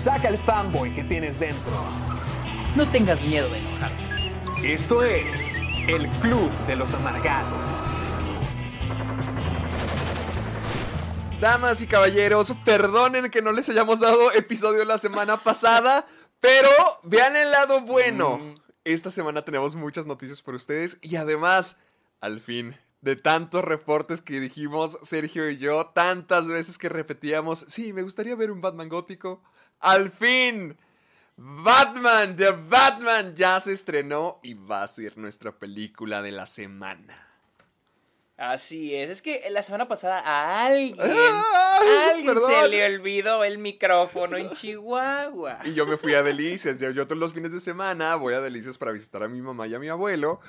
Saca el fanboy que tienes dentro. No tengas miedo de enojarte. Esto es el Club de los Amargados. Damas y caballeros, perdonen que no les hayamos dado episodio la semana pasada, pero vean el lado bueno. Esta semana tenemos muchas noticias por ustedes y además, al fin, de tantos reportes que dijimos Sergio y yo, tantas veces que repetíamos, sí, me gustaría ver un Batman gótico. Al fin, Batman, The Batman ya se estrenó y va a ser nuestra película de la semana. Así es, es que la semana pasada a alguien, Ay, a alguien se perdón. le olvidó el micrófono en Chihuahua. Y yo me fui a Delicias. Yo, yo todos los fines de semana voy a Delicias para visitar a mi mamá y a mi abuelo.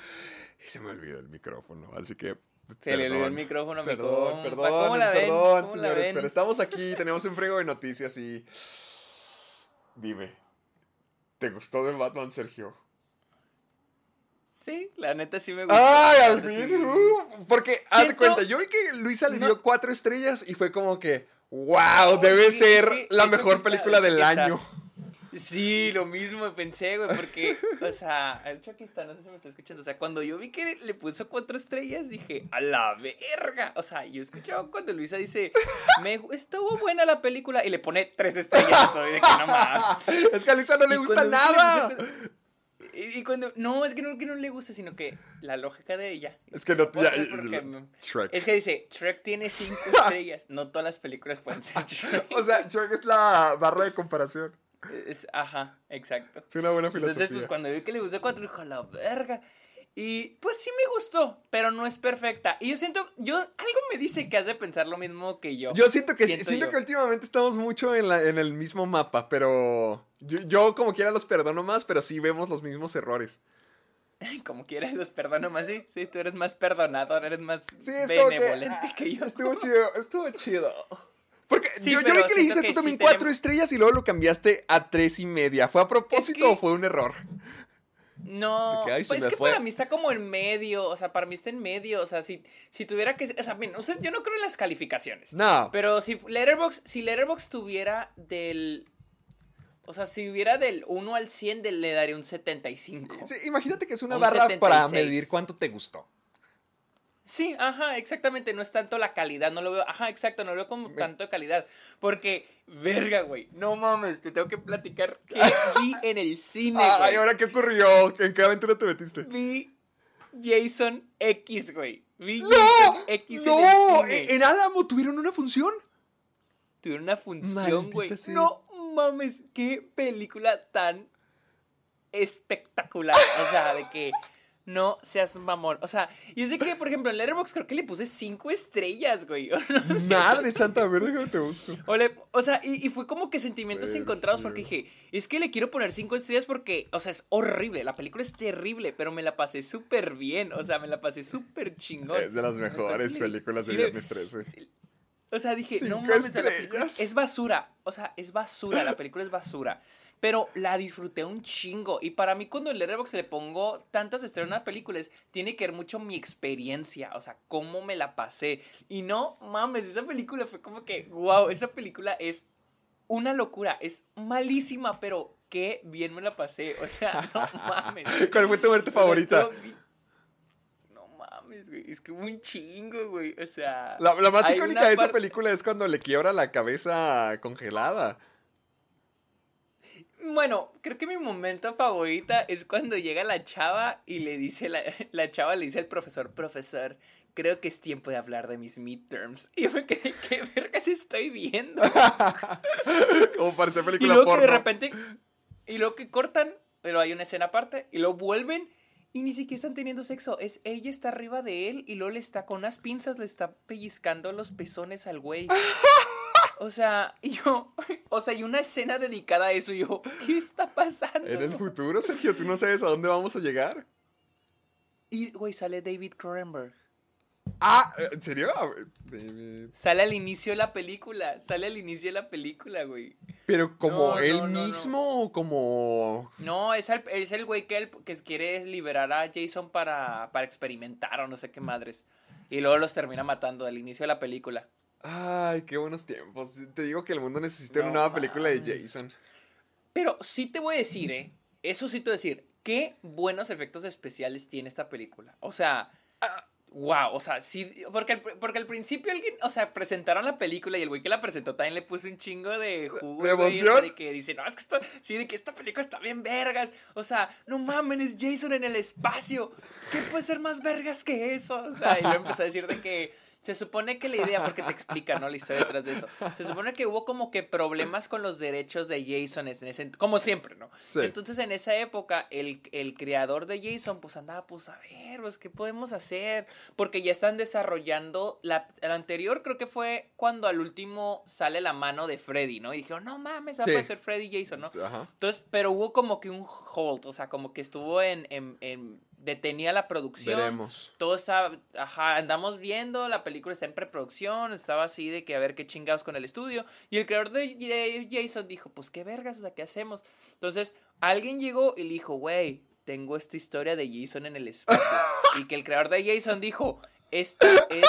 Y se me olvidó el micrófono. Así que. Se le olvidó perdón. el micrófono a mi Perdón, perdón, perdón, ¿Cómo la señores. Pero estamos aquí, tenemos un frego de noticias y. Dime. ¿Te gustó de Batman, Sergio? Sí, la neta sí me gustó. ¡Ay, al sí fin! Uh, porque, haz de cuenta, yo vi que Luisa le No. dio cuatro estrellas y fue como que. ¡Wow! Debe ser la mejor película del está- año. Sí, lo mismo pensé, güey, porque, o sea, el aquí está, no sé si me está escuchando, o sea, cuando yo vi que le puso cuatro estrellas, dije, a la verga, o sea, yo escuchaba cuando Luisa dice, me estuvo buena la película, y le pone tres estrellas, soy de que no mames. es que a Luisa no le Y gusta le nada. Y, cuando, no, es que no, que no le gusta, sino que la lógica de ella. Es que no- ya- porque- Shrek. Es que dice, Shrek tiene cinco estrellas, no todas las películas pueden ser Shrek. O sea, Shrek es la barra de comparación. Es, ajá, exacto. Es una buena filosofía. Entonces, pues cuando vi que le gustó cuatro, dijo, la verga. Y pues sí me gustó, pero no es perfecta. Y yo siento, yo, algo me dice que has de pensar lo mismo que yo. Yo siento que Siento siento yo. que últimamente estamos mucho en, la- en el mismo mapa, pero yo, yo como quiera los perdono más, pero sí vemos los mismos errores. Como quieras, los perdono más, sí. Sí, tú eres más perdonador, eres más Sí, que, benevolente que, yo. Estuvo chido, estuvo chido. Porque Sí, yo, vi que le diste tú también cuatro tenemos- estrellas y luego lo cambiaste a tres y media. ¿Fue a propósito que- o fue un error? No, que, ay, pues es que fue. para mí está como en medio, o sea, para mí está en medio, o sea, si, si tuviera que, o sea, bien, o sea, yo no creo en las calificaciones. No. Pero si Letterboxd, si Letterboxd tuviera del, o sea, si hubiera del 1 al 100, de- le daría un 75. Sí, imagínate que es una Un barra para 76. medir cuánto te gustó. Sí, ajá, exactamente, no es tanto la calidad, no lo veo, ajá, exacto, no lo veo como tanto de calidad, porque, verga, güey, no mames, te tengo que platicar qué vi en el cine, Ay, güey. ¿ahora qué ocurrió? ¿En qué aventura te metiste? Vi Jason X, güey. Vi ¡No! Jason X ¡No! en el cine. ¿En en Álamo tuvieron una función? Tuvieron una función, Maldita güey. sea. No mames, qué película tan espectacular. O sea, de que no seas mamón. O sea, y es de que, por ejemplo, en Letterboxd creo que le puse cinco estrellas, güey. Madre santa, a ver, déjame te busco. O, le- o sea, y, y fue como que sentimientos Sergio. encontrados porque dije, es que le quiero poner cinco estrellas porque, o sea, es horrible, la película es terrible, pero me la pasé súper bien, o sea, me la pasé súper chingón. Es de las mejores películas de sí, Viernes 13. sí. O sea, dije, no Cinco mames, la película estrellas. es, es basura, o sea, es basura, la película es basura. Pero la disfruté un chingo. Y para mí, cuando en Letterboxd le pongo tantas estrellas a una película, es- tiene que ver mucho mi experiencia. O sea, cómo me la pasé. Y no mames, esa película fue como que, wow, esa película es una locura. Es malísima, pero qué bien me la pasé. O sea, no mames. ¿Cuál fue tu muerte favorita? No mames, güey. Es que hubo un chingo, güey. O sea. La, la más icónica de esa película es cuando le quiebra la cabeza congelada. Bueno, creo que mi momento favorita es cuando llega la chava y le dice, la, la chava le dice al profesor, profesor, creo que es tiempo de hablar de mis midterms. Y yo me quedé, ¿qué vergas estoy viendo? Como parece Y película luego porno. que de repente, y luego que cortan, pero hay una escena aparte, y luego vuelven Y ni siquiera están teniendo sexo. Es ella está arriba de él y luego le está con unas pinzas, le está pellizcando los pezones al güey. O sea, y yo, o sea, y una escena dedicada a eso, y yo, ¿qué está pasando? En el futuro, Sergio, tú no sabes a dónde vamos a llegar. Y, güey, sale David Cronenberg. Ah, ¿en serio? David. Sale al inicio de la película. Sale al inicio de la película, güey. Pero como No, él no, no, no. mismo o como... No, es el, es el güey que, él- que quiere liberar a Jason para, para experimentar o no sé qué madres. Y luego los termina matando al inicio de la película. Ay, qué buenos tiempos. Te digo que el mundo necesita una nueva película de. Jason. Pero sí te voy a decir, ¿eh? Eso sí te voy a decir. Qué buenos efectos especiales tiene esta película. O sea, wow. O sea, sí. Porque al, porque al principio alguien, o sea, presentaron la película y el güey que la presentó también le puso un chingo de jugo. ¿De güey, emoción? De que dice, no, es que esta, sí, de que esta película está bien vergas. O sea, no mames, es Jason en el espacio. ¿Qué puede ser más vergas que eso? O sea, y luego empezó a decir de que. Se supone que la idea, porque te explica, ¿no? La historia detrás de eso. Se supone que hubo como que problemas con los derechos de Jason en ese, como siempre, ¿no? Sí. Entonces en esa época el, el creador de Jason pues andaba pues a ver, pues qué podemos hacer, porque ya están desarrollando la, la anterior creo que fue cuando al último sale la mano de Freddy, ¿no? Y dijeron, no mames, va Sí. a aparecer Freddy Jason, ¿no? Ajá. Entonces, pero hubo como que un hold, o sea, como que estuvo en, en, en detenía la producción. Veremos. Todo estaba, ajá, andamos viendo, la película está en preproducción, estaba así de que a ver qué chingados con el estudio. Y el creador de, Jason dijo, pues qué vergas, o sea, ¿qué hacemos? Entonces, alguien llegó y le dijo, güey, tengo esta historia de Jason en el espacio. y que el creador de Jason dijo, esta es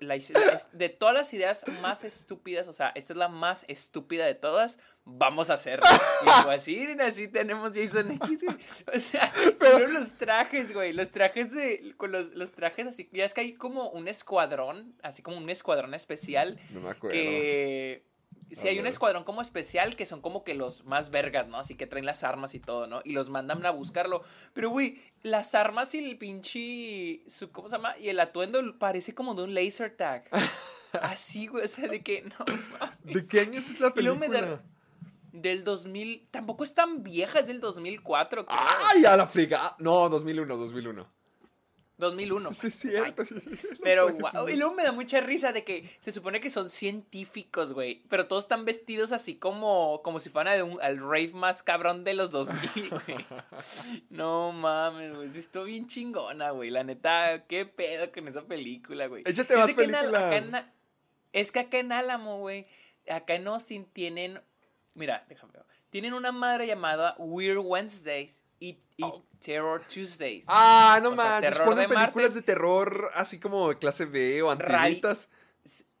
la, es- de todas las ideas más estúpidas, o sea, esta es la más estúpida de todas, vamos a hacerla. Y fue así, así tenemos Jason X, güey. O sea, pero los trajes, güey, los trajes de, con los, los trajes así, ya es que hay como un escuadrón, así como un escuadrón especial No me acuerdo. que... Si hay un escuadrón como especial que son como que los más vergas, ¿no? Así que traen las armas y todo, ¿no? Y los mandan a buscarlo. Pero, güey, las armas y el pinche... Su, ¿Cómo se llama? Y el atuendo parece como de un laser tag. Así, güey, o sea, de que no mames. ¿De qué años es la película? da- Del 2000... Tampoco es tan vieja, es del 2004, creo. ¡Ay, a la fregada! No, 2001, 2001. 2001. Sí, es cierto. Pero, guau, y luego me da mucha risa de que se supone que son científicos, güey. Pero todos están vestidos así como, como si fueran un- al rave más cabrón de los 2000, güey. No mames, güey. Estuvo bien chingona, güey. La neta, qué pedo con esa película, güey. Échate más que acá películas. en es que acá en Álamo, güey. Acá en Austin tienen. Mira, déjame ver. Tienen una madre llamada Weird Wednesdays y, y Terror Tuesdays. Oh. Ah, no manches. Ponen de películas martes. de terror así como de clase B o antiguitas.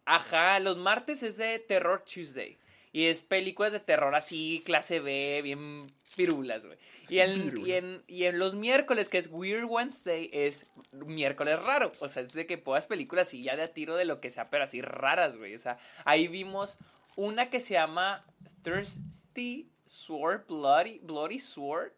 Ajá, los martes es de Terror Tuesday. Y es películas de terror así, clase B, bien pirulas, güey. Y en, y en los miércoles, que es Weird Wednesday, es miércoles raro. O sea, es de que puedas películas así ya de a tiro de lo que sea, pero así raras, güey. O sea, ahí vimos una que se llama Thirsty Sword, Bloody, Bloody Sword.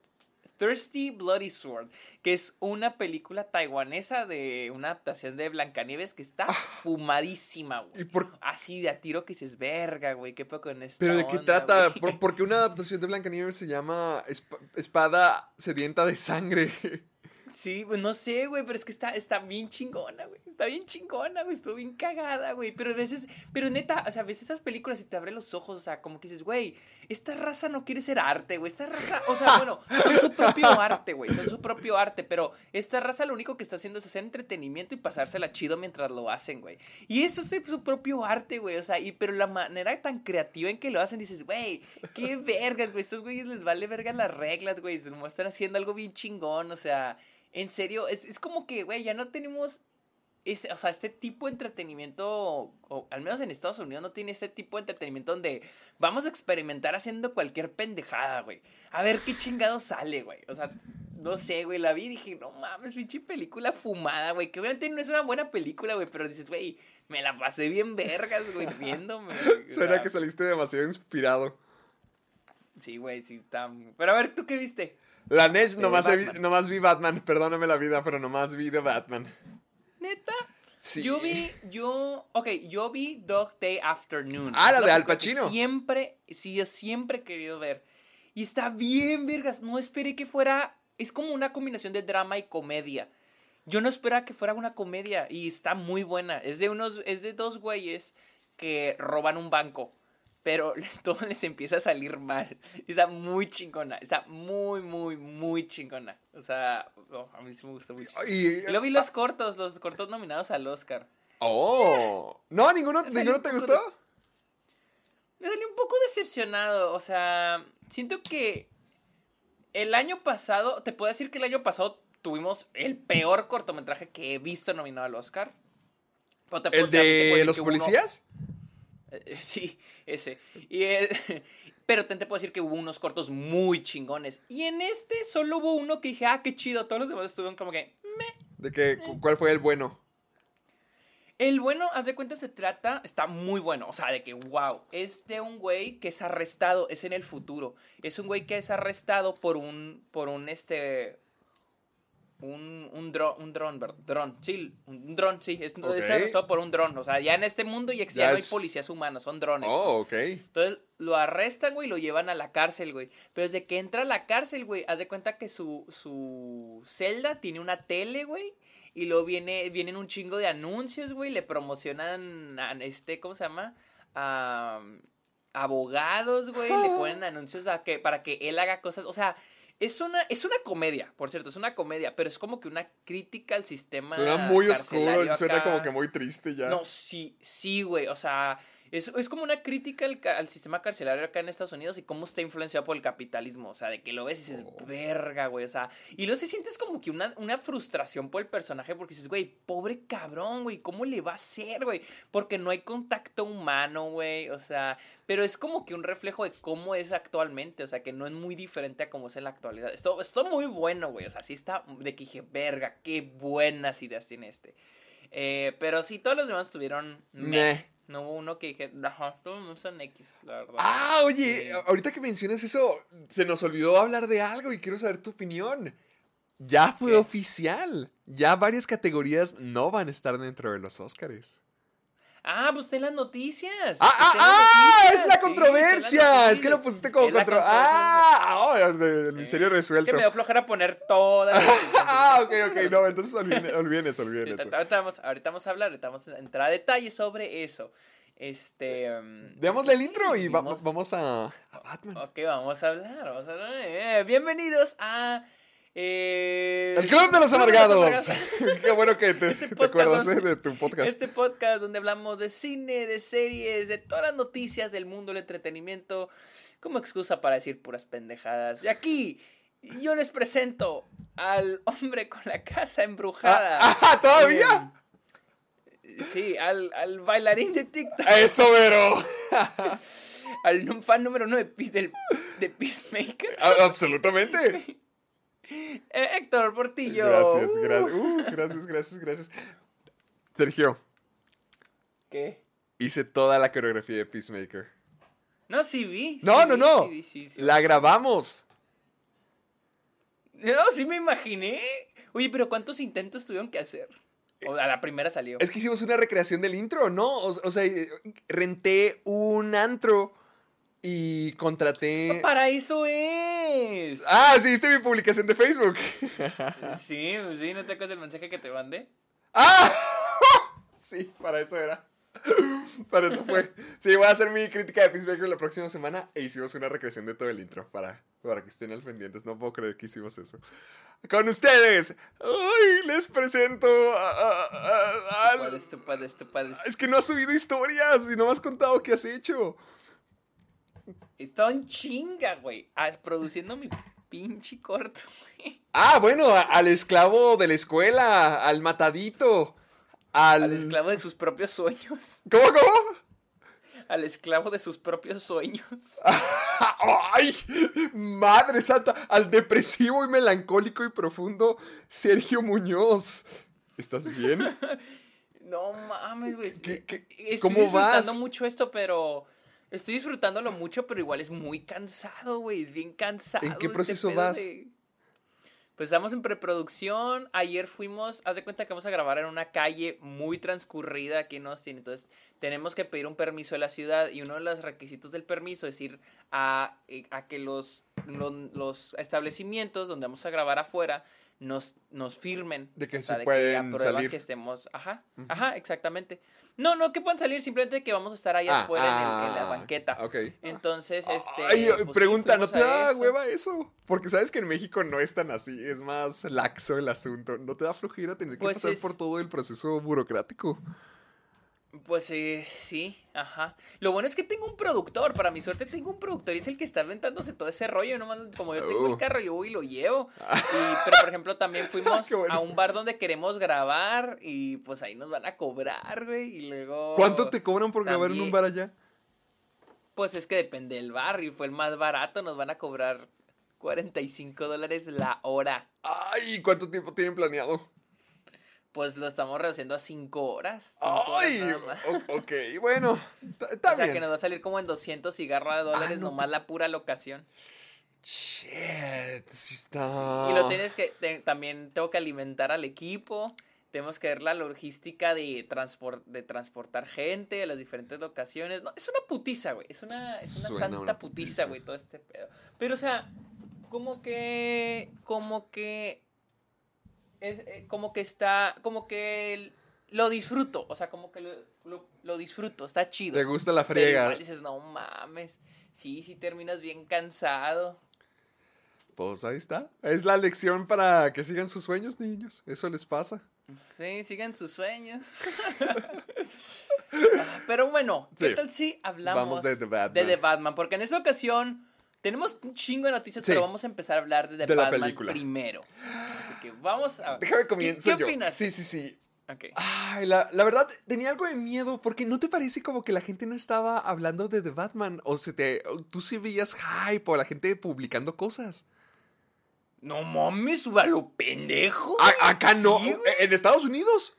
Thirsty Bloody Sword, que es una película taiwanesa de una adaptación de Blancanieves que está fumadísima, güey. ¿Y por- Así de a tiro que dices, verga, güey, qué poco en esta ¿Pero de qué onda, trata? güey?" ¿Por, por qué una adaptación de Blancanieves se llama Esp- Espada Sedienta de Sangre? Sí, pues no sé, güey, pero es que está, está bien chingona, güey. Está bien chingona, güey. Estuvo bien cagada, güey. Pero a veces, pero neta, o sea, a veces esas películas y te abren los ojos, o sea, como que dices, güey, esta raza no quiere ser arte, güey. Esta raza, o sea, bueno, son su propio arte, güey. Son su propio arte, pero esta raza lo único que está haciendo es hacer entretenimiento y pasársela chido mientras lo hacen, güey. Y eso es su propio arte, güey. O sea, y pero la manera tan creativa en que lo hacen, dices, güey, qué vergas, güey. Estos güeyes les vale verga las reglas, güey. Se están haciendo algo bien chingón, o sea. En serio, es, es como que, güey, ya no tenemos. Ese, o sea, este tipo de entretenimiento, o, al menos en Estados Unidos, no tiene ese tipo de entretenimiento donde vamos a experimentar haciendo cualquier pendejada, güey. A ver qué chingado sale, güey. O sea, no sé, güey, la vi y dije, no mames, pinche película fumada, güey. Que obviamente no es una buena película, güey, pero dices, güey, me la pasé bien vergas, güey. O Suena que saliste demasiado inspirado. Sí, güey, sí, está. Pero a ver, ¿tú qué viste? La Nesh, nomás, vi- nomás vi Batman. Perdóname la vida, pero nomás vi de Batman. ¿Neta? Sí. Yo vi, yo, ok, yo vi Dog Day Afternoon. Ah, la de Al Pacino. Siempre, sí, yo siempre he querido ver. Y está bien, vergas. No esperé que fuera es como una combinación de drama y comedia. Yo no esperaba que fuera una comedia y está muy buena. Es de unos, es de dos güeyes que roban un banco, pero todo les empieza a salir mal. Está muy chingona, está muy, muy, muy chingona. O sea, oh, a mí sí me gustó mucho. Y, luego vi los cortos, los cortos nominados al Oscar. Oh. No, ninguno, ninguno un te gustó. Me salí un poco decepcionado. O sea, siento que el año pasado, te puedo decir que el año pasado tuvimos el peor cortometraje que he visto nominado al Oscar. Pero te ¿El te de los uno- policías? Sí, ese. Y el- pero te puedo decir que hubo unos cortos muy chingones. Y en este solo hubo uno que dije, ah, qué chido. Todos los demás estuvieron como que, meh. ¿De qué? cu- ¿Cuál fue el bueno? El bueno, haz de cuenta, se trata, está muy bueno, o sea, de que, wow, es de un güey que es arrestado, es en el futuro, es un güey que es arrestado por un, por un, este, un, un dron, un dron, dron, sí, un dron, sí, es, Ok. es arrestado por un dron, o sea, ya en este mundo ya, Ya no hay policías humanos, son drones. Oh, ok. Entonces lo arrestan, güey, y lo llevan a la cárcel, güey. Pero desde que entra a la cárcel, güey, haz de cuenta que su, su celda tiene una tele, güey. Y luego viene, vienen un chingo de anuncios, güey. Le promocionan a este, ¿cómo se llama? A, abogados, güey. Le ponen anuncios a que, para que él haga cosas. O sea, es una, es una comedia, por cierto, es una comedia. Pero es como que una crítica al sistema. Suena muy oscuro y suena acá. como que muy triste ya. No, sí, sí, güey. O sea, es, es como una crítica al, sistema carcelario acá en Estados Unidos y cómo está influenciado por el capitalismo. O sea, de que lo ves y dices, Oh. verga, güey. O sea, y luego se sientes como que una, una frustración por el personaje porque dices, güey, pobre cabrón, güey, ¿cómo le va a hacer, güey? Porque no hay contacto humano, güey. O sea, pero es como que un reflejo de cómo es actualmente. O sea, que no es muy diferente a cómo es en la actualidad. Esto, esto muy bueno, güey. O sea, sí está de que dije, verga, qué buenas ideas tiene este. Eh, pero sí, todos los demás tuvieron meh. No hubo uno que dije, ajá, todos son X, la verdad. Ah, oye, Sí. ahorita que mencionas eso, se nos olvidó hablar de algo y quiero saber tu opinión. Ya fue ¿Qué? oficial. Ya varias categorías no van a estar dentro de los Óscares. Ah, pues en las noticias. ¡Ah, ah, ah! noticias, ¡Es la sí, controversia! Es que lo pusiste como Es controversia. ¡Ah! oh, el, misterio Es resuelto. que me dio flojera poner todas. Ah, ok, ok. No, entonces olviden, olviden eso, olviden eso. Ahorita, vamos, ahorita vamos a hablar, ahorita vamos a entrar a detalles sobre eso. Este. um, Démosle el intro y va- vamos a, a Batman. Ok, vamos a hablar, vamos a hablar. Eh, bienvenidos a. eh, El Club de los Amargados. Amargados. Qué bueno que te, Este te acuerdas donde- eh, de tu podcast. Este podcast donde hablamos de cine, de series, de todas las noticias del mundo del entretenimiento, como excusa para decir puras pendejadas. Y aquí yo les presento al hombre con la casa embrujada. Ah, ah, ¿todavía? Eh, sí, al, al bailarín de TikTok, Eso, Vero. al fan número uno de, Pe- del- de Peacemaker, A- Absolutamente. Eh, Héctor Portillo. Gracias, Uh, gracias. Uh, gracias, gracias, gracias. Sergio, ¿Qué? hice toda la coreografía de Peacemaker. No, sí vi. No, sí no, vi, no. sí vi, sí, sí. La grabamos. No, sí me imaginé. Oye, pero ¿cuántos intentos tuvieron que hacer? O a la primera salió. Es que hicimos una recreación del intro, ¿no? O, o sea, renté un antro y contraté. Para eso es. Ah, sí, viste mi publicación de Facebook. Sí, pues sí, ¿no te acuerdas del mensaje que te mandé? ¡Ah! Sí, para eso era. Para eso fue. Sí, voy a hacer mi crítica de Peacemaker la próxima semana e hicimos una recreación de todo el intro para, para que estén al pendientes. No puedo creer que hicimos eso. Con ustedes, ¡ay! Les presento a- a- a- al-. Es que no has subido historias y no me has contado qué has hecho. Estaba en chinga, güey. ah, Produciendo mi pinche corto, güey. Ah, bueno, a- al esclavo de la escuela, al matadito, al... Al esclavo de sus propios sueños. ¿Cómo, cómo? Al esclavo de sus propios sueños. ¡Ay! ¡Madre santa! Al depresivo y melancólico y profundo Sergio Muñoz. ¿Estás bien? No mames, güey. ¿Qué- qué- Estoy cómo vas? mucho esto, pero. Estoy disfrutándolo mucho, pero igual es muy cansado, güey. Es bien cansado. ¿En qué este proceso vas? de- Pues estamos en preproducción. Ayer fuimos, haz de cuenta que vamos a grabar en una calle muy transcurrida aquí en Austin. Entonces tenemos que pedir un permiso de la ciudad y uno de los requisitos del permiso es ir a, eh, a que los lo- los establecimientos donde vamos a grabar afuera nos, nos firmen. De que o sea, se pueden aprueban salir. que estemos. Ajá, ajá, exactamente. No, no que puedan salir, simplemente que vamos a estar ahí Ah, afuera en, el- en la ah, banqueta. ok. Entonces, este. Ay, pues sí, pregunta, ¿no te da eso. hueva eso? Porque sabes que en México no es tan así, es más laxo el asunto. ¿No te da flojera tener que Pues pasar es- por todo el proceso burocrático? Pues eh, sí, ajá. Lo bueno es que tengo un productor, para mi suerte tengo un productor y es el que está aventándose todo ese rollo, nomás como yo tengo Oh. el carro, yo voy y lo llevo. Y, pero por ejemplo también fuimos bueno. a un bar donde queremos grabar y pues ahí nos van a cobrar, güey, y luego... ¿Cuánto te cobran por grabar en un bar allá? Pues es que depende del bar y fue el más barato, nos van a cobrar 45 dólares la hora. Ay, ¿cuánto tiempo tienen planeado? Pues lo estamos reduciendo a 5 horas. cinco horas Ay, o- ok, bueno, está O sea que nos va a salir como en 200 cigarros de dólares Ah, no nomás te- la pura locación. Shit, sí está. Y lo tienes que, te- también tengo que alimentar al equipo, tenemos que ver la logística de, transport, de transportar gente a las diferentes locaciones. No, es una putiza, güey, es una, es una Suena santa una putiza, putiza. güey, todo este pedo. Pero, o sea, como que, como que, es, eh, como que está, como que el- lo disfruto, o sea, como que lo, lo, lo disfruto, está chido. ¿Te gusta la Pero friega? igual dices, no mames, sí, sí terminas bien cansado. Pues ahí está. Es la lección para que sigan sus sueños, niños. Eso les pasa. Sí, sigan sus sueños. Ah, Pero bueno, ¿qué Sí. tal si hablamos Vamos de The Batman. de The Batman? Porque en esta ocasión tenemos un chingo de noticias, Sí. pero vamos a empezar a hablar de The De la Batman película. primero. Vamos a... Déjame ¿Qué, comienzo qué yo. opinas? Sí, sí, sí. Ok. Ay, la, la verdad, tenía algo de miedo, porque ¿no te parece como que la gente no estaba hablando de The Batman? O se te, tú sí veías hype o la gente publicando cosas. No mames, lo pendejo. A- acá no, Sí, en Estados Unidos.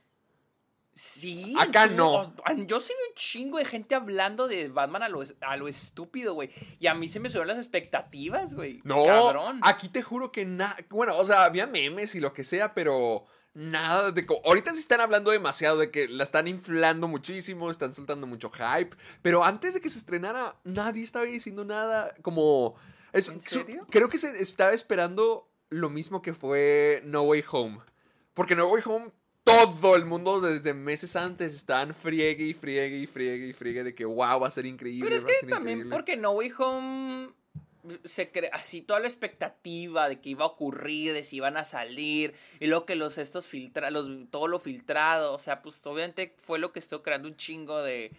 Sí. Acá no. Yo sí vi un chingo de gente hablando de Batman a lo, a lo estúpido, güey. Y a mí se me subieron las expectativas, güey. No, Cabrón. aquí te juro que nada, bueno, o sea, había memes y lo que sea, pero nada de... Ahorita sí están hablando demasiado de que la están inflando muchísimo, están soltando mucho hype, pero antes de que se estrenara, nadie estaba diciendo nada como... es- ¿En su- serio? creo que se estaba esperando lo mismo que fue No Way Home, porque No Way Home... Todo el mundo desde meses antes estaban friegue y friegue y friegue y friegue de que wow, va a ser increíble. Pero es va a que ser también increíble". porque No Way Home se crea así toda la expectativa de que iba a ocurrir, de si iban a salir, y luego que los estos filtra, los, todo lo filtrado, o sea, pues obviamente fue lo que estuvo creando un chingo de,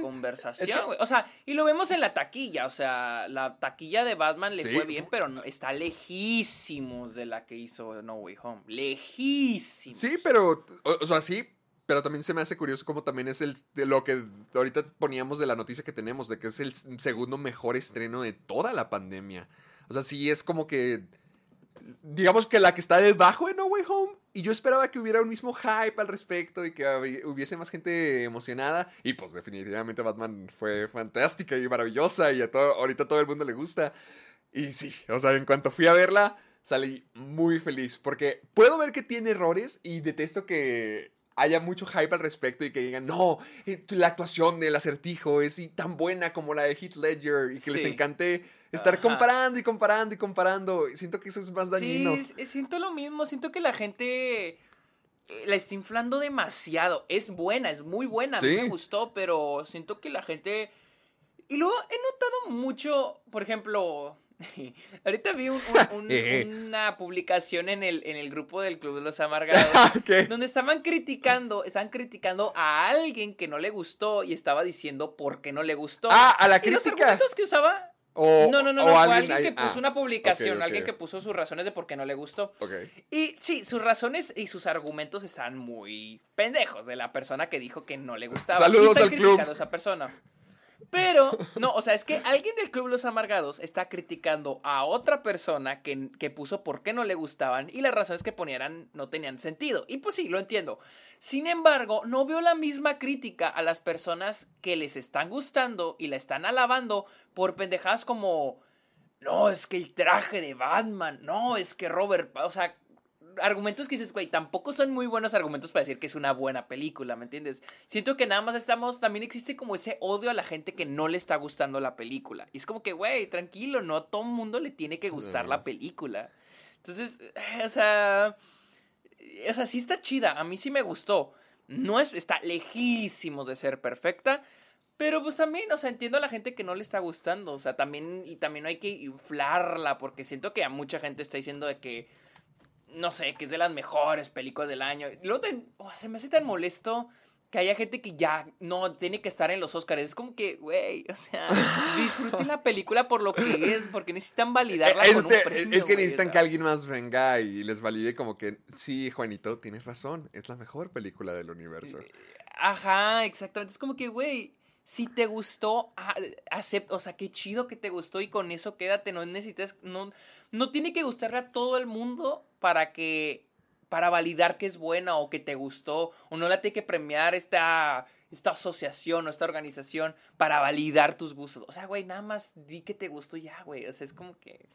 conversación, Es que-. O sea, y lo vemos en la taquilla, o sea, la taquilla de Batman le Sí, fue bien, pero no, está lejísimos de la que hizo No Way Home. Lejísimos. Sí, pero, o, o sea, sí, pero también se me hace curioso como también es el lo que ahorita poníamos de la noticia que tenemos, de que es el segundo mejor estreno de toda la pandemia. O sea, sí es como que, digamos que la que está debajo de No Way Home, y yo esperaba que hubiera un mismo hype al respecto y que hubiese más gente emocionada, y pues definitivamente Batman fue fantástica y maravillosa, y a ahorita todo el mundo le gusta. Y sí, o sea, en cuanto fui a verla, salí muy feliz porque puedo ver que tiene errores y detesto que haya mucho hype al respecto y que digan, no, eh, la actuación del acertijo es tan buena como la de Heath Ledger y que les encante estar Ajá. comparando y comparando y comparando. Siento que eso es más dañino. Sí, siento lo mismo, siento que la gente eh, la está inflando demasiado. Es buena, es muy buena, Sí. me gustó, pero siento que la gente... Y luego he notado mucho, por ejemplo, ahorita vi un- un- un- Eh. una publicación en el, en el grupo del Club de los Amargados. ¿Qué? Donde estaban criticando, estaban criticando a alguien que no le gustó y estaba diciendo por qué no le gustó. Ah, a la y los crítica. argumentos que usaba O, no, no, no, o no, fue alguien alguien que puso ah, una publicación, ok, ok. alguien que puso sus razones de por qué no le gustó. Ok. Y sí, sus razones y sus argumentos están muy pendejos de la persona que dijo que no le gustaba. Saludos Y al club. a esa persona. Pero, no, o sea, es que alguien del Club Los Amargados está criticando a otra persona que, que puso por qué no le gustaban y las razones que ponieran no tenían sentido. Y pues sí, lo entiendo. Sin embargo, no veo la misma crítica a las personas que les están gustando y la están alabando por pendejadas como, no, es que el traje de Batman, no, es que Robert, o sea, argumentos que dices, güey, tampoco son muy buenos argumentos para decir que es una buena película, ¿me entiendes? Siento que nada más estamos, también existe como ese odio a la gente que no le está gustando la película. Y es como que, güey, tranquilo, no a todo mundo le tiene que gustar la película. Entonces, eh, o sea, o sea, sí está chida, a mí sí me gustó. No es, está lejísimo de ser perfecta, pero pues también, o sea, entiendo a la gente que no le está gustando, o sea, también, y también no hay que inflarla, porque siento que a mucha gente está diciendo de que, no sé, que es de las mejores películas del año. Luego oh, se me hace tan molesto que haya gente que ya no tiene que estar en los Oscars. Es como que, güey, o sea, disfruten la película por lo que es, porque necesitan validarla es, con un premio, es que necesitan que alguien más venga y les valide como que, sí, Juanito, tienes razón, es la mejor película del universo. Ajá, exactamente. Es como que, güey, si te gustó, acepta, o sea, qué chido que te gustó y con eso quédate, no necesitas, no, no tiene que gustarle a todo el mundo para que para validar que es buena o que te gustó, o no la tiene que premiar esta, esta asociación o esta organización para validar tus gustos. O sea, güey, nada más di que te gustó ya, güey. O sea, es como que...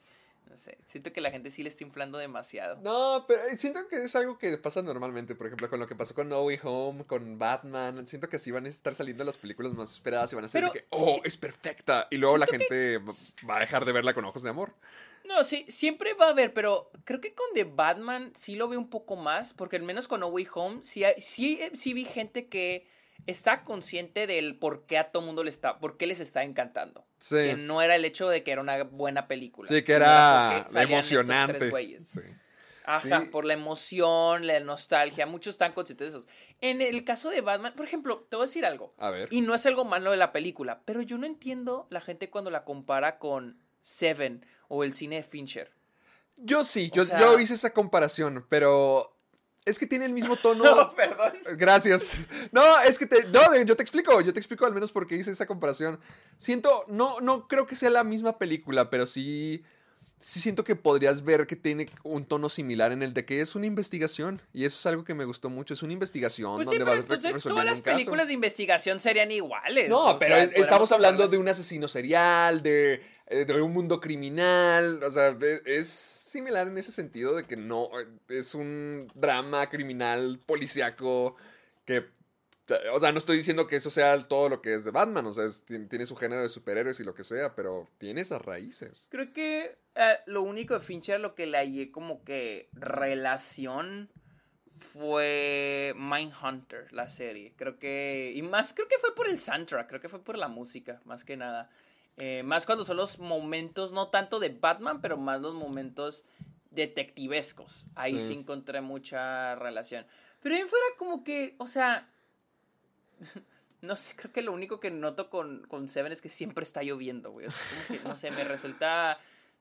No sé, siento que la gente sí le está inflando demasiado. No, pero eh, siento que es algo que pasa normalmente. Por ejemplo, con lo que pasó con No Way Home, con Batman. Siento que así van a estar saliendo las películas más esperadas y van a ser de que, oh, es perfecta. Y luego la gente va a dejar de verla con ojos de amor. No, sí, siempre va a haber, pero creo que con The Batman sí lo veo un poco más, porque al menos con No Way Home sí, sí, sí vi gente que está consciente del por qué a todo mundo le está, por qué les está encantando. Sí. Que no era el hecho de que era una buena película. Sí, que era emocionante. Sí. Ajá, por la emoción, la nostalgia, muchos están conscientes de eso. En el caso de Batman, por ejemplo, te voy a decir algo. A ver. Y no es algo malo de la película, pero yo no entiendo la gente cuando la compara con Seven o el cine de Fincher. Yo sí, yo, hice esa comparación, pero es que tiene el mismo tono. No, perdón. Gracias. No, es que te. No, yo te explico. Yo te explico al menos por qué hice esa comparación. Siento. No, no creo que sea la misma película, pero sí sí siento que podrías ver que tiene un tono similar en el de que es una investigación. Y eso es algo que me gustó mucho. Es una investigación pues donde sí, entonces todas las películas de investigación serían iguales. No, pero estamos hablando de un asesino serial, de, eh, de, un mundo criminal. O sea, es similar en ese sentido de que no es un drama criminal policiaco que o sea, no estoy diciendo que eso sea todo lo que es de Batman, o sea, tiene su género de superhéroes y lo que sea, pero tiene esas raíces. Creo que eh, lo único de Fincher, lo que le hallé como que relación fue Mindhunter, la serie. Creo que, y más creo que fue por el soundtrack, creo que fue por la música, más que nada. Eh, más cuando son los momentos, no tanto de Batman, pero más los momentos detectivescos. Ahí sí, encontré mucha relación. Pero ahí fuera como que, o sea, no sé, creo que lo único que noto con, con Seven es que siempre está lloviendo, güey. no sé, me resulta...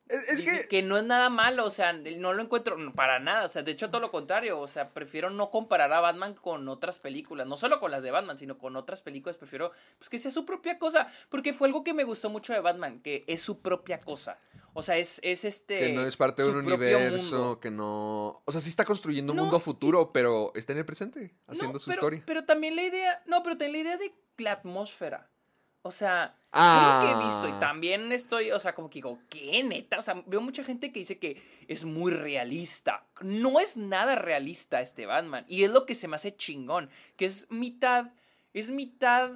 Es, que... que... no es nada malo, o sea, no lo encuentro para nada, o sea, de hecho todo lo contrario, o sea, prefiero no comparar a Batman con otras películas, no solo con las de Batman, sino con otras películas, prefiero pues que sea su propia cosa, porque fue algo que me gustó mucho de Batman, que es su propia cosa. O sea, es, es este. Que no es parte de un universo, que no. O sea, sí está construyendo un mundo futuro, pero está en el presente, haciendo su historia. Pero también la idea. No, pero también la idea de la atmósfera. O sea, ah. lo que he visto y también estoy, o sea, como que digo, ¿qué neta? O sea, veo mucha gente que dice que es muy realista. No es nada realista este Batman. Y es lo que se me hace chingón, que es mitad, es mitad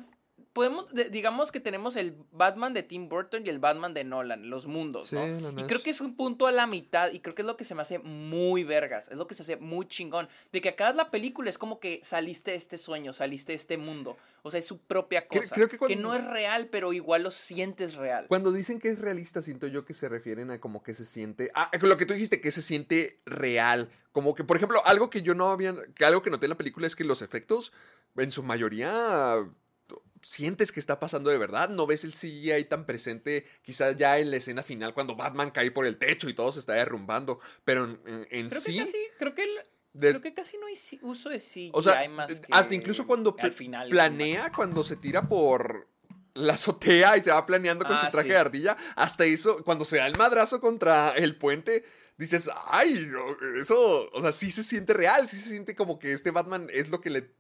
podemos, digamos que tenemos el Batman de Tim Burton y el Batman de Nolan, los mundos, ¿no? y creo que es un punto a la mitad y creo que es lo que se me hace muy vergas, es lo que se hace muy chingón, de que acá la película es como que saliste de este sueño, saliste de este mundo, o sea, es su propia cosa, creo que, que, no es real, pero igual lo sientes real. Cuando dicen que es realista, siento yo que se refieren a como que se siente, ah, lo que tú dijiste, que se siente real, como que, por ejemplo, algo que yo no había, que algo que noté en la película es que los efectos, en su mayoría sientes que está pasando de verdad, no ves el CGI tan presente quizás ya en la escena final cuando Batman cae por el techo y todo se está derrumbando, pero en, creo sí... Que casi, creo, que creo que casi no hay uso de CGI o sea, más que hasta incluso cuando planea, cuando se tira por la azotea y se va planeando con su ah, traje de ardilla, hasta eso, cuando se da el madrazo contra el puente, dices, ay, eso, o sea, sí se siente real, sí se siente como que este Batman es lo que le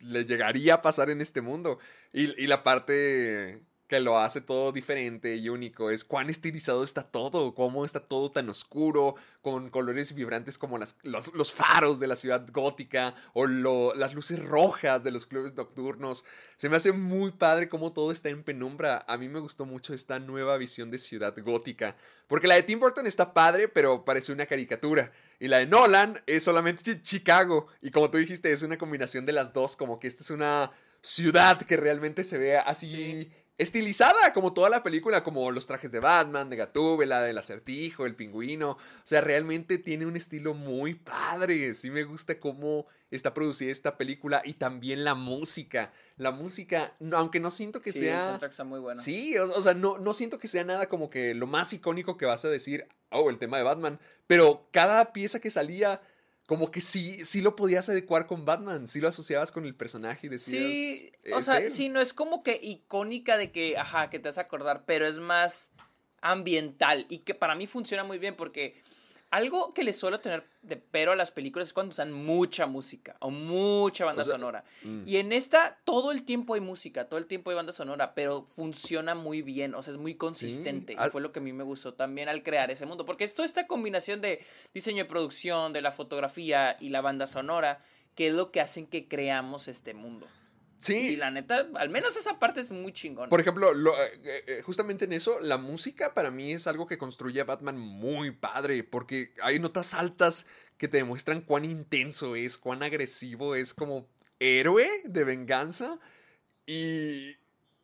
le llegaría a pasar en este mundo. Y, la parte que lo hace todo diferente y único es cuán estilizado está todo, cómo está todo tan oscuro, con colores vibrantes como las, los, faros de la ciudad gótica o lo, las luces rojas de los clubes nocturnos. Se me hace muy padre cómo todo está en penumbra. A mí me gustó mucho esta nueva visión de ciudad gótica, porque la de Tim Burton está padre, pero parece una caricatura. Y la de Nolan es solamente Chicago. Y como tú dijiste, es una combinación de las dos, como que esta es una ciudad que realmente se ve así estilizada, como toda la película, como los trajes de Batman, de Gatúbela, del acertijo, el pingüino. O sea, realmente tiene un estilo muy padre. Sí me gusta cómo está producida esta película y también la música. La música, aunque no siento que Sí, sea... el soundtrack está muy bueno. Sí, o, o sea, no, no siento que sea nada como que lo más icónico que vas a decir, oh, el tema de Batman, pero cada pieza que salía, como que sí, sí lo podías adecuar con Batman, sí lo asociabas con el personaje y decías... Sí, o "Es sea, él". sí, no es como que icónica de que, ajá, que te vas a acordar, pero es más ambiental y que para mí funciona muy bien porque algo que le suelo tener de pero a las películas es cuando usan mucha música o mucha banda O sea, sonora. mm. Y en esta todo el tiempo hay música, todo el tiempo hay banda sonora, pero funciona muy bien, o sea, es muy consistente. Y fue lo que a mí me gustó también al crear ese mundo, porque es toda esta combinación de diseño de producción, de la fotografía y la banda sonora, que es lo que hacen que creamos este mundo. Sí, Y la neta, al menos esa parte es muy chingona. Por ejemplo, lo- eh, eh, justamente en eso, la música para mí es algo que construye a Batman muy padre, porque hay notas altas que te demuestran cuán intenso es, cuán agresivo es como héroe de venganza. Y,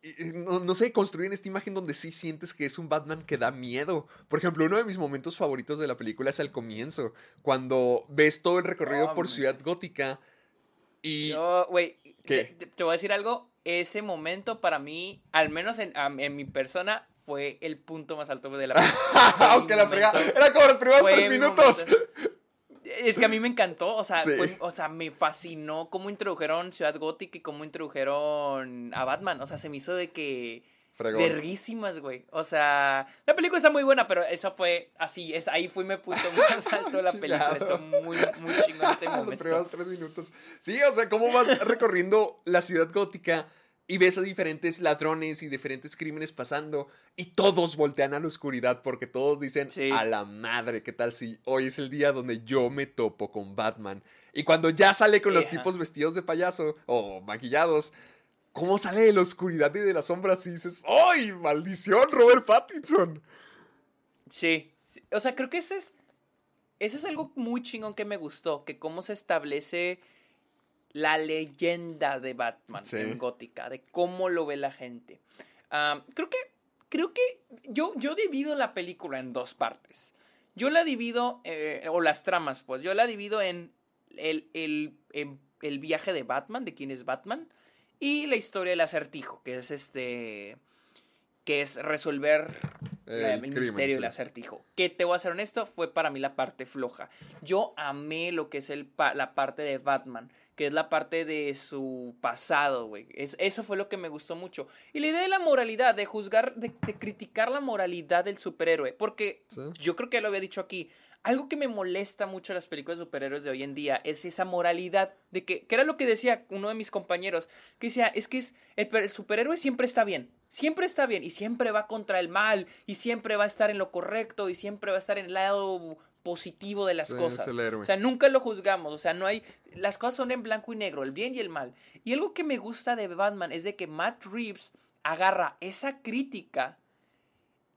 y no, no sé, construyen esta imagen donde sí sientes que es un Batman que da miedo. Por ejemplo, uno de mis momentos favoritos de la película es al comienzo, cuando ves todo el recorrido Oh, por man. Ciudad Gótica y... Yo, güey, ¿Qué? te, te voy a decir algo. Ese momento para mí, al menos en, mi persona, fue el punto más alto de la película. Aunque la fregada, era como los primeros tres mi minutos. momento. Es que a mí me encantó, o sea, Sí. fue- o sea, me fascinó cómo introdujeron Ciudad Gótica y cómo introdujeron a Batman. O sea, se me hizo de que Fregón. verguísimas, güey. O sea, la película está muy buena, pero eso fue así, es ahí fue mi punto más alto la película. Estuvo muy, muy chingón ese Los momento. primeros tres minutos. Sí, o sea, cómo vas recorriendo la ciudad gótica y ves a diferentes ladrones y diferentes crímenes pasando y todos voltean a la oscuridad porque todos dicen Sí. a la madre, ¿qué tal si hoy es el día donde yo me topo con Batman? Y cuando ya sale con los Ejá. tipos vestidos de payaso o maquillados, ¿cómo sale de la oscuridad y de las sombras y dices, ¡ay, maldición, Robert Pattinson! Sí, sí, o sea, creo que eso es, eso es algo muy chingón que me gustó, que cómo se establece la leyenda de Batman Sí. en Gótica, de cómo lo ve la gente. Creo que, creo que yo, yo divido la película en dos partes. Yo la divido, eh, o las tramas, pues, yo la divido en el, el, en el viaje de Batman, de quién es Batman, y la historia del acertijo, que es este, que es resolver El el, crimen, misterio sí. del acertijo. Que te voy a ser honesto, fue para mí la parte floja. Yo amé lo que es el la parte de Batman, que es la parte de su pasado, güey. Es, eso fue lo que me gustó mucho. Y la idea de la moralidad, de juzgar, de, de criticar la moralidad del superhéroe. Porque Sí. yo creo que lo había dicho aquí. Algo que me molesta mucho en las películas de superhéroes de hoy en día es esa moralidad de que, que era lo que decía uno de mis compañeros, que decía, es que es, el, per- el superhéroe siempre está bien, siempre está bien y siempre va contra el mal y siempre va a estar en lo correcto y siempre va a estar en el lado positivo de las Sí, cosas. O sea, nunca lo juzgamos, o sea, no hay, las cosas son en blanco y negro, el bien y el mal. Y algo que me gusta de Batman es de que Matt Reeves agarra esa crítica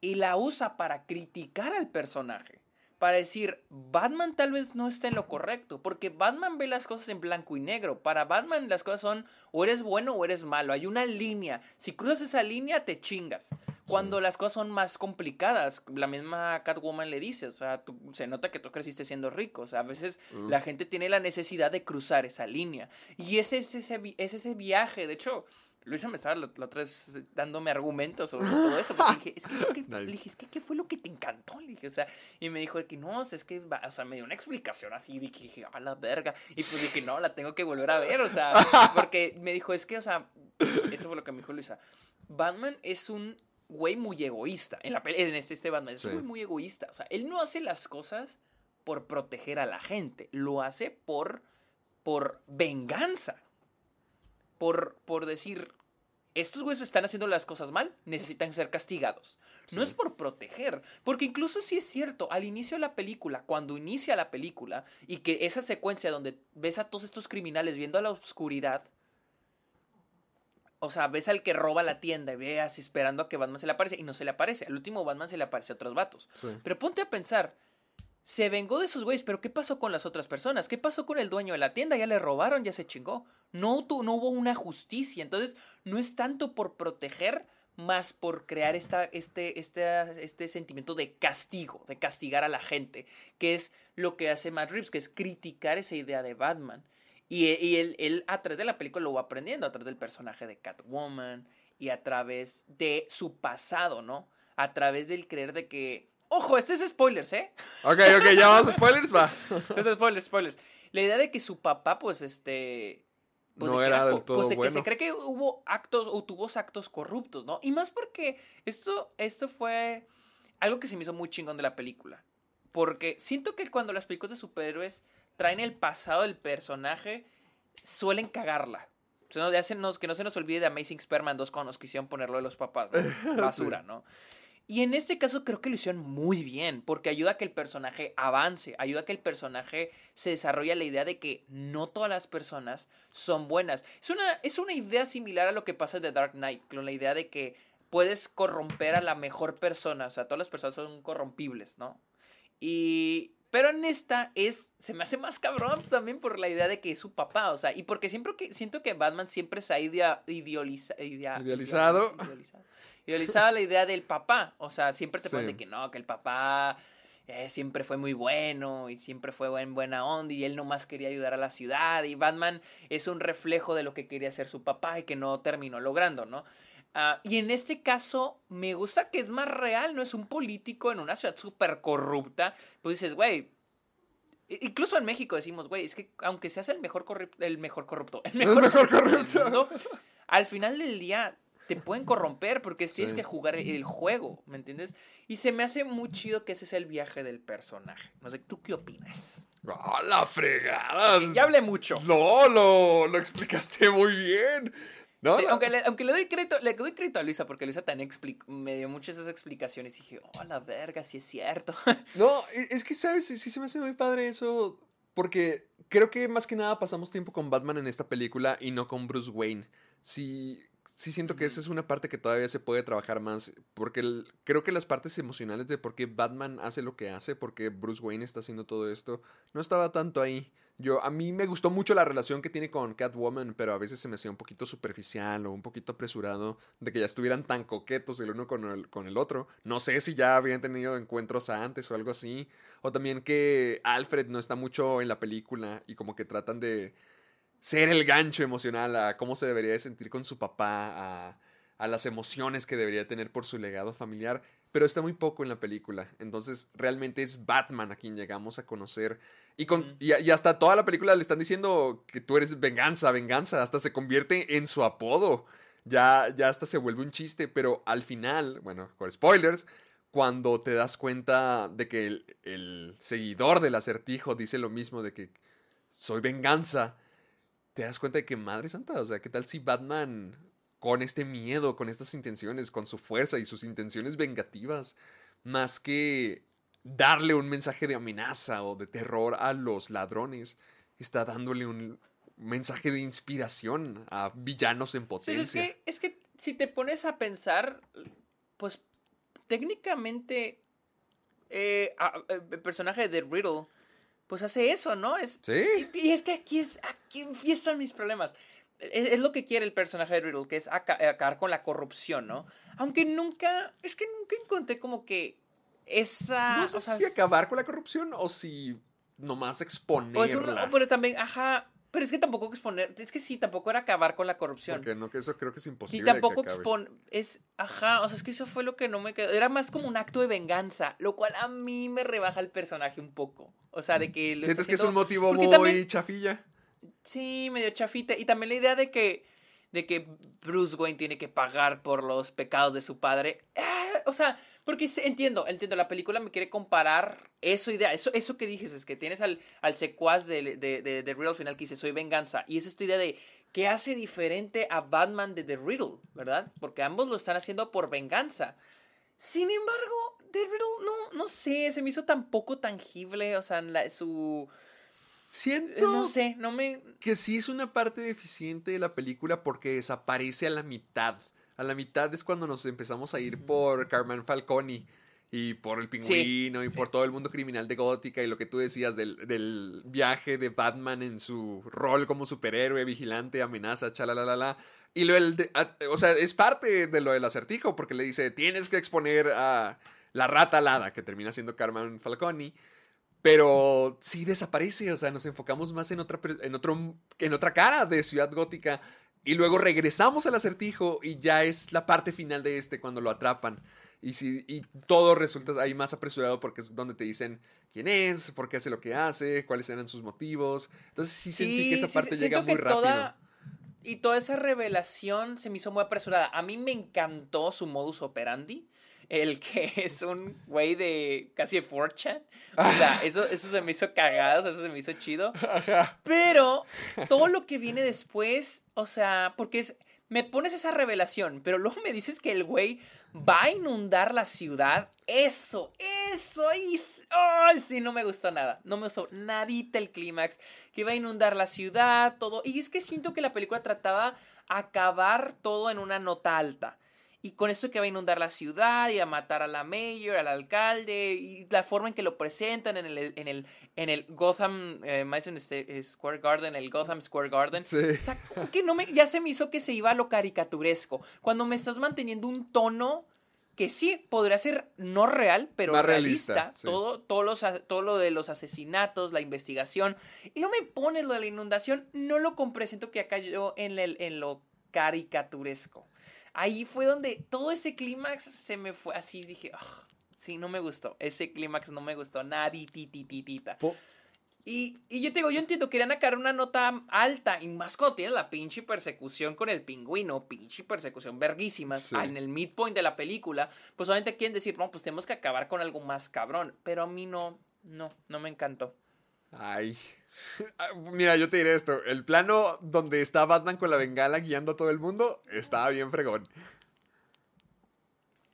y la usa para criticar al personaje. Para decir, Batman tal vez no está en lo correcto, porque Batman ve las cosas en blanco y negro. Para Batman las cosas son o eres bueno o eres malo. Hay una línea. Si cruzas esa línea, te chingas. Cuando las cosas son más complicadas, la misma Catwoman le dice, o sea, tú- se nota que tú creciste siendo rico. O sea, a veces la gente tiene la necesidad de cruzar esa línea. Y ese es ese, es ese viaje. De hecho, Luisa me estaba la, la otra vez dándome argumentos sobre todo eso. Porque dije, es que, lo que- Nice. le dije, es que, ¿qué fue lo que te encantó? Le dije, o sea, y me dijo de que no, es que, o sea, me dio una explicación así. Y dije, a la verga. Y pues dije, no, la tengo que volver a ver, o sea, porque me dijo, es que, o sea, eso fue lo que me dijo Luisa. Batman es un güey muy egoísta. En, la, en este, este Batman es Sí. un güey muy egoísta. O sea, él no hace las cosas por proteger a la gente, lo hace por, por venganza. Por, por decir, estos güeyes están haciendo las cosas mal, necesitan ser castigados. No es por proteger, porque incluso si es cierto, al inicio de la película, cuando inicia la película, y que esa secuencia donde ves a todos estos criminales viendo a la oscuridad, o sea, ves al que roba la tienda y veas esperando a que Batman se le aparece y no se le aparece. Al último Batman se le aparece a otros vatos. Sí. Pero ponte a pensar, se vengó de esos güeyes, pero ¿qué pasó con las otras personas? ¿Qué pasó con el dueño de la tienda? Ya le robaron, ya se chingó. No, no hubo una justicia. Entonces, no es tanto por proteger, más por crear este, este, este sentimiento de castigo, de castigar a la gente, que es lo que hace Matt Reeves, que es criticar esa idea de Batman. Y, él a través de la película lo va aprendiendo, a través del personaje de Catwoman y a través de su pasado, ¿no? A través del creer de que... Ojo, este es spoilers, ¿eh? Ok, ok, ya vamos a spoilers, va. Este es spoilers, spoilers. La idea de que su papá, pues, este... pues, No que era del todo pues, de que bueno. se cree que hubo actos o tuvo actos corruptos, ¿no? Y más porque esto, esto fue algo que se me hizo muy chingón de la película. Porque siento que cuando las películas de superhéroes traen el pasado del personaje, suelen cagarla. O sea, no, ya se nos- que no se nos olvide de Amazing Spider-Man 2 cuando nos quisieron ponerlo de los papás. ¿no? Basura, ¿no? Y en este caso creo que lo hicieron muy bien, porque ayuda a que el personaje avance, ayuda a que el personaje se desarrolle la idea de que no todas las personas son buenas. Es una, es una idea similar a lo que pasa en The Dark Knight, con la idea de que puedes corromper a la mejor persona, o sea, todas las personas son corrompibles, ¿no? Y... Pero en esta es, se me hace más cabrón también por la idea de que es su papá, o sea, y porque siempre que siento que Batman siempre se ha idea, idealiza- idea- Idealizado. idealizado. Idealizaba la idea del papá, o sea, siempre te Sí. ponen de que no, que el papá eh, siempre fue muy bueno y siempre fue buen, buena onda y él nomás quería ayudar a la ciudad y Batman es un reflejo de lo que quería hacer su papá y que no terminó logrando, ¿no? Ah, y en este caso me gusta que es más real, no es un político en una ciudad súper corrupta, pues dices, güey, incluso en México decimos, güey, es que aunque seas el mejor, corrup- el mejor corrupto, el mejor, mejor corrupto corrupto. mundo, al final del día te pueden corromper porque tienes Sí. que jugar el juego, ¿me entiendes? Y se me hace muy chido que ese es el viaje del personaje. No sé, ¿tú qué opinas? ¡Ah, la fregada! Ya hablé mucho. No, lo, lo explicaste muy bien. No, Sí, la- aunque, le, aunque le doy crédito, le doy crédito a Luisa porque Luisa también expli- me dio muchas esas explicaciones y dije, oh, la verga, sí es cierto. No, e- es que, ¿sabes? Sí, sí se me hace muy padre eso. Porque creo que más que nada pasamos tiempo con Batman en esta película y no con Bruce Wayne. Sí, sí siento que esa es una parte que todavía se puede trabajar más. Porque el- creo que las partes emocionales de por qué Batman hace lo que hace, por qué Bruce Wayne está haciendo todo esto, no estaba tanto ahí. Yo, a mí me gustó mucho la relación que tiene con Catwoman, pero a veces se me hacía un poquito superficial o un poquito apresurado de que ya estuvieran tan coquetos el uno con el, con el otro. No sé si ya habían tenido encuentros antes o algo así. O también que Alfred no está mucho en la película y como que tratan de ser el gancho emocional a cómo se debería de sentir con su papá, a, a las emociones que debería tener por su legado familiar. Pero está muy poco en la película. Entonces realmente es Batman a quien llegamos a conocer. Y, con, y, y hasta toda la película le están diciendo que tú eres venganza, venganza. Hasta se convierte en su apodo. Ya, ya hasta se vuelve un chiste. Pero al final, bueno, con spoilers, cuando te das cuenta de que el, el seguidor del acertijo dice lo mismo de que soy venganza, te das cuenta de que madre santa, o sea, ¿qué tal si Batman con este miedo, con estas intenciones, con su fuerza y sus intenciones vengativas, más que darle un mensaje de amenaza o de terror a los ladrones, está dándole un mensaje de inspiración a villanos en Sí, potencia? es, que, es que si te pones a pensar, pues técnicamente eh, a- el personaje de Riddle, pues hace eso, ¿no? Es, Sí. Y, y es que aquí es aquí empiezan mis problemas. Es, es lo que quiere el personaje de Riddle, que es aca- acabar con la corrupción, ¿no? Aunque nunca, es que nunca encontré como que esa... No sé o sea, si acabar con la corrupción o si nomás o exponerla. es un- o pero también, ajá, pero es que tampoco exponer, es que sí, tampoco era acabar con la corrupción. Porque no, que eso creo que es imposible. tampoco que acabe. expone. Es. Ajá, o sea, es que eso fue lo que no me quedó. Era más como un acto de venganza, lo cual a mí me rebaja el personaje un poco. O sea, de que. Lo ¿Sientes que es un motivo porque muy también- chafilla? Sí, medio chafita. Y también la idea de que. de que Bruce Wayne tiene que pagar por los pecados de su padre. Ah, o sea, porque entiendo, entiendo, la película me quiere comparar eso idea, eso, eso que dices, es que tienes al, al secuaz de, de, de, de Riddle al final que dice soy venganza, y es esta idea de qué hace diferente a Batman de The Riddle, ¿verdad? Porque ambos lo están haciendo por venganza. Sin embargo, The Riddle, no, no sé, se me hizo tan poco tangible, o sea, la- su... Siento No sé, no me... que sí es una parte deficiente de la película porque desaparece a la mitad. A la mitad es cuando nos empezamos a ir por Carmen Falconi y por el pingüino y por todo el mundo criminal de Gótica y lo que tú decías del, del viaje de Batman en su rol como superhéroe, vigilante, amenaza, chalalala. Y lo del de- a- o sea, es parte de lo del acertijo porque le dice, tienes que exponer a la rata alada, que termina siendo Carmen Falconi. Pero sí desaparece, o sea, nos enfocamos más en otra, en otro, en otra cara de Ciudad Gótica. Y luego regresamos al acertijo y ya es la parte final de este cuando lo atrapan. Y, si, y todo resulta ahí más apresurado porque es donde te dicen quién es, por qué hace lo que hace, cuáles eran sus motivos. Entonces sí sentí que esa parte llega muy rápido. toda- y toda esa revelación se me hizo muy apresurada. A mí me encantó su modus operandi. El que es un güey de casi de 4chan. O sea, eso, eso se me hizo cagado, eso se me hizo chido. Pero todo lo que viene después, o sea, porque es. Me pones esa revelación, pero luego me dices que el güey va a inundar la ciudad. Eso, eso, ahí. Ay, sí, no me gustó nada. No me gustó nadita el clímax. Que va a inundar la ciudad, todo. Y es que siento que la película trataba acabar todo en una nota alta. Y con esto que va a inundar la ciudad y a matar a la mayor, al alcalde, y la forma en que lo presentan en el, en el, en el Gotham eh, Madison Square Garden, el Gotham Square Garden. Sí. O sea, que no me, ya se me hizo que se iba a lo caricaturesco. Cuando me estás manteniendo un tono que sí podría ser no real, pero Más realista. realista, sí. todo, todo, los, todo lo de los asesinatos, la investigación. Y no me pones lo de la inundación, no lo compré. Siento que acá yo en, el, en lo caricaturesco. Ahí fue donde todo ese clímax se me fue así. Dije, "Ugh, sí, no me gustó. Ese clímax no me gustó. Naditititita. Y, y yo te digo, yo entiendo, querían sacar una nota alta. Y más cuando tienes la pinche persecución con el pingüino, pinche persecución verguísima, Sí. en el midpoint de la película, pues obviamente quieren decir, no, pues tenemos que acabar con algo más cabrón. Pero a mí no, no, no me encantó. Ay. Ah, Mira, yo te diré esto. El plano donde está Batman con la bengala guiando a todo el mundo estaba bien fregón.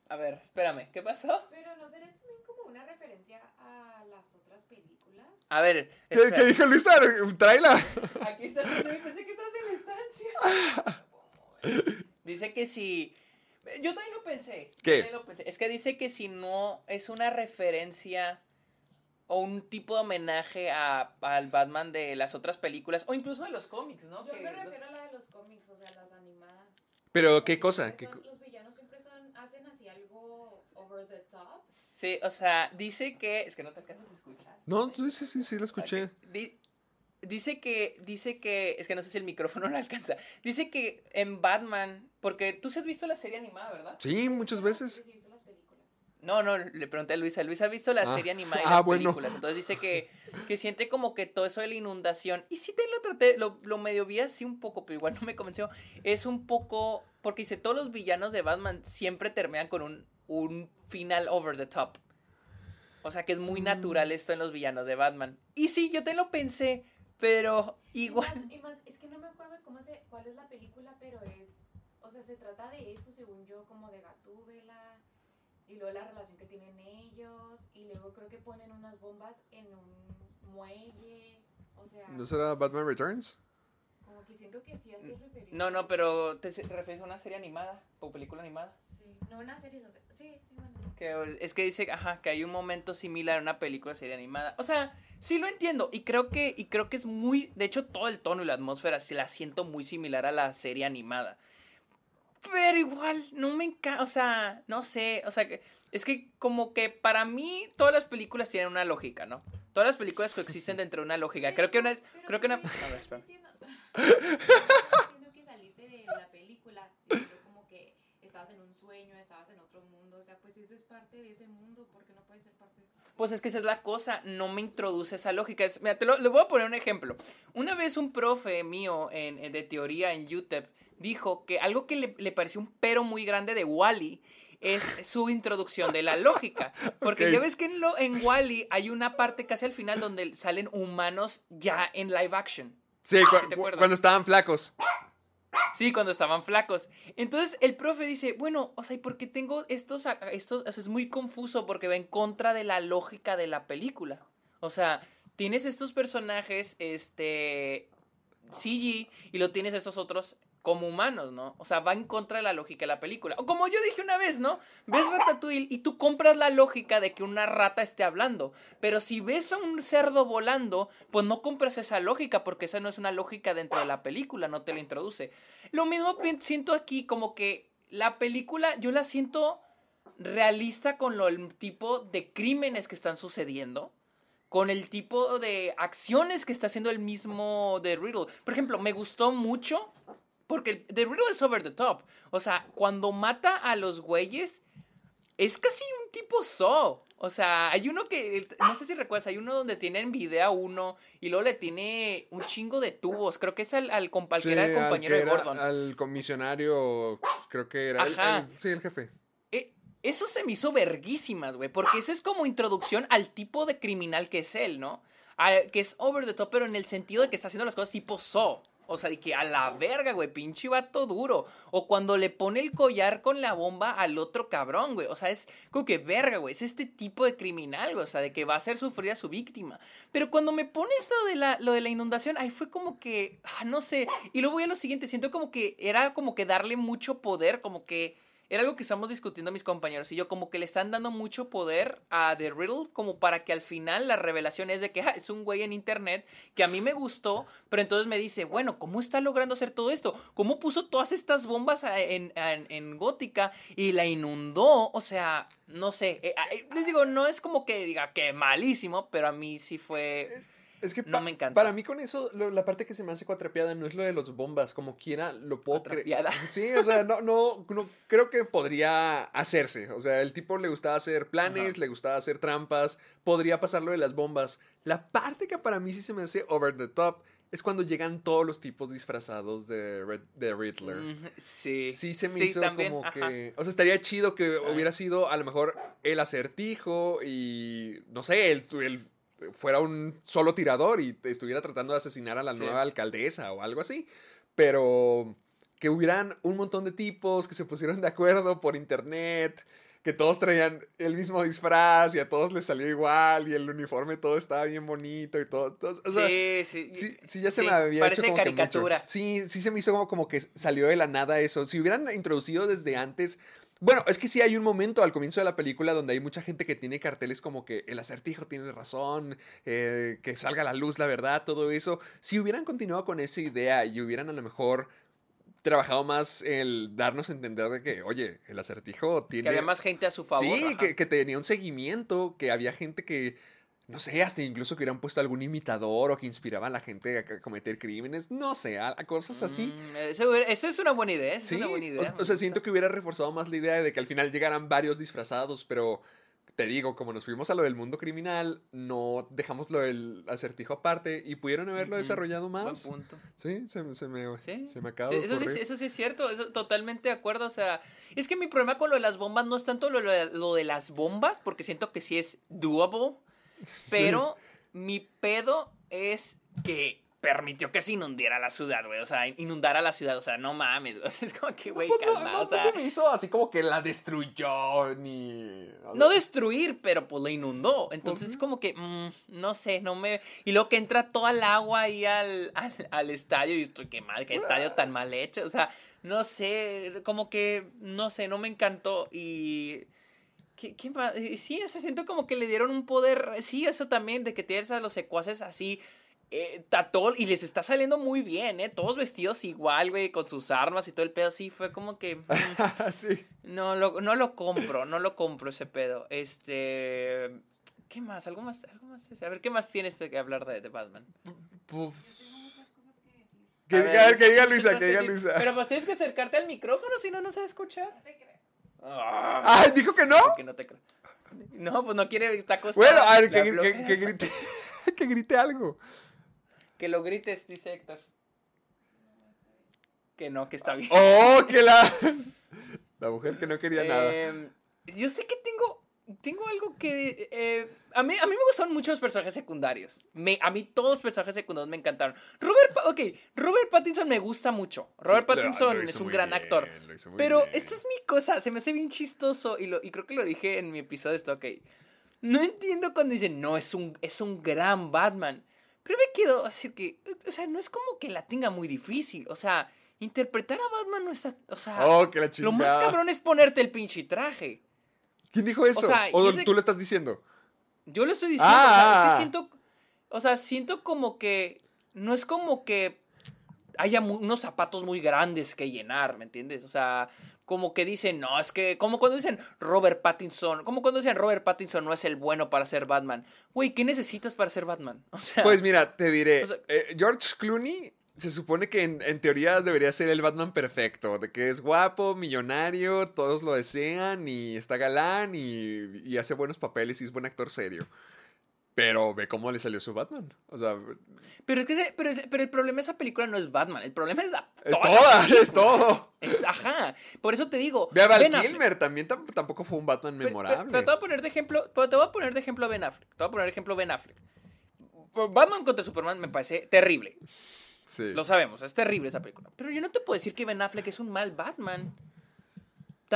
A ver, espérame, ¿qué pasó? Pero no sería también como una referencia a las otras películas. A ver, ¿Qué, dijo Luisa? Tráela. Aquí está, pensé que estás en la estancia. Dice que si. Yo también lo pensé. ¿Qué? también lo pensé. Es que dice que si no es una referencia o un tipo de homenaje a, al Batman de las otras películas o incluso de los cómics, ¿no? Yo Que me los- refiero a la de los cómics, o sea, las animadas. Pero, ¿qué cosa? siempre ¿Qué son- co- los villanos siempre son, hacen así algo over the top. Sí, o sea, dice que. Es que no te alcanzas a escuchar. No, sí, sí, sí, sí, lo escuché. Dice que, dice que, es que no sé si el micrófono no alcanza. Dice que en Batman, porque tú sí has visto la serie animada, ¿verdad? Sí, muchas veces. Sí, películas. No, no, le pregunté a Luisa. Luisa ha visto la Ah. serie animada y Ah, las bueno. películas. Entonces dice que, que siente como que todo eso de la inundación. Y sí te lo traté, lo, lo medio vi así un poco, pero igual no me convenció. Es un poco. Porque dice, todos los villanos de Batman siempre terminan con un, un final over the top. O sea que es muy Mm. natural esto en los villanos de Batman. Y sí, yo te lo pensé, pero Y igual. más, y más, es que no me acuerdo de cómo se, cuál es la película, pero es, o sea, se trata de eso, según yo, como de Gatúbela, y luego la relación que tienen ellos, y luego creo que ponen unas bombas en un muelle, o sea, ¿No será Batman Returns? como que siento que sí hace referencia. No, no, pero te refieres a una serie animada o película animada. Sí, no una serie, o sea, sí, sí, bueno. Que es que dice, ajá, que hay un momento similar en una película serie animada. O sea, sí lo entiendo. Y creo que, y creo que es muy. De hecho, todo el tono y la atmósfera sí la siento muy similar a la serie animada. Pero igual, no me encanta. O sea, no sé. O sea, que, es que como que para mí todas las películas tienen una lógica, ¿no? Todas las películas coexisten dentro de una lógica. Creo que una es. Creo que una. A ver, espera. diciendo- diciendo que saliste de la película, diciendo como que estabas en un sueño, estabas en otro mundo, o sea, pues eso es parte de ese mundo, ¿por qué no puede ser parte de eso? Pues es que esa es la cosa, no me introduce esa lógica. Es, mira, te lo, le voy a poner un ejemplo. Una vez un profe mío en, en- de teoría en UTEP dijo que algo que le, le pareció un pero muy grande de Wally es su introducción de la lógica. Porque ya ves que en, lo, en Wally hay una parte casi al final donde salen humanos ya en live action. Sí, cuando estaban flacos. Sí, cuando estaban flacos. Entonces el profe dice, bueno, o sea, ¿y por qué tengo estos, estos? O sea, es muy confuso porque va en contra de la lógica de la película. O sea, tienes estos personajes, este, CG, y lo tienes estos otros como humanos, ¿no? O sea, va en contra de la lógica de la película. O como yo dije una vez, ¿no? Ves Ratatouille y tú compras la lógica de que una rata esté hablando. Pero si ves a un cerdo volando, pues no compras esa lógica porque esa no es una lógica dentro de la película, no te la introduce. Lo mismo siento aquí, como que la película yo la siento realista con lo, el tipo de crímenes que están sucediendo con el tipo de acciones que está haciendo el mismo The Riddle. Por ejemplo, me gustó mucho porque The Riddle es over the top. O sea, cuando mata a los güeyes, es casi un tipo Saw. O sea, hay uno que, no sé si recuerdas, hay uno donde tiene en video uno y luego le tiene un chingo de tubos. Creo que es al, al, compa- al que era el al compañero de Gordon. Al comisionario, creo que era. el- Ajá. el- sí, el jefe. Eh, Eso se me hizo verguísimas, güey, porque eso es como introducción al tipo de criminal que es él, ¿no? A- que es over the top, pero en el sentido de que está haciendo las cosas tipo Saw. O sea, de que a la verga, güey, pinche vato duro. O cuando le pone el collar con la bomba al otro cabrón, güey. O sea, es como que verga, güey. Es este tipo de criminal, güey. O sea, de que va a hacer sufrir a su víctima. Pero cuando me pones lo de la, lo de la inundación, ahí fue como que, ah, no sé. Y luego voy a lo siguiente, siento como que era como que darle mucho poder, como que era algo que estamos discutiendo mis compañeros y yo, como que le están dando mucho poder a The Riddle, como para que al final la revelación es de que ah, es un güey en internet que a mí me gustó, pero entonces me dice, bueno, ¿cómo está logrando hacer todo esto? ¿Cómo puso todas estas bombas en, en- en Gótica y la inundó? O sea, no sé. eh, eh, les digo, no es como que diga que malísimo, pero a mí sí fue... Es que No pa- me encanta. para mí con eso, lo- la parte que se me hace cuatrapeada no es lo de los bombas, como quiera lo puedo creer. Sí, o sea, no, no, no, creo que podría hacerse. O sea, el tipo le gustaba hacer planes, le gustaba hacer trampas, podría pasar lo de las bombas. La parte que para mí sí se me hace over the top es cuando llegan todos los tipos disfrazados de, Red- de Riddler. Mm, sí. Sí, se me Sí, hizo también, como ajá. que. O sea, estaría chido que hubiera sido a lo mejor el acertijo y. No sé, el, el- fuera un solo tirador y estuviera tratando de asesinar a la Sí. nueva alcaldesa o algo así. Pero que hubieran un montón de tipos que se pusieron de acuerdo por internet. Que todos traían el mismo disfraz y a todos les salió igual y el uniforme todo estaba bien bonito y todo. todo- o sea, sí, sí. Sí, sí, ya se Sí, me había parece hecho como que mucho. caricatura. Sí, sí se me hizo como, como que salió de la nada eso. Si hubieran introducido desde antes. Bueno, es que sí hay un momento al comienzo de la película donde hay mucha gente que tiene carteles como que el acertijo tiene razón, eh, que salga a la luz la verdad, todo eso. Si hubieran continuado con esa idea y hubieran a lo mejor trabajado más el darnos a entender de que, oye, el acertijo tiene... Que había más gente a su favor. Sí, que tenía un seguimiento, que había gente que, no sé, hasta incluso que hubieran puesto algún imitador o que inspiraba a la gente a, cometer crímenes, no sé, a, a cosas así. Mm, hubiera- esa es una buena idea. Sí, es una buena idea. o, sea, siento que hubiera reforzado más la idea de que al final llegaran varios disfrazados, pero te digo, como nos fuimos a lo del mundo criminal, no dejamos lo del acertijo aparte y pudieron haberlo desarrollado Buen más. punto. Sí, se, se me, Sí. se me acaba de eso, sí, eso sí es cierto, eso totalmente de acuerdo. O sea, es que mi problema con lo de las bombas no es tanto lo, lo de las bombas, porque siento que sí es doable, pero mi pedo es que permitió que se inundara la ciudad, güey. O sea, inundara la ciudad, o sea, no mames. O sea, es como que, güey, Pues no, calma, no, o no sea, se me hizo así como que la destruyó ni... no destruir, pero pues la inundó. Entonces es como que, mm, no sé, no me... Y luego que entra toda el agua ahí al, al, al estadio y estoy, qué mal, qué estadio tan mal hecho. O sea, no sé, como que, no sé, no me encantó y... ¿Qué, qué más? Sí, o sea, siento como que le dieron un poder, sí, eso también, de que tienes a los secuaces así, eh, tatol, y les está saliendo muy bien, ¿eh? Todos vestidos igual, güey, con sus armas y todo el pedo, sí, fue como que... mm, sí. no lo, no lo compro, no lo compro ese pedo. Este. ¿Qué más? ¿Algo más? ¿Algo más? A ver, ¿qué más tienes que hablar de, de Batman? Puf. Yo tengo muchas cosas que decir. Que, A diga, ver, que diga ¿qué Luisa, que diga? Luisa. Pero pues tienes que acercarte al micrófono, si no, no se va a escuchar. No te creas. Ah, Ay, dijo que no. que no te creo. No, pues no quiere, acostado. Bueno, a ver, que, que- que grite, que grite algo. Que lo grites, dice Héctor. que no, que está bien. ¡Oh, que la... La mujer que no quería nada. Em, yo sé que tengo, tengo algo que... eh, a, mí, a mí me gustan mucho los personajes secundarios. Me, a mí todos los personajes secundarios me encantaron. Robert, ok, Robert Pattinson me gusta mucho. Robert Sí, Pattinson lo es un gran bien, actor. Pero bien. esta es mi cosa, se me hace bien chistoso y, lo, y creo que lo dije en mi episodio esto, ok. No entiendo cuando dicen, no, es un, es un gran Batman. Pero me quedo así que, o sea, no es como que la tenga muy difícil. O sea, interpretar a Batman no está, o sea, Oh, que la lo más cabrón es ponerte el pinche traje. ¿Quién dijo eso? sea, ¿O tú lo estás diciendo? Yo lo estoy diciendo, o sea, Ah. es que siento, o sea, siento como que, no es como que haya unos zapatos muy grandes que llenar, ¿me entiendes? O sea, como que dicen, no, es que, como cuando dicen Robert Pattinson, como cuando dicen Robert Pattinson no es el bueno para ser Batman. Güey, ¿qué necesitas para ser Batman? O sea, Pues mira, te diré. O sea- eh, George Clooney se supone que en, en teoría debería ser el Batman perfecto. De que es guapo, millonario, todos lo desean y está galán y, y hace buenos papeles y es buen actor serio. Pero ve cómo le salió su Batman. O sea, pero, es que ese- pero, ese- pero el problema de esa película no es Batman, el problema es la... es toda la es todo. Es- ajá, por eso te digo... Ve a Val Ben Affleck. Kilmer, también tam- tampoco fue un Batman memorable. Pero, pero te voy a poner de ejemplo, te voy a poner de ejemplo a Ben Affleck. Te voy a poner de ejemplo a Ben Affleck. Batman contra Superman me parece terrible. Sí. Lo sabemos, es terrible esa película. Pero yo no te puedo decir que Ben Affleck es un mal Batman.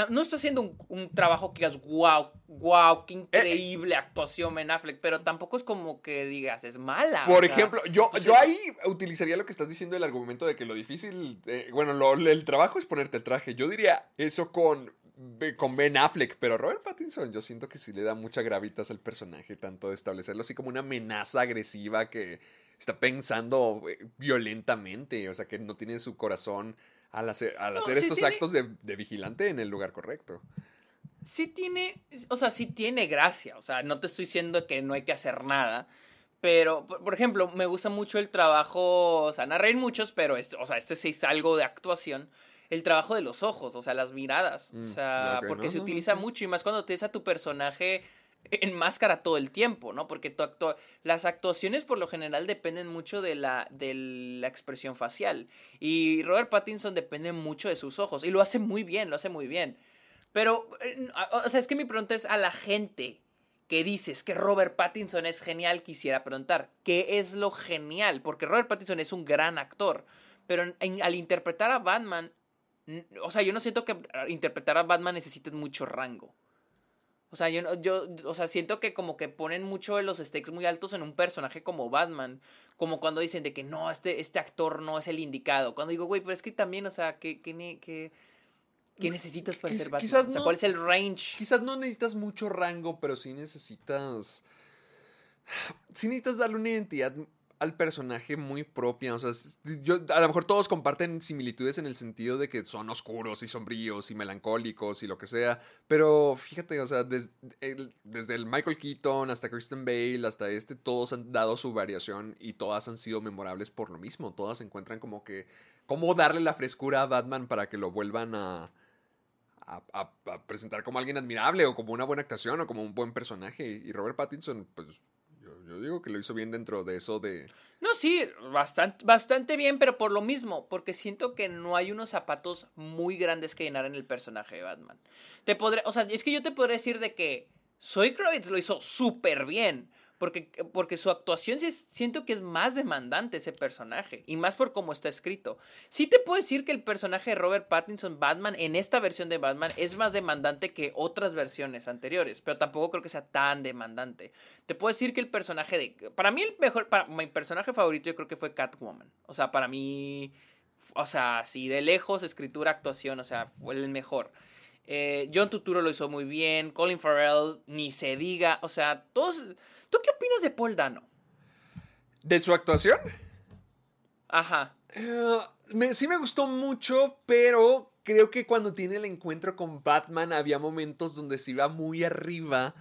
No está haciendo un, un trabajo que digas, wow, wow, qué Eh, increíble actuación Ben Affleck, pero tampoco es como que digas, es mala. o Por sea, ejemplo, yo, entonces- yo ahí utilizaría lo que estás diciendo, el argumento de que lo difícil, eh, bueno, lo- el trabajo es ponerte el traje. Yo diría eso con, con Ben Affleck, pero Robert Pattinson yo siento que sí le da mucha gravitas al personaje, tanto de establecerlo así como una amenaza agresiva que está pensando eh, violentamente, o sea, que no tiene su corazón al hacer, al No, hacer sí estos tiene- actos de, de vigilante en el lugar correcto. sí tiene, o sea, sí tiene gracia. O sea, no te estoy diciendo que no hay que hacer nada. Pero, por, por ejemplo, me gusta mucho el trabajo, o sea, narré muchos, pero este, o sea, este sí es algo de actuación. El trabajo de los ojos, o sea, las miradas. Mm, o sea, ok, porque no, se no, utiliza mucho y más cuando tienes a tu personaje en máscara todo el tiempo, ¿no? Porque tu acto- las actuaciones por lo general dependen mucho de la, de la expresión facial. Y Robert Pattinson depende mucho de sus ojos. Y lo hace muy bien, lo hace muy bien. Pero, eh, o sea, es que mi pregunta es a la gente que dices que Robert Pattinson es genial, quisiera preguntar, ¿qué es lo genial? Porque Robert Pattinson es un gran actor, pero al interpretar a Batman, o sea, yo no siento que interpretar a Batman necesite mucho rango. O sea, yo, yo, o sea, siento que como que ponen mucho de los stakes muy altos en un personaje como Batman. Como cuando dicen de que no, este, este actor no es el indicado. Cuando digo, güey, pero es que también, o sea, ¿qué, qué, ne- qué- qué necesitas para ser Batman? o sea, no- ¿cuál es el range? Quizás no necesitas mucho rango, pero sí necesitas. Sí necesitas darle una identidad al personaje muy propia. O sea, a lo mejor todos comparten similitudes en el sentido de que son oscuros y sombríos y melancólicos y lo que sea. Pero fíjate, o sea, desde el Michael Keaton hasta Kristen Bale, hasta este, todos han dado su variación y todas han sido memorables por lo mismo. Todas encuentran como que. cómo darle la frescura a Batman para que lo vuelvan a, a- a presentar como alguien admirable o como una buena actuación o como un buen personaje. Y Robert Pattinson, pues yo, digo que lo hizo bien dentro de eso de... No, sí, bastante, bastante bien, pero por lo mismo, porque siento que no hay unos zapatos muy grandes que llenar en el personaje de Batman. Te podré, o sea, es que yo te podría decir de que Soy Kravitz lo hizo súper bien. Porque, porque su actuación siento que es más demandante ese personaje. Y más por cómo está escrito. Sí te puedo decir que el personaje de Robert Pattinson, Batman, en esta versión de Batman, es más demandante que otras versiones anteriores. Pero tampoco creo que sea tan demandante. Te puedo decir que el personaje de. Para mí, el mejor. Para, mi personaje favorito, yo creo que fue Catwoman. O sea, para mí. O sea, sí, de lejos, escritura, actuación, o sea, fue el mejor. Eh, John Tuturo lo hizo muy bien. Colin Farrell, ni se diga. O sea, todos. ¿Tú qué opinas de Paul Dano? ¿De su actuación? Ajá. Eh, me- sí me gustó mucho, pero creo que cuando tiene el encuentro con Batman había momentos donde se iba muy arriba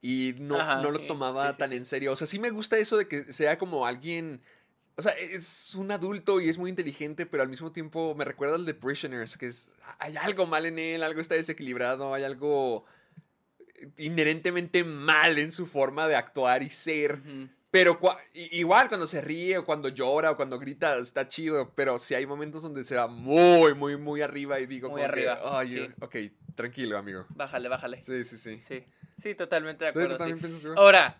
y no, Ajá, no lo tomaba sí, sí, tan en serio. O sea, sí me gusta eso de que sea como alguien... O sea, es un adulto y es muy inteligente, pero al mismo tiempo me recuerda al de Prisoners, que es... Hay algo mal en él, algo está desequilibrado, hay algo inherentemente mal en su forma de actuar y ser. Ujú. Pero cua- igual cuando se ríe o cuando llora o cuando grita está chido, pero sí hay momentos donde se va muy, muy, muy arriba y digo Muy como que, arriba, "Ay, sí. ok, tranquilo, amigo. Bájale, bájale. Sí, sí, sí. Sí, sí, totalmente de ¿Tú acuerdo. sí. Ahora,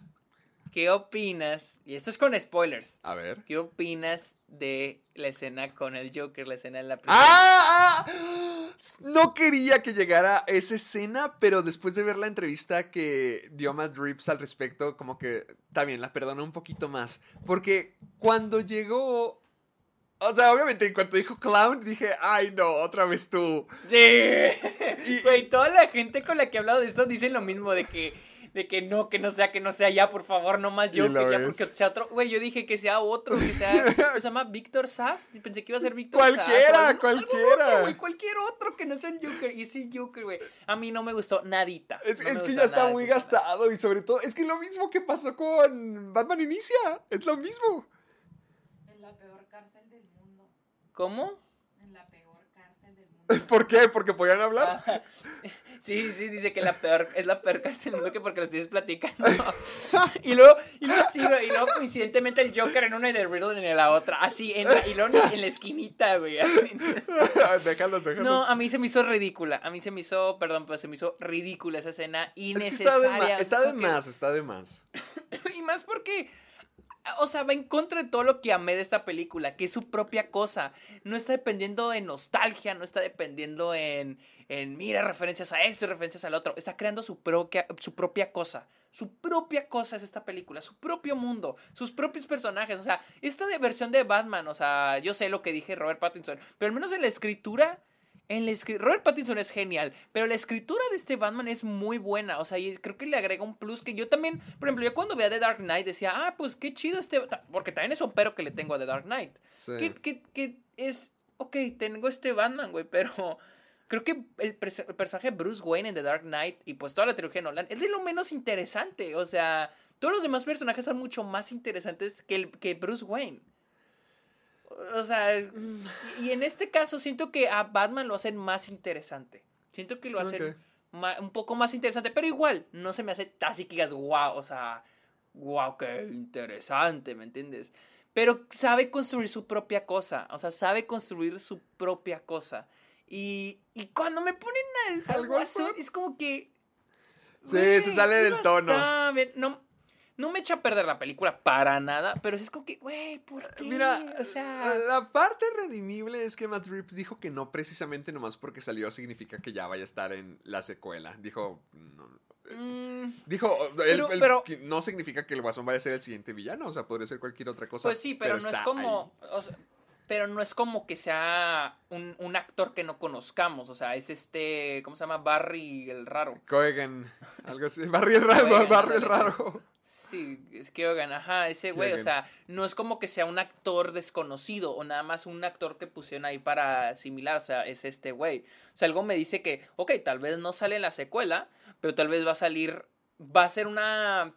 ¿qué opinas? Y esto es con spoilers. A ver. ¿Qué opinas de la escena con el Joker, la escena en la prisión? ¡Ah! ah! No quería que llegara esa escena, pero después de ver la entrevista que dio Matt Reeves al respecto, como que también la perdoné un poquito más. Porque cuando llegó. O sea, obviamente, en cuanto dijo clown, dije, ay no, otra vez tú. Sí. Güey, toda la gente con la que he hablado de esto dicen lo mismo, de que, de que no, que no sea, que no sea ya, por favor, no más Y Joker, lo ya, porque sea otro. Güey, yo dije que sea otro, que sea. Se llama Víctor Sass. Pensé que iba a ser Víctor Sass. Cualquiera, cualquiera. güey, cualquier otro que no sea el Joker. Y ese Joker, güey. A mí no me gustó nadita. Es, No me es que ya está muy gastado y sobre todo, es que lo mismo que pasó con Batman Inicia. Es lo mismo. En la peor cárcel del mundo. ¿Cómo? En la peor cárcel del mundo. ¿Por qué? ¿Porque podían hablar? Ajá. Sí, sí, dice que la peor, es la peor cárcel del mundo que porque lo sigues platicando. Y luego, y luego, sí, y luego coincidentemente el Joker en una y The Riddle en la otra. Así, en la, y luego en la esquinita, güey. déjalos, déjalos. No, a mí se me hizo ridícula. A mí se me hizo, perdón, pero se me hizo ridícula esa escena es que innecesaria. está de, sea, está de más, está de más. Y más porque, o sea, va en contra de todo lo que amé de esta película, que es su propia cosa. No está dependiendo de nostalgia, no está dependiendo en, en mira, referencias a esto y referencias al otro. Está creando su propia, su propia cosa. Su propia cosa es esta película, su propio mundo, sus propios personajes. O sea, esta de versión de Batman, o sea, yo sé lo que dije Robert Pattinson, pero al menos en la escritura en la Robert Pattinson es genial, pero la escritura de este Batman es muy buena. O sea, y creo que le agrega un plus que yo también, por ejemplo, yo cuando veía The Dark Knight decía, ah, pues qué chido este. Porque también es un pero que le tengo a The Dark Knight. Sí. Que, que- que es, ok, tengo este Batman, güey, pero creo que el, pers- el personaje de Bruce Wayne en The Dark Knight y pues toda la trilogía de Nolan es de lo menos interesante. O sea, todos los demás personajes son mucho más interesantes que, el, que Bruce Wayne. O sea, y, en este caso siento que a Batman lo hacen más interesante. Siento que lo hacen un poco más interesante, pero igual no se me hace así que digas, wow, o sea, wow, qué interesante, ¿me entiendes? Pero sabe construir su propia cosa, o sea, sabe construir su propia cosa. Y, y cuando me ponen al, al ¿Al guasón, Guasón? es como que... Sí, se sale del no tono. está No, no me echa a perder la película para nada, pero es como que, güey, ¿por qué? Mira, o sea... la parte redimible es que Matt Reeves dijo que no precisamente nomás porque salió significa que ya vaya a estar en la secuela. Dijo, no, mm, dijo, el- Pero- el- pero- que no significa que el Guasón vaya a ser el siguiente villano, o sea, podría ser cualquier otra cosa. Pues sí, pero, no es como. ahí. o sea, pero no es como que sea un, un actor que no conozcamos. O sea, es este. ¿Cómo se llama? Barry el raro. Coegan, algo así. Barry el raro, Coegan, Barry el raro. Sí, es que oigan, ajá, ese güey. O Keoghan. sea, no es como que sea un actor desconocido o nada más un actor que pusieron ahí para similar. O sea, es este güey. O sea, algo me dice que, ok, tal vez no sale en la secuela, pero tal vez va a salir. Va a ser una.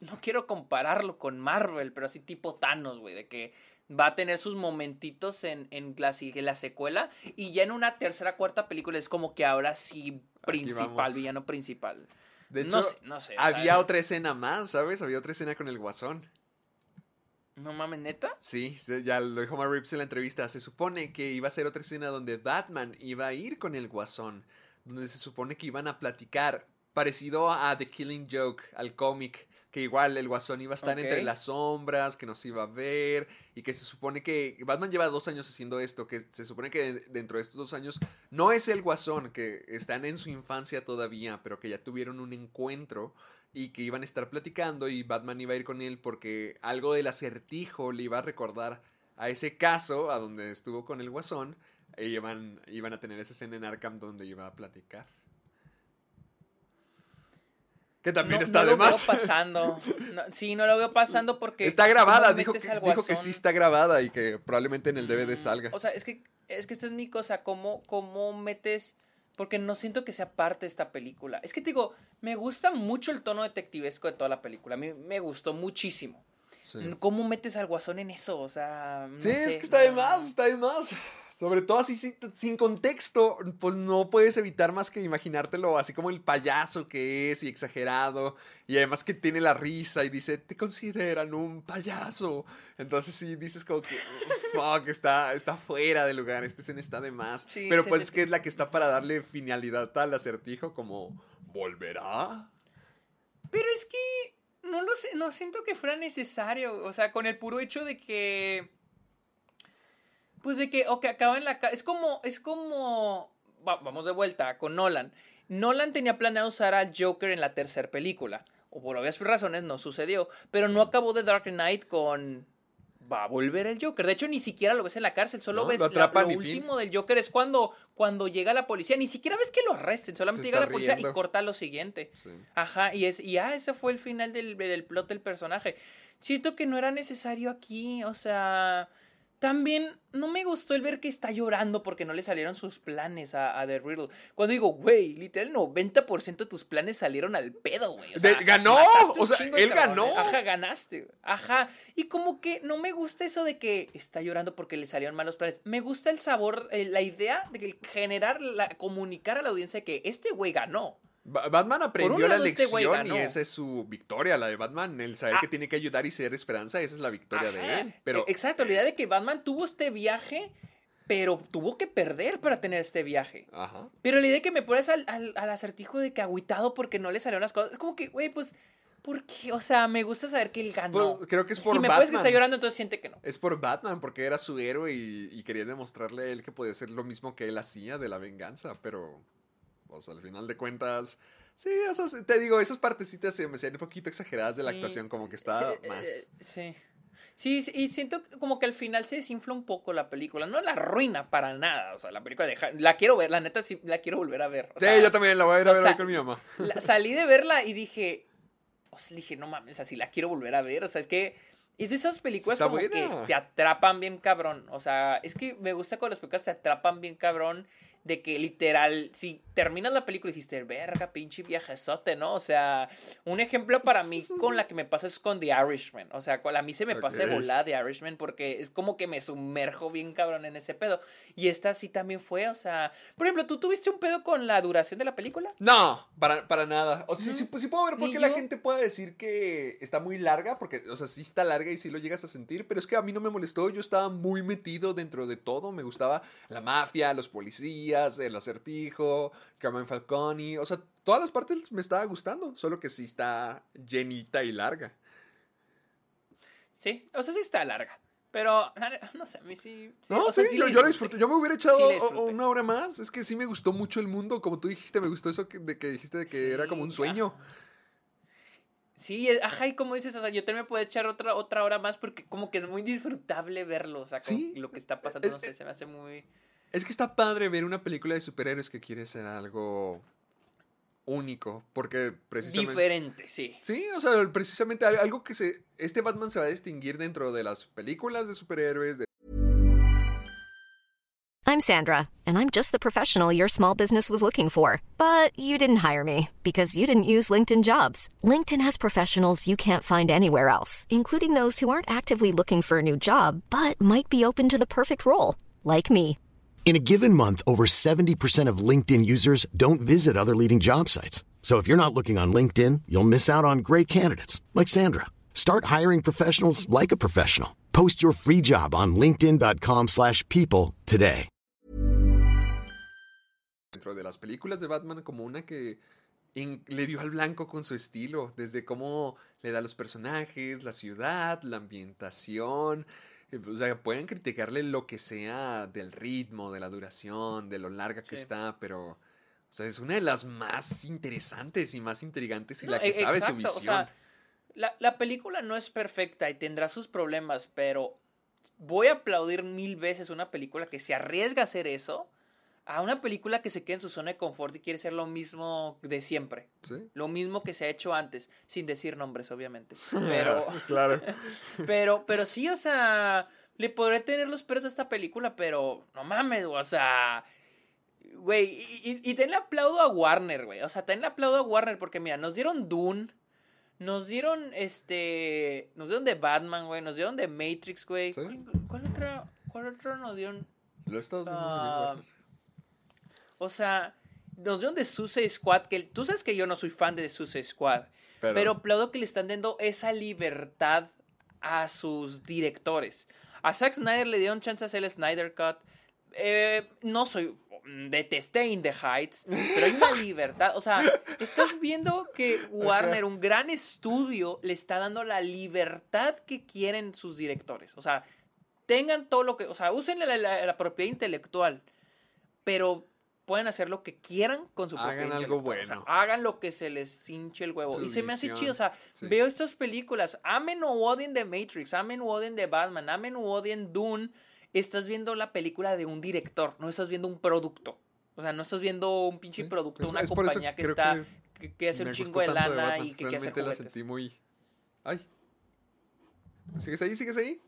No quiero compararlo con Marvel, pero así tipo Thanos, güey, de que va a tener sus momentitos en, en, la, si- en la secuela y ya en una tercera, cuarta película es como que ahora sí principal, villano principal. De hecho, no sé, no sé. había otra escena más, ¿sabes? Había otra escena con el Guasón. No mames, neta. Sí, ya lo dijo Matt Reeves en la entrevista. Se supone que iba a ser otra escena donde Batman iba a ir con el Guasón. Donde se supone que iban a platicar. Parecido a The Killing Joke, al cómic. Que igual el Guasón iba a estar entre las sombras, que nos iba a ver. Y que se supone que. Batman lleva dos años haciendo esto. Que se supone que dentro de estos dos años no es el Guasón, que están en su infancia todavía, pero que ya tuvieron un encuentro y que iban a estar platicando y Batman iba a ir con él porque algo del acertijo le iba a recordar a ese caso, a donde estuvo con el Guasón, e iban, iban a tener esa escena en Arkham donde iba a platicar. Que también no, está no de lo más. veo pasando. No, sí, no lo veo pasando porque. Está grabada, ¿cómo dijo que, dijo que sí está grabada y que probablemente en el DVD salga. O sea, es que, es que esta es mi cosa. ¿Cómo, cómo metes.? Porque no siento que sea parte de esta película. Es que te digo, me gusta mucho el tono detectivesco de toda la película. A mí me gustó muchísimo. Sí, ¿Cómo metes al guasón en eso? O sea. no Sí, sé, es que está de no. más, está de más. Sobre todo así sin, sin contexto, pues no puedes evitar más que imaginártelo así como el payaso que es y exagerado. Y además que tiene la risa y dice, te consideran un payaso. Entonces sí dices como que, fuck, está, está fuera de lugar, este escena está de más. Sí, Pero pues es que es la que está para darle finalidad al acertijo como, ¿volverá? Pero es que no lo sé, no siento que fuera necesario. O sea, con el puro hecho de que. Pues de que, o que acaba en la Es como. Es como. va- vamos de vuelta con Nolan. Nolan tenía planeado usar al Joker en la tercera película. O por obvias razones no sucedió. Pero no acabó The Dark Knight con. Va a volver el Joker. De hecho, ni siquiera lo ves en la cárcel. Solo No, ves lo la- lo último del Joker es cuando, cuando llega la policía. Ni siquiera ves que lo arresten. Solamente llega la policía y corta lo siguiente. Sí. Ajá, y es, y ah, ese fue el final del, del plot del personaje. Siento que no era necesario aquí, o sea. También no me gustó el ver que está llorando porque no le salieron sus planes a, a The Riddle. Cuando digo, güey, literal, el 90% de tus planes salieron al pedo, güey. O sea, De- ganó, o sea, él ganó. Ajá, ganaste. güey. Ajá. Y como que no me gusta eso de que está llorando porque le salieron malos planes. Me gusta el sabor, eh, la idea de que generar, la, comunicar a la audiencia que este güey ganó. Ba- Batman aprendió la este güey lección y esa es su victoria, la de Batman. El saber Ah. que tiene que ayudar y ser esperanza, esa es la victoria de él. Pero e- Exacto, la idea de que Batman tuvo este viaje, pero tuvo que perder para tener este viaje. Ajá. Pero la idea de que me pones al, al, al acertijo de que agüitado porque no le salieron las cosas, es como que, güey, pues, ¿por qué? O sea, me gusta saber que él ganó. Pues, creo que es por si me puedes que Batman. está llorando, entonces siente que no. Es por Batman, porque era su héroe y, y quería demostrarle a él que podía hacer lo mismo que él hacía de la venganza, pero, o sea, al final de cuentas, sí, o sea, te digo, esas partecitas se me hacían un poquito exageradas de la Sí. actuación, como que está Sí, más... eh, Sí. Sí, y siento como que al final se desinfla un poco la película. No la arruina para nada. O sea, la película de... Ja- La quiero ver, la neta sí la quiero volver a ver. O sí, sea, yo también la voy a ir a ver sea, hoy con mi mamá. la- salí de verla y dije, o sea, dije, no mames, así la quiero volver a ver. O sea, es que es de esas películas Está como que te atrapan bien cabrón. O sea, es que me gusta cuando las películas te atrapan bien cabrón. De que literal, si terminas la película y dijiste, verga, pinche viajezote, ¿no? O sea, un ejemplo para mí con la que me pasa es con The Irishman. O sea, a mí se me pasa de volada The Irishman porque es como que me sumerjo bien cabrón en ese pedo. Y esta sí también fue, o sea, por ejemplo, ¿tú tuviste un pedo con la duración de la película? No, para, para nada. O sea, sí, No, sí, pues sí puedo ver por qué la gente puede decir que está muy larga, porque, o sea, sí está larga y sí lo llegas a sentir, pero es que a mí no me molestó. Yo estaba muy metido dentro de todo. Me gustaba la mafia, los policías, el acertijo, Carmen Falcone. O sea, todas las partes me estaba gustando, solo que sí está llenita y larga. Sí, o sea, sí está larga. Pero, no sé, a mí sí. sí, No, sea, sí, yo, yo la disfruté. Yo me hubiera echado una hora más. Es que sí me gustó mucho el mundo. Como tú dijiste, me gustó eso que, de que dijiste de que era como un sueño. Sí, ajá, y como dices, o sea, yo también me puedo echar otra, otra hora más porque como que es muy disfrutable verlo, o sea, como lo que está pasando, no sé, se me hace muy... Es que está padre ver una película de superhéroes que quiere ser algo único, porque precisamente... Diferente, sí. Sí, o sea, precisamente al- algo que se... Este Batman se va a distinguir dentro de las películas de superhéroes, de I'm Sandra, and I'm just the professional your small business was looking for. But you didn't hire me because you didn't use LinkedIn jobs. LinkedIn has professionals you can't find anywhere else, including those who aren't actively looking for a new job but might be open to the perfect role, like me. In a given month, over 70% of LinkedIn users don't visit other leading job sites. So if you're not looking on LinkedIn, you'll miss out on great candidates like Sandra. Start hiring professionals like a professional. Post your free job on linkedin.com/people today. dentro de las películas de Batman como una que le dio al blanco con su estilo, desde cómo le da los personajes, la ciudad, la ambientación. Eh, O sea, pueden criticarle lo que sea del ritmo, de la duración, de lo larga que Sí. está, pero o sea, es una de las más interesantes y más intrigantes y No, la que e- sabe su o visión. sea, la, la película no es perfecta y tendrá sus problemas, pero voy a aplaudir mil veces una película que se arriesga a hacer eso a una película que se queda en su zona de confort y quiere ser lo mismo de siempre. ¿Sí? Lo mismo que se ha hecho antes, sin decir nombres, obviamente. Pero, claro. pero, pero sí, o sea, le podré tener los peros a esta película, pero no mames, o sea, güey, y, y, y también le aplaudo a Warner, güey, o sea, también le aplaudo a Warner porque, mira, nos dieron Dune, nos dieron, este, nos dieron de Batman, güey, nos dieron de Matrix, güey. Sí. ¿Cuál, cuál otra, cuál otra nos dieron? Lo haciendo muy bien, Ah, Warner. O sea, nos dieron de Suicide Squad, que tú sabes que yo no soy fan de Suicide Squad, Pero- pero, aplaudo que le están dando esa libertad a sus directores. A Zack Snyder le dieron chance a hacer el Snyder Cut. Eh, no soy. Detesté In the Heights, pero hay una libertad. O sea, estás viendo que Warner, un gran estudio, le está dando la libertad que quieren sus directores. O sea, tengan todo lo que. O sea, usen la, la- la propiedad intelectual, pero pueden hacer lo que quieran con su Hagan algo intelectual. O sea, bueno. hagan lo que se les hinche el huevo. Su y se me hace visión, chido. O sea, sí. veo estas películas. Amen o odien de Matrix, amen o odien de Batman, amen o odien Dune. Estás viendo la película de un director, no estás viendo un producto. O sea, no estás viendo un pinche Sí, producto, es- una es compañía que está. que Que, hace un chingo de lana Batman, y que quiere hacer Realmente la juguetes. sentí muy... Ay. ¿Sigues ahí? ¿Sigues ahí?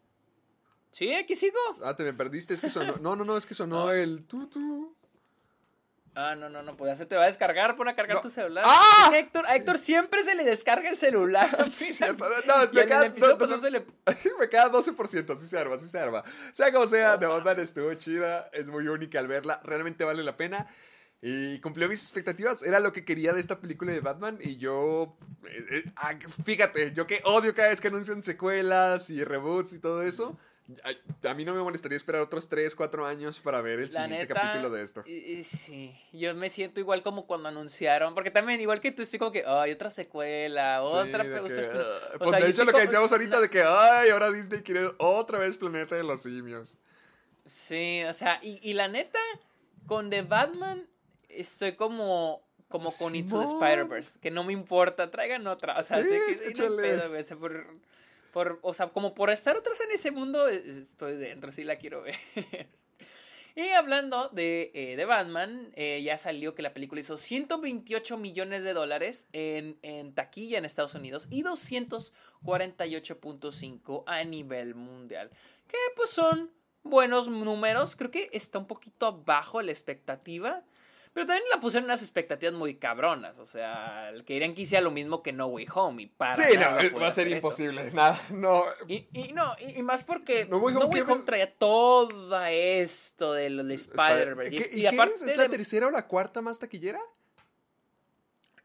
Sí, aquí sigo. Ah, te me perdiste. Es que sonó... No, no, no, es que sonó el tu, tu. Ah, no, no, no, pues ya se te va a descargar, pon a cargar No. tu celular. ¡Ah! Héctor, a Héctor siempre se le descarga el celular. Sí, cierto. No, me el queda, episodio no- no no se- se le... me queda 12%, sí se arma, sí se arma. Sea como sea, The Batman estuvo chida, es muy única al verla, realmente vale la pena. Y cumplió mis expectativas, era lo que quería de esta película de Batman. Y yo, eh, eh, ah, fíjate, yo que odio cada vez que anuncian secuelas y reboots y todo eso. A, a mí no me molestaría esperar otros 3, 4 años para ver el La siguiente neta, capítulo de esto. y- y sí, yo me siento igual como cuando anunciaron, porque también igual que tú estoy como que, ay, otra secuela, otra... Sí, de que, ah, o pues sea, de hecho lo que decíamos ahorita no, de que, ay, ahora Disney quiere otra vez Planeta de los Simios. Sí, o sea, y, y la neta, con The Batman estoy como como con Into the. Spider-Verse, que no me importa, traigan otra, o sea, Sí, sé que no pedo, güey, por, por- o sea, como por estar otras en ese mundo, eh, estoy dentro, sí la quiero ver. Y hablando de, eh, de Batman, eh, ya salió que la película hizo 128 millones de dólares en, en taquilla en Estados Unidos y 248.5 a nivel mundial. Que pues son buenos números, creo que está un poquito abajo la expectativa. Pero también la pusieron unas expectativas muy cabronas. O sea, el que hiciera lo mismo que No Way Home. Y para Sí, nada no, va a ser eso. imposible. Nada, no. Y, y no, y, y más porque No Way Home, traía todo esto de lo de Spider-Verse. ¿Qué- Y, ¿Y, aparte es? ¿Es la de- tercera o la cuarta más taquillera?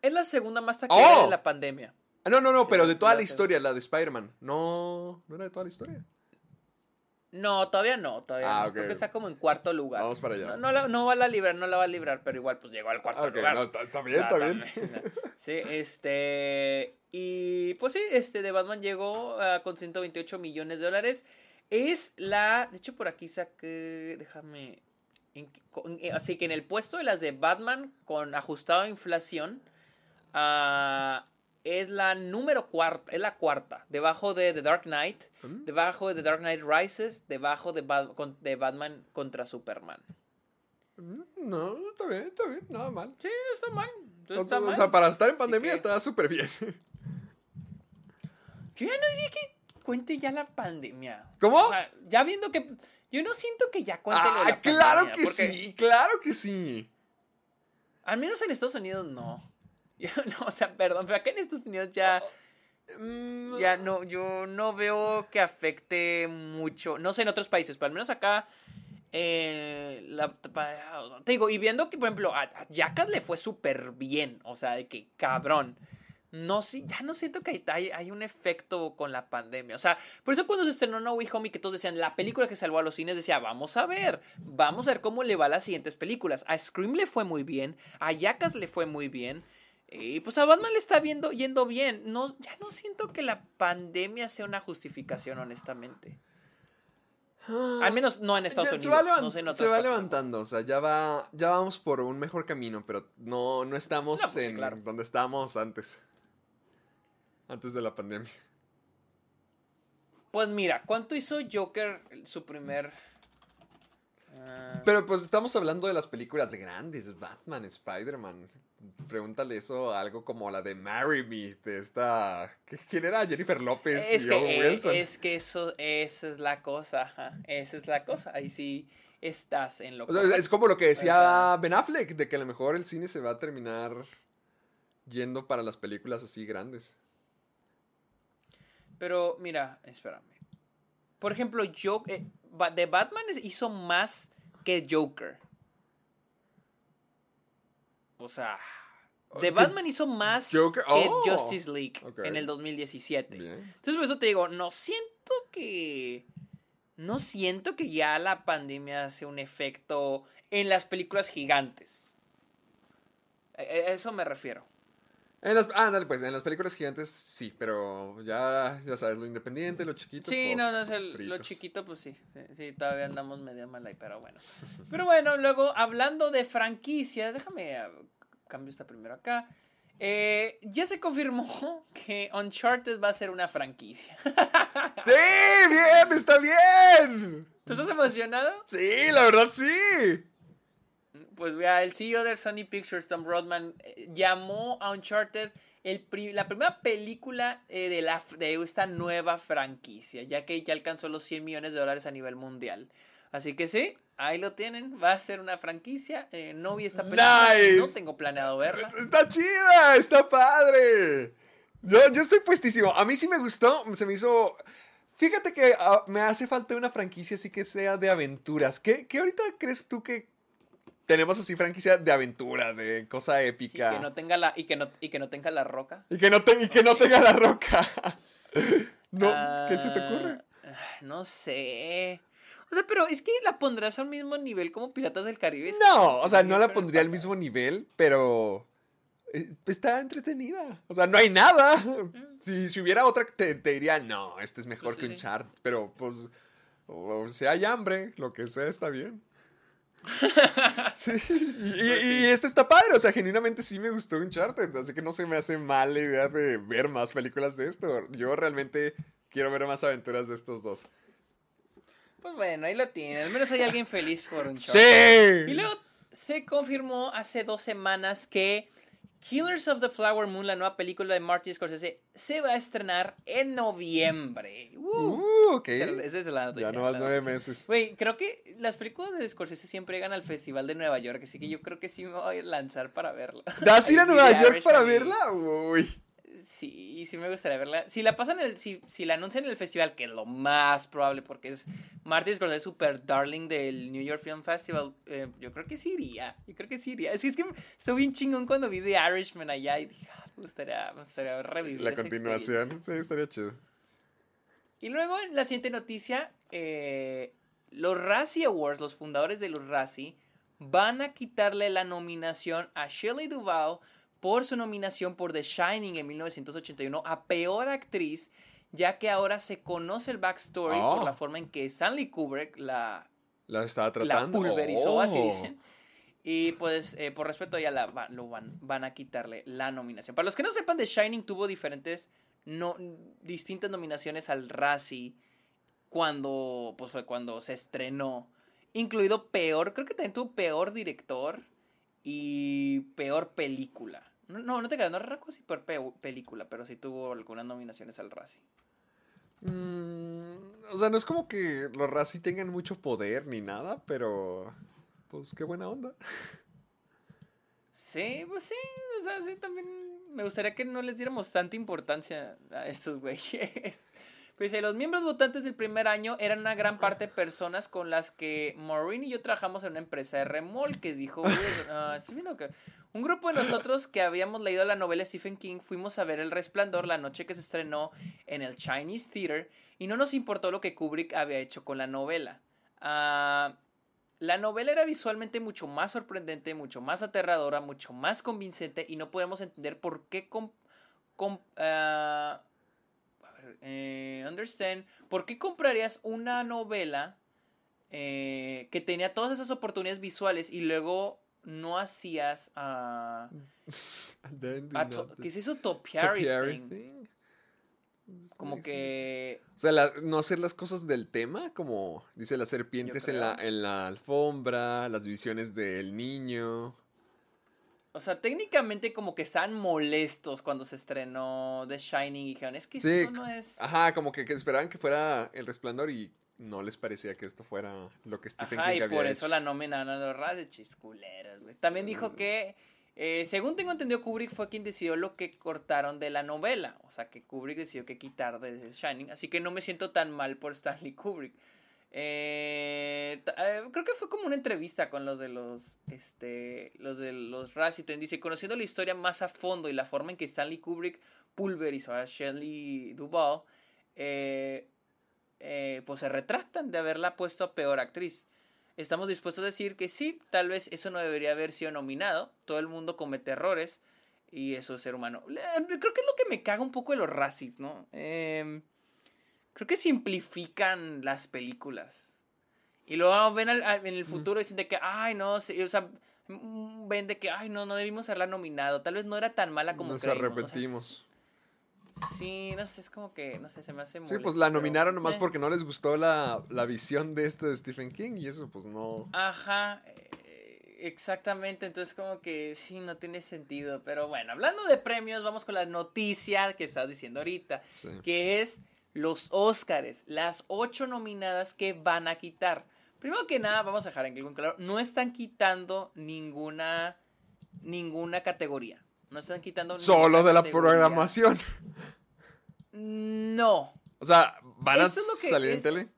es la segunda más taquillera ¡Oh! de la pandemia. Ah, no, no, no, pero de toda la- historia, la de Spider-Man. No, no era de toda la historia. No, todavía no, todavía Ah, no. ok. Creo que está como en cuarto lugar. Vamos para allá. No, no, la- no va a la librar, no la va a librar, pero igual pues llegó al cuarto lugar. no, está, bien, está bien. también. Sí, este. Y pues sí, este de Batman llegó ah, con 128 millones de dólares. Es la. De hecho, por aquí saqué. Déjame. en- con- eh, así que en el puesto de las de Batman con ajustado a inflación. ah, es la número cuarta. Es la cuarta. Debajo de The Dark Knight. Mm. Debajo de The Dark Knight Rises. Debajo de, con- de Batman contra Superman. Mm, No, está bien, está bien, nada mal. Sí, está mal. O, Está o mal. sea, para estar en pandemia que- está súper bien. Yo ya no diría que cuente ya la pandemia. ¿Cómo? O sea, ya viendo que. Yo no siento que ya cuente Ah, la claro pandemia, que porque sí, claro que sí. Al menos en Estados Unidos no. Yo no, o sea, perdón, pero acá en Estados Unidos ya. Mm, Ya no, yo no veo que afecte mucho. No sé en otros países, pero al menos acá. eh, la- te digo, y viendo que, por ejemplo, a, a Jackass le fue súper bien. O sea, de que cabrón. No, sí, ya no siento que hay, hay, hay un efecto con la pandemia. O sea, por eso cuando se estrenó No Way Home y que todos decían la película que salvó a los cines, decía, vamos a ver, vamos a ver cómo le va a las siguientes películas. A Scream le fue muy bien, a Jackass le fue muy bien. Y pues a Batman le está viendo, yendo bien. No, ya no siento que la pandemia sea una justificación, honestamente. Al menos no en Estados Ya Unidos. se va, no sé en se va levantando, o sea, ya va, ya vamos por un mejor camino, pero no, no estamos No, pues sí, en claro. donde estábamos antes. Antes de la pandemia. Pues mira, ¿cuánto hizo Joker su primer... Pero pues estamos hablando de las películas grandes, Batman, Spider-Man. Pregúntale eso a algo como la de Marry Me, de esta... ¿qué- ¿Quién era? Jennifer López es y que, Owen eh, Wilson. es que eso, esa es la cosa, ajá, esa es la cosa. Ahí sí estás en lo O sea, es como lo que decía sea- Ben Affleck, de que a lo mejor el cine se va a terminar yendo para las películas así grandes. Pero mira, espérame. Por ejemplo, yo eh, de Batman hizo más que Joker. O sea, The ¿Qué- Batman hizo más Joker? que Oh, Justice League en el 2017. Bien. Entonces por eso te digo, no siento que... No siento que ya la pandemia hace un efecto en las películas gigantes. A a eso me refiero. En las, ah, dale, pues, en las películas gigantes sí, pero ya, ya sabes, lo independiente, lo chiquito. Sí, pues, no, no, es el- lo chiquito, pues sí, sí, sí, todavía andamos medio mal ahí, pero bueno. Pero bueno, luego, hablando de franquicias, déjame ah, cambio esta primero acá. Eh, ya se confirmó que Uncharted va a ser una franquicia. Sí, bien, está bien. ¿Tú estás emocionado? Sí, la verdad sí. Pues vea, el CEO de Sony Pictures, Tom Rodman, eh, llamó a Uncharted el pri- la primera película eh, de, la, de esta nueva franquicia, ya que ya alcanzó los 100 millones de dólares a nivel mundial. Así que sí, ahí lo tienen, va a ser una franquicia. eh, no vi esta película, Nice. no tengo planeado verla. Está chida, está padre. Yo, yo estoy puestísimo. A mí sí me gustó, se me hizo... Fíjate que ah, me hace falta una franquicia así que sea de aventuras. ¿Qué, qué ahorita crees tú que tenemos así franquicia de aventura, de cosa Y épica? que no tenga la, y que no, y que no tenga la roca. Y que no, te- y que no tenga la roca. no, ¿qué se te Ah, ocurre? No sé. O sea, pero es que la pondrás al mismo nivel como Piratas del Caribe. No, o sea, no la pondría al mismo nivel, pero eh, está entretenida. O sea, no hay nada. Si, si hubiera otra, te, te diría, no, este es mejor Sí, que un sí. chart. Pero, pues, o, o si hay hambre, lo que sea está bien. Sí, y, y- y esto está padre, o sea, genuinamente sí me gustó Uncharted, así que no se me hace mal la idea de ver más películas de esto. Yo realmente quiero ver más aventuras de estos dos. Pues bueno, ahí lo tienen. Al menos hay alguien feliz por un show. ¡Sí! Y luego se confirmó hace dos semanas que Killers of the Flower Moon, la nueva película de Martin Scorsese, se va a estrenar en noviembre. Uh, Uh, ok. Esa es la noticia. Ya no más nueve meses. Güey, creo que las películas de Scorsese siempre llegan al Festival de Nueva York, así que yo creo que sí me voy a lanzar para verla. ¿Das ir a Nueva York para verla? Uy. Sí, sí me gustaría verla. Si la pasan, el, si, si la anuncian en el festival, que es lo más probable porque es Martin Scorsese super darling del New York Film Festival, eh, yo creo que sí iría. Yo creo que sí iría. Es que, es que estoy bien chingón cuando vi The Irishman allá y dije, ah, me gustaría, me gustaría revivir La continuación. Sí, estaría chido. Y luego, en la siguiente noticia, eh, los Razzie Awards, los fundadores de los Razzie, van a quitarle la nominación a Shelley Duvall por su nominación por The Shining en 1981 a Peor Actriz, ya que ahora se conoce el backstory Oh. por la forma en que Stanley Kubrick la, La estaba la tratando. pulverizó, así Oh. dicen. Y pues, eh, por respeto, ya la, va- lo van, van a quitarle la nominación. Para los que no sepan, The Shining tuvo diferentes, no, distintas nominaciones al Razzie cuando, pues fue cuando se estrenó. Incluido peor, creo que también tuvo peor director y peor película. No, no, no te creas, no recuerdo si peor pe- película, pero sí tuvo algunas nominaciones al Razzie. Mm, o sea, no es como que los Razzie tengan mucho poder ni nada, pero. Pues qué buena onda. Sí, pues sí, o sea, sí, también me gustaría que no les diéramos tanta importancia a estos güeyes. Pues dice, los miembros votantes del primer año eran una gran parte personas con las que Maureen y yo trabajamos en una empresa de remolques, dijo. Ah, un grupo de nosotros que habíamos leído la novela Stephen King fuimos a ver El Resplandor la noche que se estrenó en el Chinese Theater y no nos importó lo que Kubrick había hecho con la novela. Ah, la novela era visualmente mucho más sorprendente, mucho más aterradora, mucho más convincente y no podemos entender por qué ah, eh, understand, ¿por qué comprarías una novela eh, que tenía todas esas oportunidades visuales y luego no hacías ah, do ah, not- to- ¿qué es eso? Topiary Topiary thing. thing. Como que O sea, la- no hacer las cosas del tema, como dice las serpientes en la, en la alfombra, las visiones del niño. O sea, técnicamente como que estaban molestos cuando se estrenó The Shining y dijeron, es que Sí, esto no es... Ajá, como que, que esperaban que fuera el resplandor y no les parecía que esto fuera lo que Stephen Ajá, King y había por hecho. eso la nominaron a los Razzie chisculeros, güey. También dijo que, eh, según tengo entendido, Kubrick fue quien decidió lo que cortaron de la novela. O sea, que Kubrick decidió que quitar de The Shining. Así que no me siento tan mal por Stanley Kubrick. Eh, eh, creo que fue como una entrevista con los de los, este, los de los Razziton. Dice, conociendo la historia más a fondo y la forma en que Stanley Kubrick pulverizó a Shelley Duvall, eh, eh, pues se retractan de haberla puesto a peor actriz. Estamos dispuestos a decir que sí, tal vez eso no debería haber sido nominado. Todo el mundo comete errores y eso es ser humano. Creo que es lo que me caga un poco de los Razzies, ¿no? Em, creo que simplifican las películas. Y luego ven al- al- en el futuro y dicen de que, ay, no, sí, o sea, mm, ven de que, ay, no, no debimos haberla nominado. Tal vez no era tan mala como Nos creímos. Arrepentimos. sí, no sé, es como que, no sé, se me hace Sí, molesto, pues la pero, nominaron nomás eh. porque no les gustó la, la visión de este de Stephen King y eso pues no... Ajá, eh, exactamente, entonces como que sí, no tiene sentido, pero bueno, hablando de premios, vamos con la noticia que estás diciendo ahorita, Sí. que es los Óscares, las ocho nominadas que van a quitar. Primero que nada, vamos a dejar en claro, no están quitando ninguna, ninguna categoría. No están quitando Solo de la categoría. programación. No, O sea, ¿van a es salir en tele?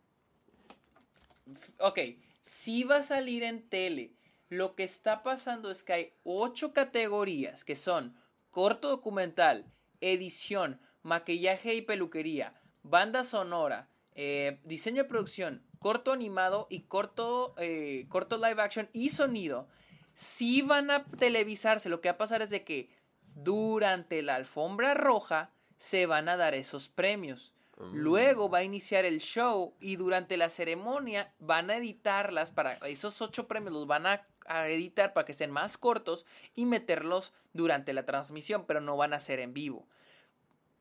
Ok, sí va a salir en tele. Lo que está pasando es que hay ocho categorías que son corto documental, edición, maquillaje y peluquería, banda sonora, eh, diseño de producción, corto animado y corto, eh, corto live action y sonido. Sí van a televisarse. Lo que va a pasar es de que durante la alfombra roja se van a dar esos premios. Luego va a iniciar el show y durante la ceremonia van a editarlas para esos ocho premios los van a, a editar para que sean más cortos y meterlos durante la transmisión, pero no van a ser en vivo.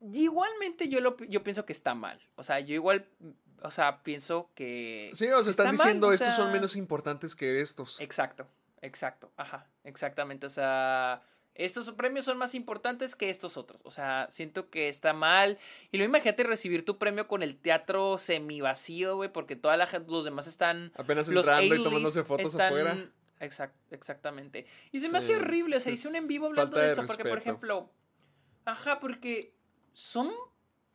Igualmente yo lo yo pienso que está mal. O sea, yo igual o sea, pienso que Sí, o sea, está están mal, diciendo o estos son menos importantes que estos. Exacto, exacto, ajá, exactamente. O sea, estos premios son más importantes que estos otros. O sea, siento que está mal. Y luego imagínate recibir tu premio con el teatro semi vacío, güey, porque toda la gente, los demás están. Apenas entrando y tomándose fotos están- afuera. Exact- exactamente. Y se me Sí, hace horrible. O sea, hice un en vivo hablando de de eso. Porque, por ejemplo. Ajá, porque son.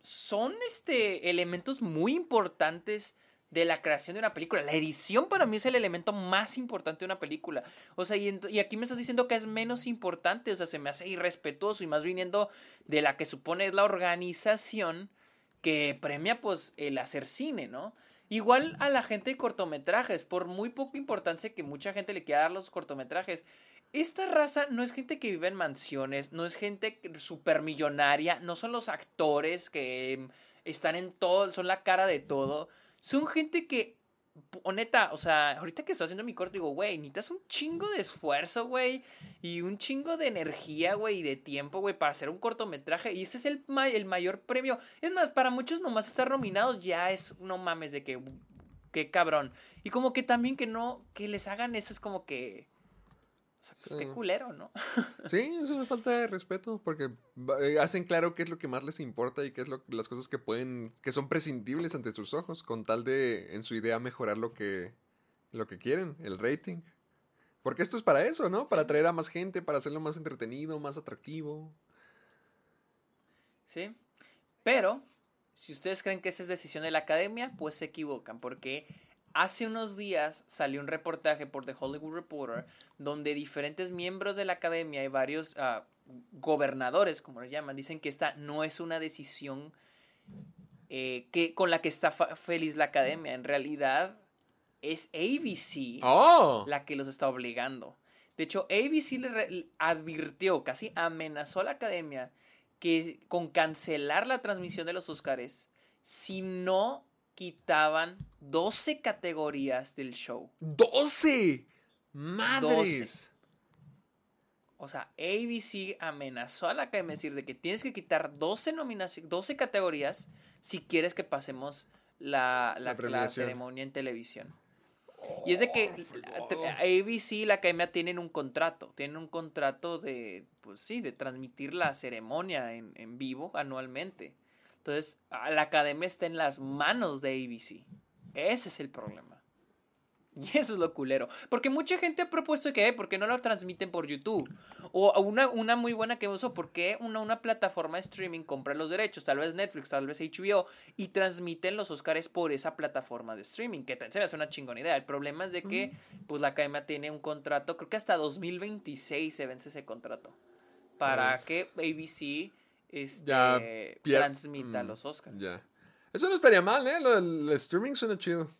Son este. elementos muy importantes de la creación de una película. La edición para mí es el elemento más importante de una película. O sea, y, y aquí me estás diciendo que es menos importante. O sea, se me hace irrespetuoso y más viniendo de la que supone la organización que premia pues el hacer cine, ¿no? Igual a la gente de cortometrajes, por muy poca importancia que mucha gente le quiera dar los cortometrajes. Esta raza no es gente que vive en mansiones, no es gente supermillonaria, no son los actores que mm, están en todo, son la cara de todo. Son gente que, o neta, o sea, ahorita que estoy haciendo mi corto, digo, güey, necesitas un chingo de esfuerzo, güey, y un chingo de energía, güey, y de tiempo, güey, para hacer un cortometraje. Y ese es el, el mayor premio. Es más, para muchos nomás estar nominados ya es, no mames, de que, qué cabrón. Y como que también que no, que les hagan eso es como que, sea, pues Sí. qué culero, ¿no? Sí, es una falta de respeto porque eh, hacen claro qué es lo que más les importa y qué es lo, las cosas que pueden, que son prescindibles ante sus ojos, con tal de, en su idea, mejorar lo que, lo que quieren, el rating. Porque esto es para eso, ¿no? Para atraer a más gente, para hacerlo más entretenido, más atractivo. ¿Sí? Pero, si ustedes creen que esa es decisión de la academia, pues se equivocan, porque hace unos días salió un reportaje por The Hollywood Reporter donde diferentes miembros de la academia y varios ah, gobernadores, como lo llaman, dicen que esta no es una decisión eh, que, con la que está feliz la academia. En realidad, es ABC ¡Oh! la que los está obligando. De hecho, ABC le, le advirtió, casi amenazó a la academia que con cancelar la transmisión de los Oscars si no quitaban 12 categorías del show. ¡12! ¡Madres! O sea, ABC amenazó a la academia decir de que tienes que quitar 12 nominaciones, 12 categorías si quieres que pasemos la, la- La la premiación. ceremonia en televisión. Y es de que la- ABC y la academia tienen un contrato, tienen un contrato de, pues sí, de transmitir la ceremonia en, en vivo anualmente. Entonces, la academia está en las manos de ABC. Ese es el problema. Y eso es lo culero. Porque mucha gente ha propuesto que, "Eh, ¿por qué no lo transmiten por YouTube? O una, una muy buena que uso, ¿por qué una, una plataforma de streaming compra los derechos? Tal vez Netflix, tal vez HBO, y transmiten los Oscars por esa plataforma de streaming, que se me hace una chingona idea. El problema es de que, pues, la academia tiene un contrato, creo que hasta 2026 se vence ese contrato, para Uf. que ABC este, Ya pier- transmita mm, los Oscars. Ya. Eso no estaría mal, ¿eh? Lo del streaming suena chido.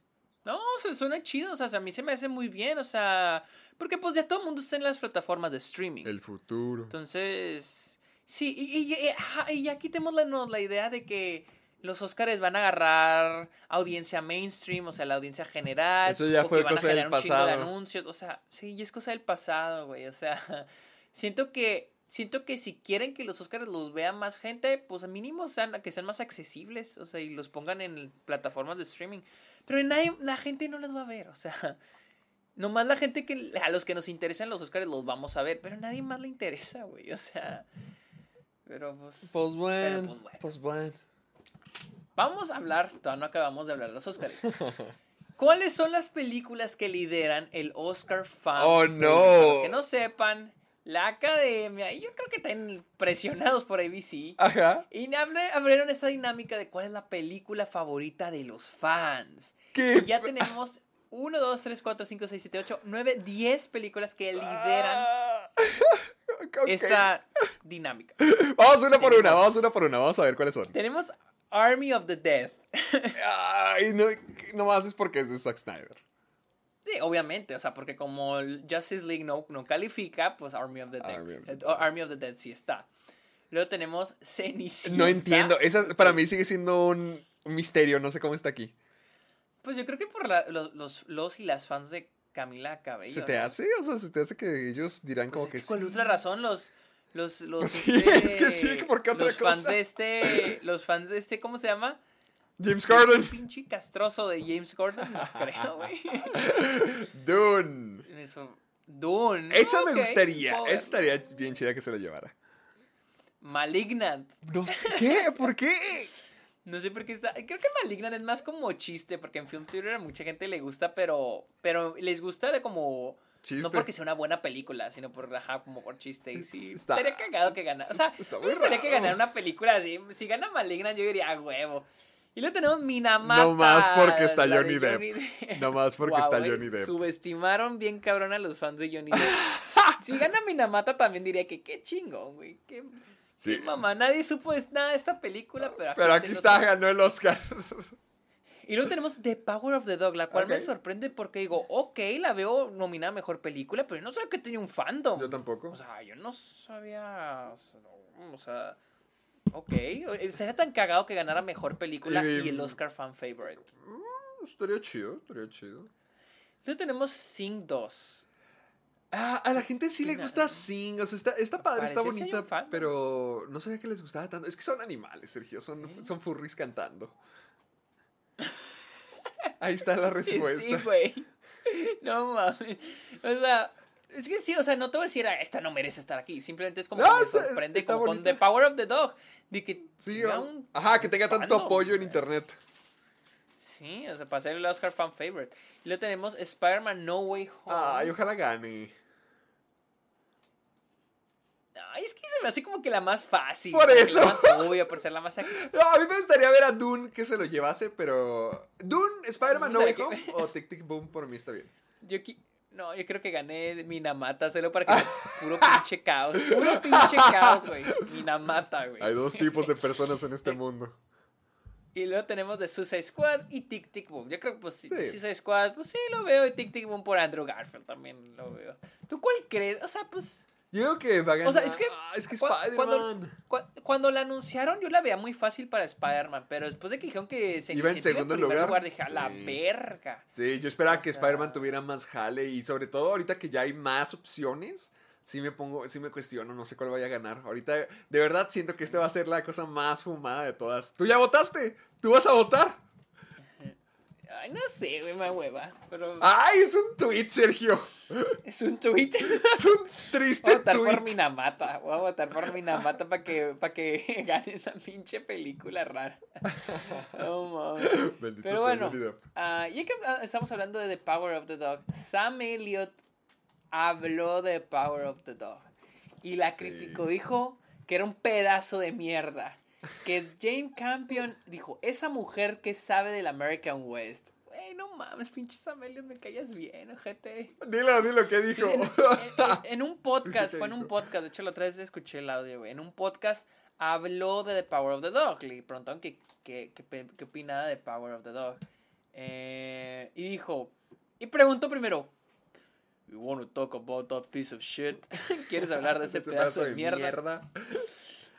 No, se suena chido, o sea, a mí se me hace muy bien, o sea, porque pues ya todo el mundo está en las plataformas de streaming. El futuro. Entonces, sí, y, y- y- y ya quitemos la, no, la idea de que los Oscars van a agarrar audiencia mainstream, o sea, la audiencia general. Eso ya o fue cosa del de pasado. anuncios, o sea, sí, y es cosa del pasado, güey, o sea, siento que... Siento que si quieren que los Oscars los vea más gente, pues mínimo sean, que sean más accesibles, o sea, y los pongan en plataformas de streaming. Pero nadie, la gente no los va a ver, o sea, nomás la gente que a los que nos interesan los Oscars los vamos a ver, pero a nadie más le interesa, güey, o sea, pero pues Pues bueno, pues bueno. pues bueno. vamos a hablar, todavía no acabamos de hablar de los Oscars. ¿Cuáles son las películas que lideran el Oscar Fan? Oh, no. Para los que no sepan, la academia, y yo creo que están presionados por ABC, Ajá. y abrieron esa dinámica de cuál es la película favorita de los fans. ¿Qué? Y ya tenemos 1, 2, 3, 4, 5, 6, 7, 8, 9, 10 películas que lideran Ah, ok. esta dinámica. Vamos una por una, Tenemos- vamos una por una, vamos a ver cuáles son. Tenemos Army of the Dead. Ay, no, nomás es porque es de Zack Snyder. Sí, obviamente, o sea, porque como Justice League no, no califica, pues Army of the Dead. Army of the eh, o Army of the Dead sí está. Luego tenemos Cenicienta. No entiendo, esa para mí sigue siendo un, misterio, no sé cómo está aquí. Pues yo creo que por la- los, los, los y las fans de Camila Cabello. ¿Se te ¿no? hace? O sea, ¿se te hace que ellos dirán Pues como es que que sí? ¿Cuál otra razón? Los. Los, los, Sí, este, es que sí, ¿por qué otra los fans cosa? de este. Los fans de este, ¿cómo se llama? James Gordon. Pinche castroso de James Gordon, no creo, güey. Dune. Eso. Dune. Esa ok, me gustaría. Esa verlo. estaría bien chida que se la llevara. Malignant. No sé qué, ¿por qué? No sé por qué está. Creo que Malignant es más como chiste, porque en Film Theater a mucha gente le gusta, pero. Pero les gusta de como. Chiste. No porque sea una buena película, sino por ajá, como por chiste. Y sí, Está- estaría cagado que ganara. O sea, gustaría que ganara una película así. Si gana Malignant, yo diría, a huevo. Y luego tenemos Minamata. No más porque está de Johnny Depp. No más porque está Johnny Depp. Subestimaron bien cabrón a los fans de Johnny Depp. si gana Minamata, también diría que qué chingón, güey. Qué, Sí. qué mamá, nadie supo nada de esta película, pero aquí, Pero aquí está, ganó el Oscar. Y luego tenemos The Power of the Dog, la cual me sorprende porque digo, ok, la veo nominada a mejor película, pero no sabía que tenía un fandom. Yo tampoco. O sea, yo no sabía. O sea, ok. Sería tan cagado que ganara mejor película Y- y el Oscar fan favorite. Estaría chido, estaría chido. Luego tenemos Sing 2. Ah, a la gente sí le gusta Sing, o sea, está, está padre, está bonita, un fan, ¿no? pero no sabía que les gustaba tanto. Es que son animales, Sergio, son, son furries cantando. Ahí está la respuesta. Sí, güey. No mames. O sea. Es que sí, o sea, no te voy a decir, "Ah, esta no merece estar aquí. Simplemente es como No, que me sorprende con. The Power of the Dog. De que Sí, un ajá, que tenga tanto apoyo en internet. Sí, o sea, para ser el Oscar fan favorite. Y luego tenemos Spider-Man No Way Home. Ay, ojalá gane. Ay, es que se me hace como que la más fácil. Por eso. La más obvia, por ser la más... No, a mí me gustaría ver a Dune que se lo llevase, pero. ¿Dune, Spider-Man, No Way Me Home o Tic Tic Boom por mí está bien? Yo qui- No, yo creo que gané Minamata solo para que sea puro pinche caos. Puro pinche caos, güey. Minamata, güey. Hay dos tipos de personas en este mundo. Y luego tenemos The Suicide Squad y Tic Tic Boom. Yo creo que pues. Sí. Suicide Squad, pues sí lo veo. Y Tic Tic Boom por Andrew Garfield también lo veo. ¿Tú cuál crees? O sea, pues... Yo creo que va a ganar. O sea, es que, Ah, es que cu- cuando, Spider-Man. cu- cuando la anunciaron, yo la veía muy fácil para Spider-Man, pero después de que dijeron que se Iba en segundo primer lugar, dije, a la sí. verga. Sí, yo esperaba que O sea- Spider-Man tuviera más jale y sobre todo ahorita que ya hay más opciones, sí me pongo, sí me cuestiono, no sé cuál vaya a ganar. Ahorita, de verdad, siento que esta va a ser la cosa más fumada de todas. ¿Tú ya votaste? ¿Tú vas a votar? Ay, no sé, güey, me hueva. Pero ¡Ay, es un tweet, Sergio! es un tweet. Es un triste Voy a votar por tweet. Minamata. Voy a votar por Minamata para que, para que gane esa pinche película rara. Bendito Pero bueno, Depp. ah, ya que estamos hablando de The Power of the Dog, Sam Elliott habló de The Power of the Dog y la Sí. criticó. Dijo que era un pedazo de mierda. Que Jane Campion dijo, esa mujer que sabe del American West. Güey, no mames, pinche Sam Elliott, me callas bien, ojete. Dilo, dilo, ¿qué dijo? En, en- en un podcast, ¿qué fue en un podcast, de hecho la otra vez escuché el audio, güey. En un podcast habló de The Power of the Dog. Le preguntaron qué, qué, qué, qué opinaba de The Power of the Dog. Eh, y dijo, y preguntó primero, You wanna talk about that piece of shit? ¿Quieres hablar de ese pedazo de mierda?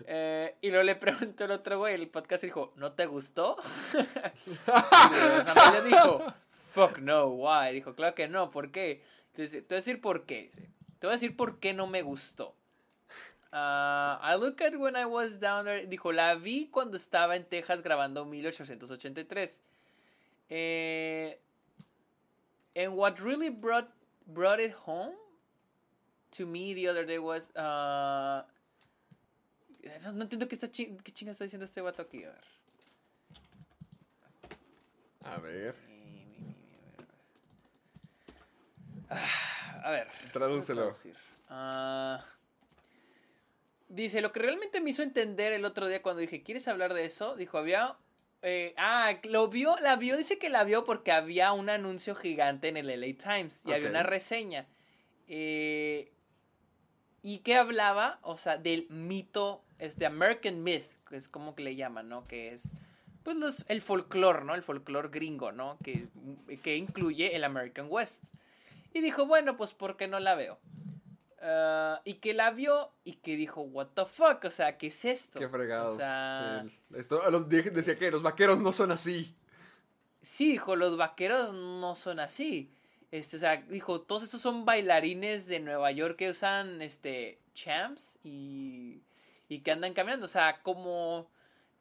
Eh, y luego le preguntó el otro güey, el podcast dijo, ¿no te gustó? y le dijo, fuck no, why? Dijo, claro que no, ¿por qué? Entonces, te voy a decir por qué. Te voy a decir por qué no me gustó. Ah, I look at when I was down there. Dijo, la vi cuando estaba en Texas grabando 1883. Eh, and what really brought, brought it home to me the other day was... ah, no, no entiendo qué, está qué chinga está diciendo este vato aquí. A ver. A ver, Ah, A ver. Tradúcelo. Ah, dice, lo que realmente me hizo entender el otro día cuando dije, ¿quieres hablar de eso? Dijo, había... eh, ah, lo vio, la vio, dice que la vio porque había un anuncio gigante en el LA Times y había una reseña. Eh, ¿Y qué hablaba? O sea, del mito, este American Myth, que es como que le llaman, ¿no? Que es, pues, los, el folclore, ¿no? El folclore gringo, ¿no? Que, que incluye el American West. Y dijo, bueno, pues, ¿por qué no la veo? Ah, y que la vio y que dijo, what the fuck, o sea, ¿qué es esto? qué fregados. O sea, Sí, esto, decía que los vaqueros no son así. Sí, dijo, los vaqueros no son así. Este, o sea, dijo, todos estos son bailarines de Nueva York que usan este champs y, y que andan caminando. O sea, como.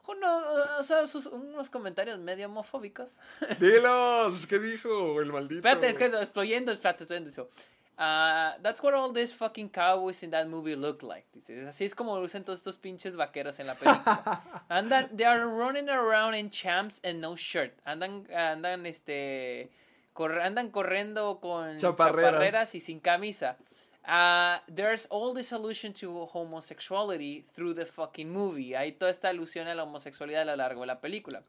jo, no, o sea, sus- unos comentarios medio homofóbicos. Dilos, ¿qué dijo el maldito? espérate, es que estoy yendo, espérate, estoy yendo eso. Ah, that's what all these fucking cowboys in that movie look like. Dice, así es como usan todos estos pinches vaqueros en la película. Andan, they are running around in champs and no shirt. Andan, andan, este, andan corriendo con Chaparreras. chaparreras y sin camisa. Ah, there's all this allusion to homosexuality through the fucking movie. Hay toda esta alusión a la homosexualidad a lo largo de la película.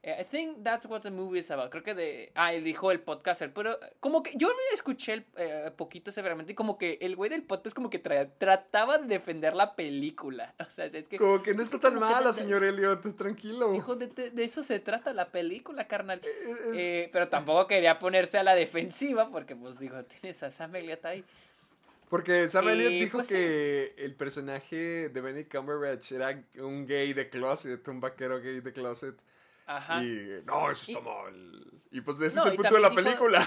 Eh, I think that's what the movie is about. Creo que de. Ah, él dijo el podcaster. Pero como que yo escuché el, eh, poquito severamente. Y como que el güey del podcast, como que tra- trataba de defender la película. O sea, es que. Como que no está tan mala, señor Elliot, tranquilo. Hijo, de, de- eso se trata la película, carnal. es- Eh, pero tampoco quería ponerse a la defensiva. Porque, pues, digo, tienes a Sam Elliott ahí. Porque Sam Elliott dijo pues, sí. que el personaje de Benny Cumberbatch era un gay de closet, un vaquero gay de closet. Ajá. Y no, eso está Y- mal. Y pues ese No, es el punto de la dijo- película.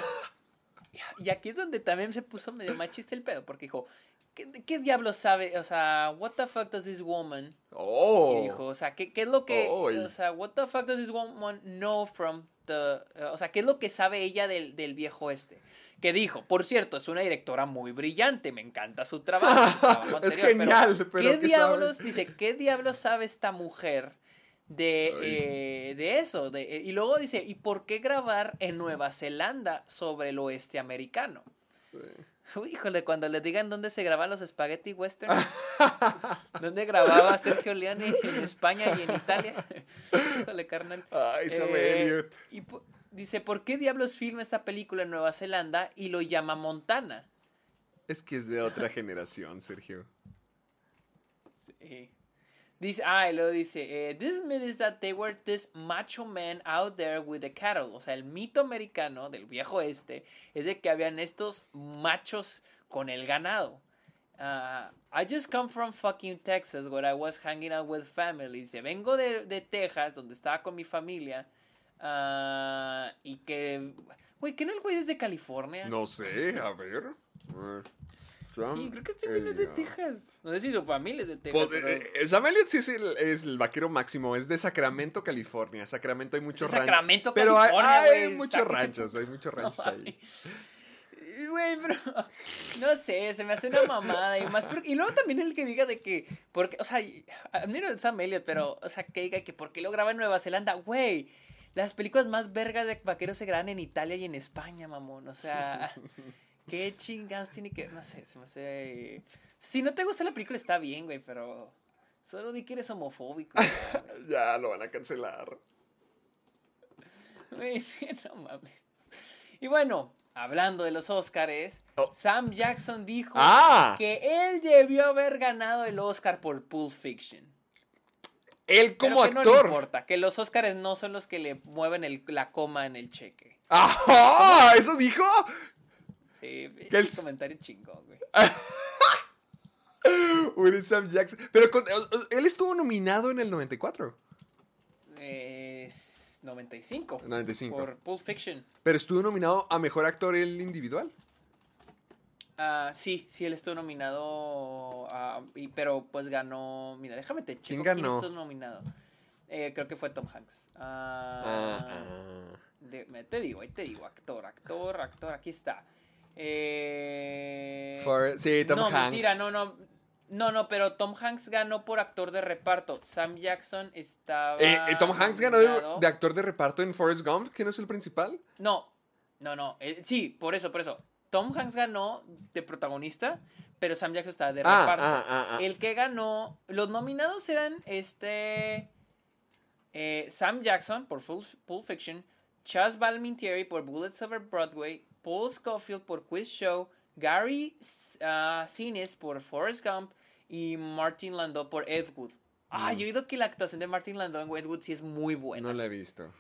Y aquí es donde también se puso medio machista el pedo, porque dijo, ¿qué, qué diablos sabe? O sea, what the fuck does this woman? Oh. Y dijo, o sea, ¿qué, qué es lo que, Oh, o sea, what the fuck does this woman know from the, o sea, qué es lo que sabe ella del, del viejo este? Que dijo, por cierto, es una directora muy brillante, me encanta su trabajo. su trabajo Es genial, pero ¿qué ¿qué diablos, sabe? dice, qué diablos sabe esta mujer? De, eh, de eso, de, eh, y luego dice, ¿y por qué grabar en Nueva Zelanda sobre el oeste americano? Sí. Híjole, cuando le digan dónde se graban los spaghetti western. ¿Dónde grababa Sergio Leone? En España y en Italia. híjole, carnal. Ay, Eh, y dice, ¿por qué diablos filma esta película en Nueva Zelanda y lo llama Montana? Es que es de otra generación, Sergio. Eh, Dice, ah, y luego dice, eh, this myth is that they were this macho men out there with the cattle. O sea, el mito americano del viejo este es de que habían estos machos con el ganado. Ah, I just come from fucking Texas where I was hanging out with family. Dice, vengo de, de Texas donde estaba con mi familia. Ah, y que, güey, ¿que no el güey es de California? No sé, a ver. Sam Sí, creo que este güey no es de Elliott. Texas. No sé si su familia es de Texas. Pues, pero... eh, eh, Sam Elliott sí es el, es el vaquero máximo, es de Sacramento, California. Sacramento hay muchos De Sacramento, Pero hay, California, hay güey. muchos ranchos, hay muchos No, ranchos ahí. Güey, pero no sé, se me hace una mamada y más. porque- y luego también el que diga de que, porque, o sea, admiro a Sam Elliott, pero, o sea, que diga que por qué lo graba en Nueva Zelanda, güey. Las películas más vergas de vaqueros se graban en Italia y en España, mamón. O sea, qué chingados tiene que. No sé, se me hace. Si no te gusta la película, está bien, güey, pero. Solo di que eres homofóbico. ya, güey. Ya lo van a cancelar. Güey, no mames. Y bueno, hablando de los Óscares, Oh. Sam Jackson dijo Ah. que él debió haber ganado el Oscar por Pulp Fiction. Él Pero como que no le actor. importa, que los Óscares no son los que le mueven el- la coma en el cheque. ¡Ajá! ¿Eso dijo? Sí, Que el- comentario chingón, güey. Uy, Sam Jackson. Pero con- él estuvo nominado en el 94. Es 95. 95. Por Pulp Fiction. Pero estuvo nominado a mejor actor el individual. Ah, sí, sí, él estuvo nominado, ah, y- pero pues ganó, mira, déjame te checo ¿Quién ganó? estuvo nominado. Eh, creo que fue Tom Hanks. Ah, Ah, ah. de- me- te digo, ahí te digo, actor, actor, actor, aquí está. Eh, For- sí, Tom no, Hanks. mentira, no, no, no, no, pero Tom Hanks ganó por actor de reparto. Sam Jackson estaba. Eh, eh, Tom Hanks ganó de, de actor de reparto en Forrest Gump, que no es el principal. no, no, no. sí, por eso, por eso. Tom Hanks ganó de protagonista, pero Sam Jackson estaba de Ah, reparto. ah, ah, ah. El que ganó. Los nominados eran este. eh, Sam Jackson por Full- Pulp Fiction, Chas Balmintieri por Bullets Over Broadway, Paul Scofield por Quiz Show, Gary uh, Sinise por Forrest Gump y Martin Landau por Ed Wood. Ah, yo he oído que la actuación de Martin Landau en Ed Wood sí es muy buena. No la he visto.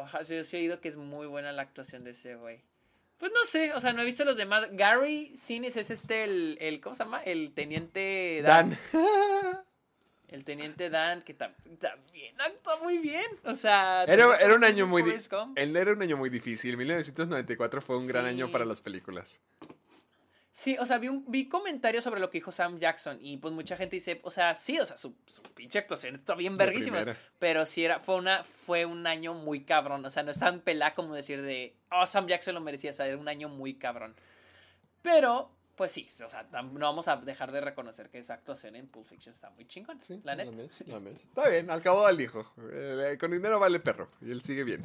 Ajá, yo sí he oído que es muy buena la actuación de ese güey. Pues no sé, o sea, no he visto los demás. Gary Sinise es este, el, el ¿cómo se llama? El teniente Dan. Dan. El teniente Dan, que tam- también actúa muy bien. O sea, Era, era un año muy di- Forrest Gump. él era un año muy difícil. 1994 fue un gran año para las películas. Sí, o sea, vi, un, vi comentarios sobre lo que dijo Sam Jackson y pues mucha gente dice, o sea, sí, o sea, su, su pinche actuación está bien verguísima. Pero sí era, fue una, fue un año muy cabrón. O sea, no es tan pelá como decir de, oh, Sam Jackson lo merecía, o sea, era un año muy cabrón. Pero, pues sí, o sea, no vamos a dejar de reconocer que esa actuación en Pulp Fiction está muy chingona. Sí, la la neta. mes, la mes. Está bien, al cabo del hijo. Eh, con dinero vale perro. Y él sigue bien.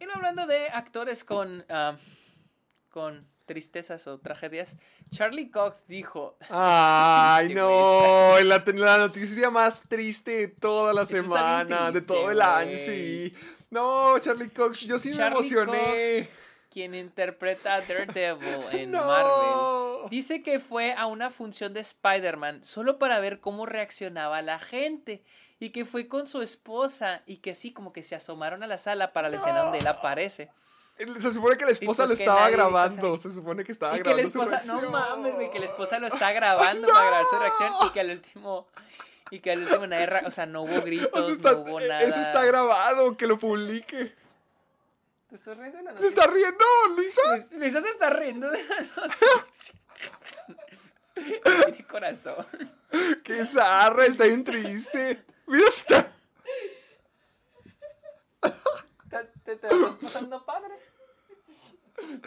Y hablando de actores con, ah, con tristezas o tragedias, Charlie Cox dijo, Ay, no. La, la noticia más triste de toda la semana, de todo el año, sí. No, Charlie Cox, yo sí me emocioné. quien interpreta a Daredevil en No. Marvel, dice que fue a una función de Spider-Man solo para ver cómo reaccionaba la gente. Y que fue con su esposa y que sí, como que se asomaron a la sala para la escena donde él aparece. Se supone que la esposa pues lo estaba grabando. Se supone que estaba y que la grabando su esposa, no reacción. mames, güey, que la esposa lo está grabando para grabar su reacción y que al último, y que al último nadie, o sea, no hubo gritos, O sea, está- no hubo nada. Eso está grabado, que lo publique. ¿Te estás riendo de la ¿Se noticia? está riendo, Luisa? Luis- Luisa se está riendo de la noticia. Tiene corazón. Qué zarra, está bien triste. Mira, está. ¿Te, te, estás pasando padre?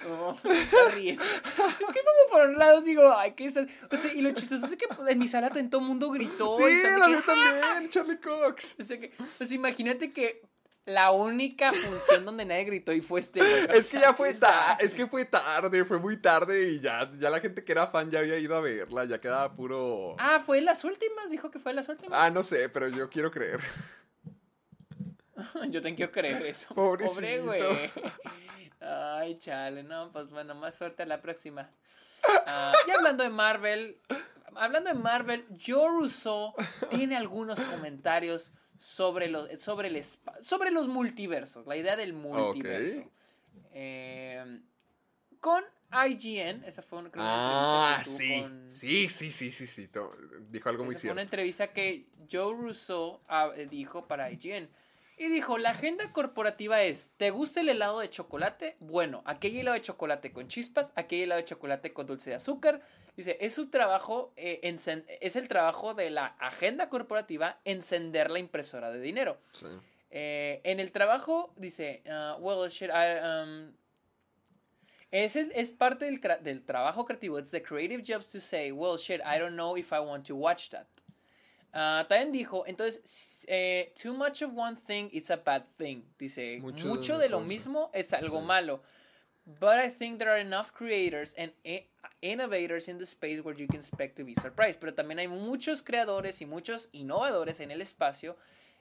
No, se está riendo. Es que como por un lado digo, ay, qué es O sea, y lo chistoso es que en mi sala todo el mundo gritó. y Sí, está la mía también, Charlie Cox. O sea, que, pues imagínate que la única función donde nadie gritó y fue este. güey. Es que ya fue tarde, es que fue tarde, fue muy tarde y ya, ya la gente que era fan ya había ido a verla, ya quedaba puro... Ah, fue en las últimas, dijo que fue en las últimas. Ah, no sé, pero yo quiero creer. Yo tengo que creer eso. Pobrecito. Pobre güey. Ay, chale, no, pues bueno, más suerte a la próxima. Ah, y hablando de Marvel, hablando de Marvel, Joe Russo tiene algunos comentarios sobre los, sobre el, sobre los multiversos, la idea del multiverso. Ok. Eh, con IGN, esa fue una, creo una Ah, entrevista sí, con- sí, sí, sí, sí, sí, dijo algo muy fue una cierto. entrevista que Joe Russo ah, eh, dijo para IGN. Y dijo, la agenda corporativa es, ¿te gusta el helado de chocolate? Bueno, hay helado de chocolate con chispas, hay helado de chocolate con dulce de azúcar. Dice, es su trabajo, eh, es el trabajo de la agenda corporativa encender la impresora de dinero. Sí. Eh, en el trabajo, dice, uh, well, should I, um, es, el- es parte del, del trabajo creativo. It's the creative jobs to say, well, shit, I don't know if I want to watch that. Ah, también dijo, entonces, eh, too much of one thing is a bad thing. Dice, Mucho mucho, de de lo cosa. mismo es algo Sí. malo. But I think there are enough creators and i- innovators in the space where you can expect to be surprised. Pero también hay muchos creadores y muchos innovadores en el espacio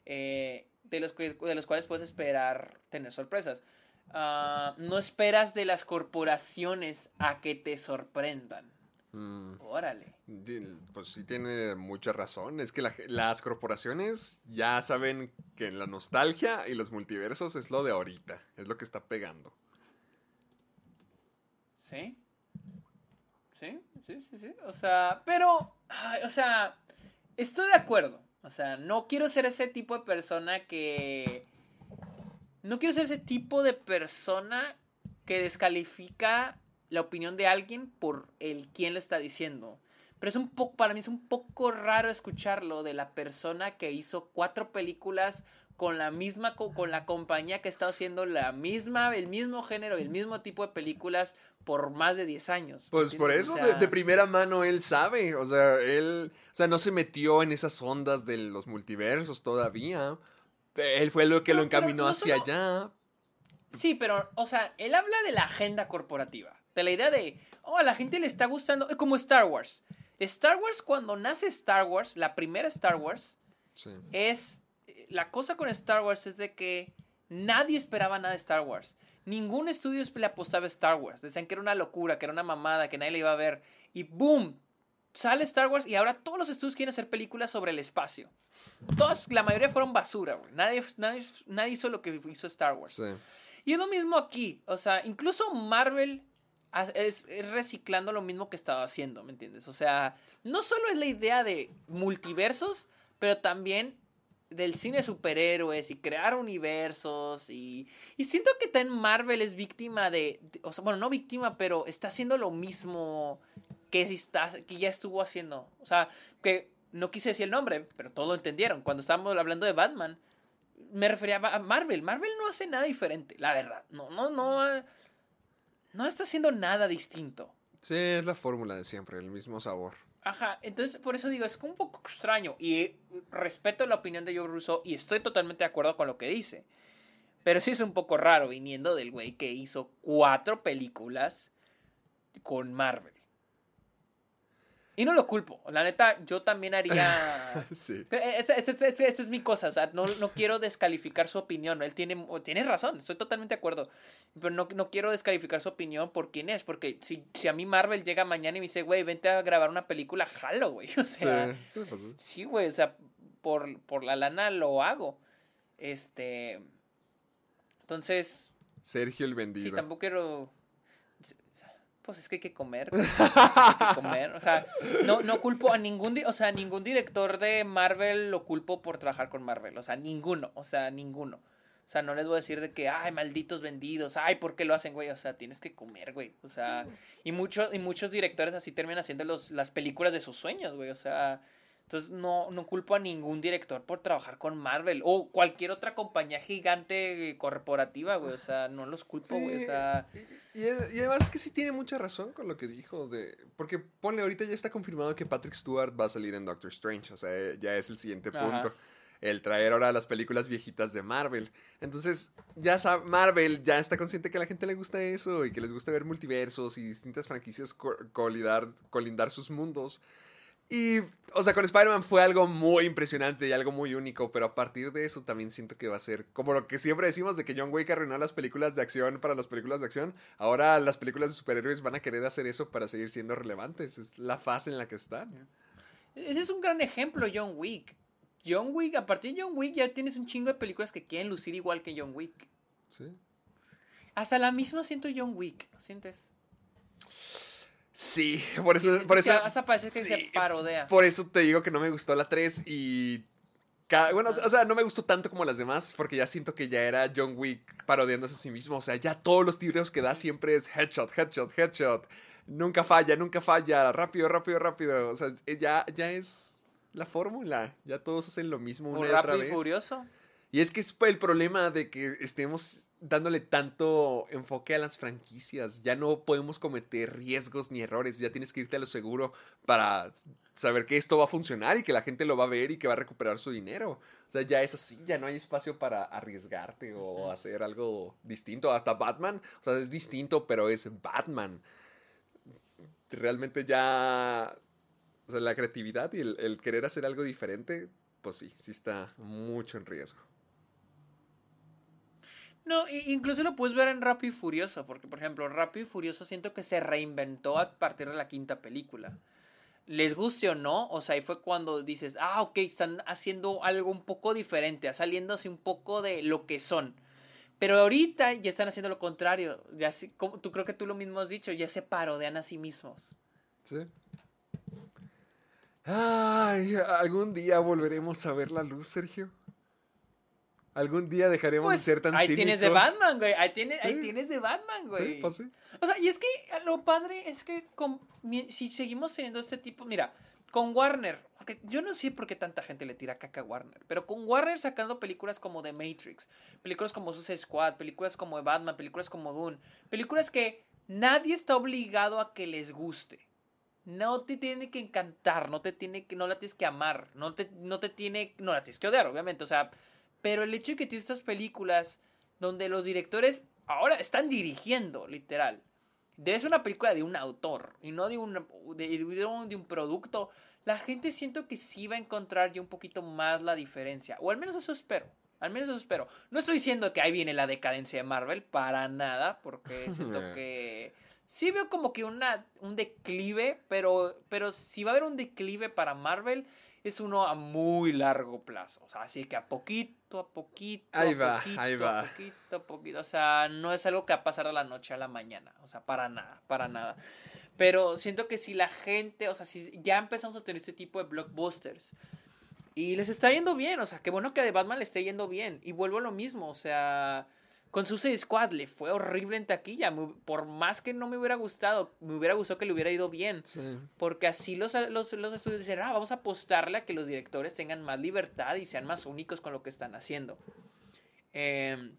eh, de, los, de los cuales puedes esperar tener sorpresas. Ah, no esperas de las corporaciones a que te sorprendan. Mm, Órale. Pues sí tiene mucha razón. Es que la las corporaciones ya saben que la nostalgia y los multiversos es lo de ahorita. Es lo que está pegando. ¿Sí? Sí, sí, sí, sí. O sea, pero, ay, o sea, estoy de acuerdo. O sea, no quiero ser ese tipo de persona que... No quiero ser ese tipo de persona que descalifica la opinión de alguien por el quién lo está diciendo. Pero es un poco, para mí es un poco raro escucharlo de la persona que hizo cuatro películas con la misma, co- con la compañía que está haciendo la misma, el mismo género, el mismo tipo de películas por más de 10 años. Pues por eso, O de, sea, de primera mano, él sabe. O sea, él. O sea, no se metió en esas ondas de los multiversos todavía. Él fue lo que No, lo encaminó no hacia solo- allá. Sí, pero, o sea, él habla de la agenda corporativa. De la idea de, oh, a la gente le está gustando, eh, como Star Wars. Star Wars, cuando nace Star Wars, la primera Star Wars, Sí. es. La cosa con Star Wars es de que nadie esperaba nada de Star Wars. Ningún estudio le apostaba a Star Wars. Decían que era una locura, que era una mamada, que nadie le iba a ver. Y boom, sale Star Wars y ahora todos los estudios quieren hacer películas sobre el espacio. Todas, la mayoría fueron basura, güey. Nadie, nadie, nadie hizo lo que hizo Star Wars. Sí. Y es lo mismo aquí. O sea, incluso Marvel es, reciclando lo mismo que estaba haciendo, ¿me entiendes? O sea, no solo es la idea de multiversos, pero también del cine superhéroes y crear universos. Y, y siento que también Marvel es víctima de, de- O sea, bueno, no víctima, pero está haciendo lo mismo que, está, que ya estuvo haciendo. O sea, que no quise decir el nombre, pero todos lo entendieron. Cuando estábamos hablando de Batman, me refería a Marvel. Marvel no hace nada diferente, la verdad. No, no, no. No está haciendo nada distinto. Sí, es la fórmula de siempre, el mismo sabor. Ajá, entonces por eso digo, es un poco extraño. Y respeto la opinión de Joe Russo y estoy totalmente de acuerdo con lo que dice. Pero sí es un poco raro viniendo del güey que hizo cuatro películas con Marvel. Y no lo culpo. La neta, yo también haría. Sí. Pero Esa, es mi cosa, o sea, no, no quiero descalificar su opinión, él tiene, tiene razón, estoy totalmente de acuerdo, pero no, no quiero descalificar su opinión por quién es, porque si, si a mí Marvel llega mañana y me dice, güey, vente a grabar una película, jalo, güey, o Sí. sea, ¿Qué le pasó? sí, güey, o sea, por, por la lana lo hago, este, entonces, Sergio el sí, vendido. tampoco quiero... Pues es que hay que comer. que comer. O sea, no, no culpo a ningún, o sea, ningún director de Marvel lo culpo por trabajar con Marvel. O sea, ninguno. O sea, ninguno. O sea, no les voy a decir de que, ay, malditos vendidos, ay, ¿por qué lo hacen, güey? O sea, tienes que comer, güey. O sea, y, muchos y muchos directores así terminan haciendo los, las películas de sus sueños, güey. O sea, entonces no, no culpo a ningún director por trabajar con Marvel o cualquier otra compañía gigante eh, corporativa, güey. O sea, no los culpo, güey. O sea, y, y- y además es que sí tiene mucha razón con lo que dijo de porque ponle ahorita ya está confirmado que Patrick Stewart va a salir en Doctor Strange, o sea, eh, ya es el siguiente Ajá. punto. El traer ahora las películas viejitas de Marvel. Entonces, ya sabe, Marvel ya está consciente que a la gente le gusta eso y que les gusta ver multiversos y distintas franquicias co- colidar, colindar sus mundos. Y, o sea, con Spider-Man fue algo muy impresionante y algo muy único, pero a partir de eso también siento que va a ser como lo que siempre decimos de que John Wick arruinó las películas de acción para las películas de acción. Ahora las películas de superhéroes van a querer hacer eso para seguir siendo relevantes. Es la fase en la que están. Ese es un gran ejemplo, John Wick. John Wick, a partir de John Wick ya tienes un chingo de películas que quieren lucir igual que John Wick. Sí. Hasta la misma siento John Wick, ¿lo sientes? Sí, por eso, por eso, hasta parece que sí, se parodea. por eso te digo que no me gustó la 3 y Bueno, o sea, no me gustó tanto como las demás, porque ya siento que ya era John Wick parodiándose a sí mismo. O sea, ya todos los tiros que da siempre es headshot, headshot, headshot. Nunca falla, nunca falla. Rápido, rápido, rápido. O sea, ya, ya es la fórmula. Ya todos hacen lo mismo una Un y otra rápido y vez. furioso. Y es que es el problema de que estemos dándole tanto enfoque a las franquicias. Ya no podemos cometer riesgos ni errores. Ya tienes que irte a lo seguro para saber que esto va a funcionar y que la gente lo va a ver y que va a recuperar su dinero. O sea, ya es así, ya no hay espacio para arriesgarte o hacer algo distinto. Hasta Batman, o sea, es distinto, pero es Batman. Realmente ya... O sea, la creatividad y el, el querer hacer algo diferente, pues sí, sí está mucho en riesgo. No, incluso lo puedes ver en Rápido y Furioso, porque por ejemplo, Rápido y Furioso siento que se reinventó a partir de la quinta película. Les guste o no, o sea, ahí fue cuando dices, ah, ok, están haciendo algo un poco diferente, saliéndose un poco de lo que son. Pero ahorita ya están haciendo lo contrario. Ya como, tú creo que tú lo mismo has dicho, ya se parodian a sí mismos. Sí. Ay, algún día volveremos a ver la luz, Sergio. Algún día dejaremos Pues de ser tan ahí tienes de. Batman, güey. Ahí tienes, ahí tienes de Batman, güey. Sí, pues sí. O sea, y es que lo padre es que con- si seguimos teniendo este tipo, mira, con Warner, porque yo no sé por qué tanta gente le tira caca a Warner, pero con Warner sacando películas como The Matrix, películas como Suicide Squad, películas como Batman, películas como Dune, películas que nadie está obligado a que les guste. No te tiene que encantar, no te tiene que, no la tienes que amar, no te, no te tiene, no la tienes que odiar, obviamente, o sea, pero el hecho de que tienes estas películas donde los directores ahora están dirigiendo, literal. De es una película de un autor y no de un, de, de un, de un producto. La gente siento que sí va a encontrar ya un poquito más la diferencia. O al menos eso espero. Al menos eso espero. No estoy diciendo que ahí viene la decadencia de Marvel, para nada, porque siento que sí veo como que una, un declive, pero, pero si va a haber un declive para Marvel, es uno a muy largo plazo. O sea, así que a poquito, a poquito, Ahí a va, poquito, ahí va. a poquito, a poquito. O sea, no es algo que va a pasar de la noche a la mañana. O sea, para nada, para nada. Pero siento que si la gente, o sea, si ya empezamos a tener este tipo de blockbusters y les está yendo bien, o sea, qué bueno que a The Batman le esté yendo bien. Y vuelvo a lo mismo, o sea, con Suicide Squad le fue horrible en taquilla. Por más que no me hubiera gustado, me hubiera gustado que le hubiera ido bien. Sí. Porque así los, los, los estudios dicen, ah, vamos a apostarle a que los directores tengan más libertad y sean más únicos con lo que están haciendo. Em,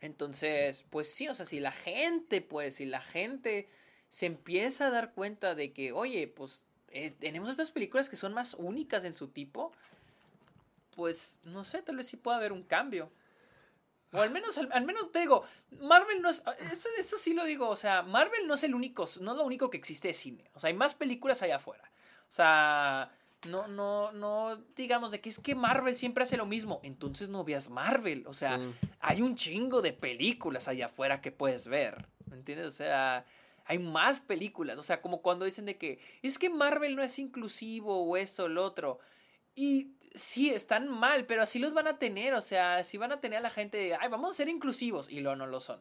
entonces, pues sí, o sea, si la gente, pues, si la gente se empieza a dar cuenta de que, oye, pues, eh, tenemos estas películas que son más únicas en su tipo, pues, no sé, tal vez sí pueda haber un cambio. O al menos, al, al menos te digo, Marvel no es. Eso, eso sí lo digo, o sea, Marvel no es el único, no es lo único que existe de cine. O sea, hay más películas allá afuera. O sea, no, no, no digamos de que es que Marvel siempre hace lo mismo. Entonces no veas Marvel. O sea, Sí. hay un chingo de películas allá afuera que puedes ver. ¿Me entiendes? O sea, hay más películas. O sea, como cuando dicen de que es que Marvel no es inclusivo o esto o lo otro. Y sí, están mal, pero así los van a tener. O sea, si van a tener a la gente de, ay, vamos a ser inclusivos. Y luego no lo son.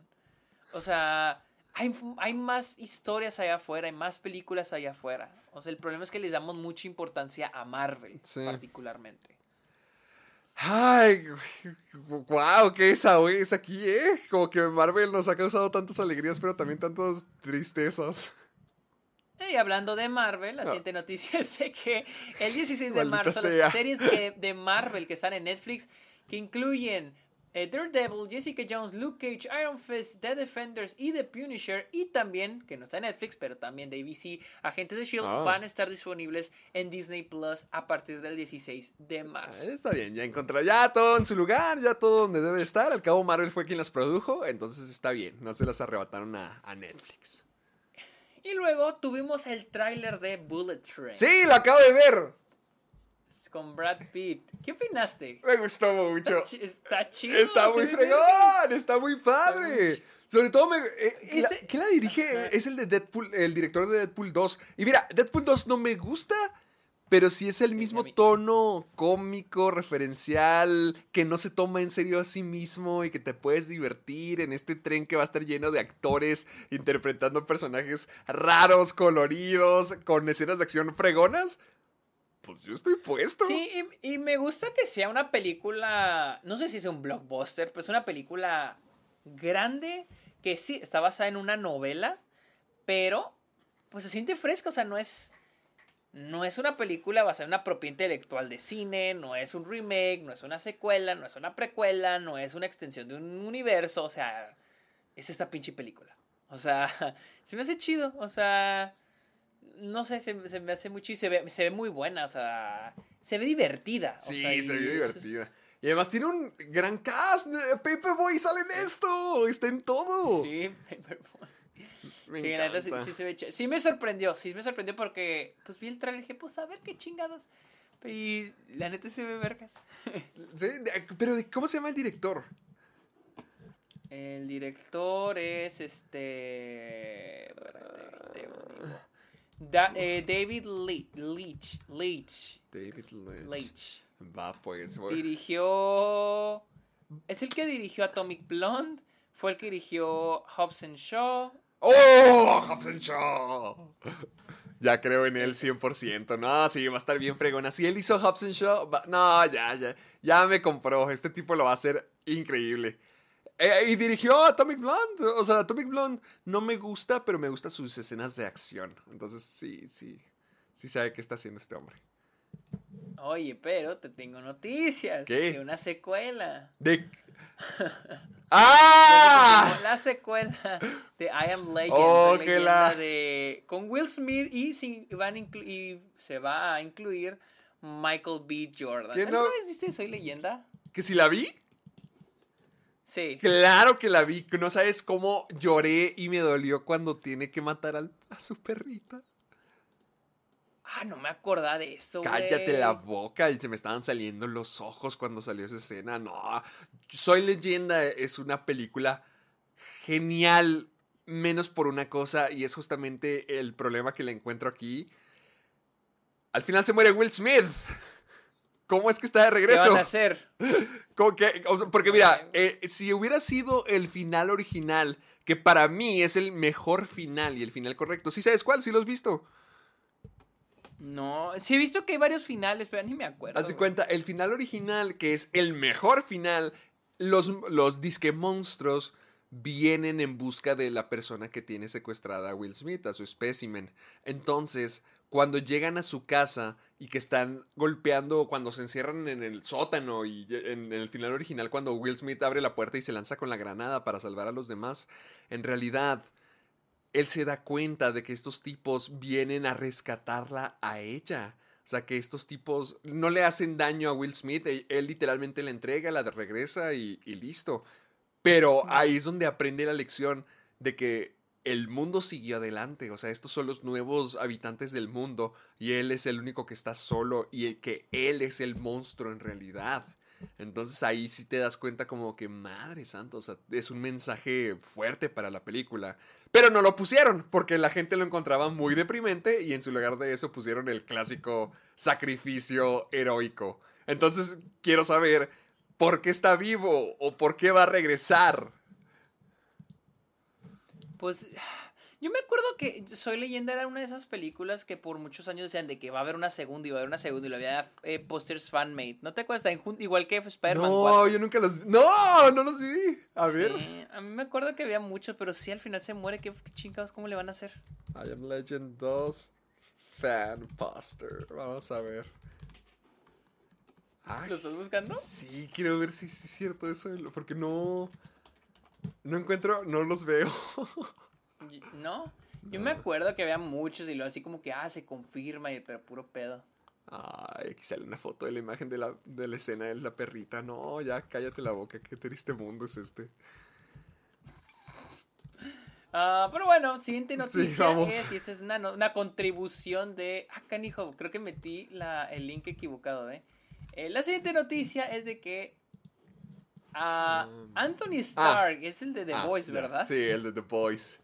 O sea, hay, hay más historias allá afuera, hay más películas allá afuera. O sea, el problema es que les damos mucha importancia a Marvel, Sí. particularmente. Ay, wow, qué esa es aquí, ¿eh? Como que Marvel nos ha causado tantas alegrías, pero también tantas tristezas. Y hablando de Marvel, la Ah. siguiente noticia es que el 16 de marzo sea. las series de Marvel que están en Netflix, que incluyen eh, Daredevil, Jessica Jones, Luke Cage, Iron Fist, The Defenders y The Punisher, y también, que no está en Netflix, pero también de ABC, Agentes de S.H.I.E.L.D., Ah. Van a estar disponibles en Disney Plus a partir del 16 de marzo. Está bien, ya encontró ya todo en su lugar, ya todo donde debe estar. Al cabo Marvel fue quien las produjo, entonces está bien, no se las arrebataron a, a Netflix. Y luego tuvimos el tráiler de Bullet Train Sí, lo acabo de ver. con Brad Pitt. ¿Qué opinaste? Me gustó mucho. Está chi- Está chido. Está muy fregón, está muy padre. Sobre todo, me, eh, la- ¿quién la dirige? Es el de Deadpool, el director de Deadpool 2. Y mira, Deadpool 2 no me gusta, pero sí es el mismo tono cómico, referencial, que no se toma en serio a sí mismo y que te puedes divertir en este tren que va a estar lleno de actores interpretando personajes raros, coloridos, con escenas de acción fregonas. pues yo estoy puesto. Sí, y, y me gusta que sea una película, no sé si es un blockbuster, pero es una película grande que sí está basada en una novela, pero pues se siente fresca, o sea, no es no es una película basada en una propiedad intelectual de cine, no es un remake, no es una secuela, no es una precuela, no es una extensión de un universo, o sea, es esta pinche película. O sea, se me hace chido, o sea, no sé, se, se me hace muy chido, se ve, se ve muy buena, o sea, se ve divertida. o Sí, sea, se ve es- divertida. Y además tiene un gran cast. eh, Paperboy sale en esto. Está en todo. Sí, Paperboy. Me Sí, la neta sí, encanta. sí se ve chido. Sí me sorprendió, sí me sorprendió porque pues vi el trailer y dije, pues a ver qué chingados. Y la neta se ve vergas. Sí, de- pero ¿de- ¿cómo se llama el director? El director es este. Da- eh, David Le- Leitch. Leitch. David Lynch. Leitch. Va, pues. Dirigió. Es el que dirigió Atomic Blonde. Fue el que dirigió Hobson Shaw. ¡Oh! Hobson Shaw. Ya creo en él 100%. No, sí, va a estar bien fregona. Si él hizo Hobson Shaw, va- no, ya, ya. Ya me compró. Este tipo lo va a hacer increíble. Eh, y dirigió Atomic Blonde. O sea, Atomic Blonde no me gusta, pero me gustan sus escenas de acción. Entonces, sí, sí. Sí sabe qué está haciendo este hombre. Oye, pero te tengo noticias. ¿Qué? De una secuela. De... ¡Ah! La secuela de I Am Legend. Oh, la que leyenda la- de con Will Smith y, van se va a incluir Michael B. Jordan. ¿Quién ¿Alguna no? vez viste Soy Leyenda? ¿Que si la vi? Sí. Claro que la vi. No sabes cómo lloré y me dolió cuando tiene que matar al- a su perrita. Ah, no me acordaba de eso. Cállate la boca y se me estaban saliendo los ojos cuando salió esa escena. No, Soy leyenda es una película genial, menos por una cosa, y es justamente el problema que le encuentro aquí. Al final se muere Will Smith. ¿Cómo es que está de ¿Qué regreso? van a hacer? Como que- o sea, porque mira, eh, si hubiera sido el final original, que para mí es el mejor final y el final correcto, ¿sí sabes cuál? ¿Sí lo has visto? No, sí he visto que hay varios finales, pero ni me acuerdo. Haz de cuenta, el final original, que es el mejor final, los, los disque monstruos vienen en busca de la persona que tiene secuestrada a Will Smith, a su espécimen. Entonces, cuando llegan a su casa y que están golpeando, cuando se encierran en el sótano y en, en el final original, cuando Will Smith abre la puerta y se lanza con la granada para salvar a los demás, en realidad él se da cuenta de que estos tipos vienen a rescatarla a ella. O sea, que estos tipos no le hacen daño a Will Smith. Él, él literalmente la entrega, la regresa y, y listo. Pero ahí es donde aprende la lección de que el mundo siguió adelante. O sea, estos son los nuevos habitantes del mundo y él es el único que está solo y que él es el monstruo en realidad. Entonces ahí sí te das cuenta como que, madre santa, o sea, es un mensaje fuerte para la película. Pero no lo pusieron porque la gente lo encontraba muy deprimente y en su lugar de eso pusieron el clásico sacrificio heroico. Entonces quiero saber por qué está vivo o por qué va a regresar. Pues yo me acuerdo que Soy Leyenda era una de esas películas que por muchos años decían de que va a haber una segunda y va a haber una segunda y lo había eh, posters fan-made. ¿No te acuerdas? Igual que Spider-Man No, 4. yo nunca los vi. No, no los vi. A ver. Sí, a mí me acuerdo que había muchos, pero sí al final se muere. ¿Qué, qué chingados? ¿Cómo le van a hacer? I Am Legend 2 Fan Poster. Vamos a ver. Ay, ¿Lo estás buscando? Sí, quiero ver si si es cierto eso, porque no... No encuentro, no los veo. ¿No? Yo me acuerdo que había muchos y luego así como que, ah, se confirma, y, pero puro pedo. Ay, aquí sale una foto de la imagen de la, de la escena de la perrita. No, ya cállate la boca, qué triste mundo es este. Ah, pero bueno, siguiente noticia vamos. es, y esta es una, contribución de... Ah, canijo, creo que metí la, el link equivocado, ¿eh? Eh, La siguiente noticia es de que ah, Um, Anthony Stark, es el de The Ah, Voice. ¿verdad? Sí, el de The Boys.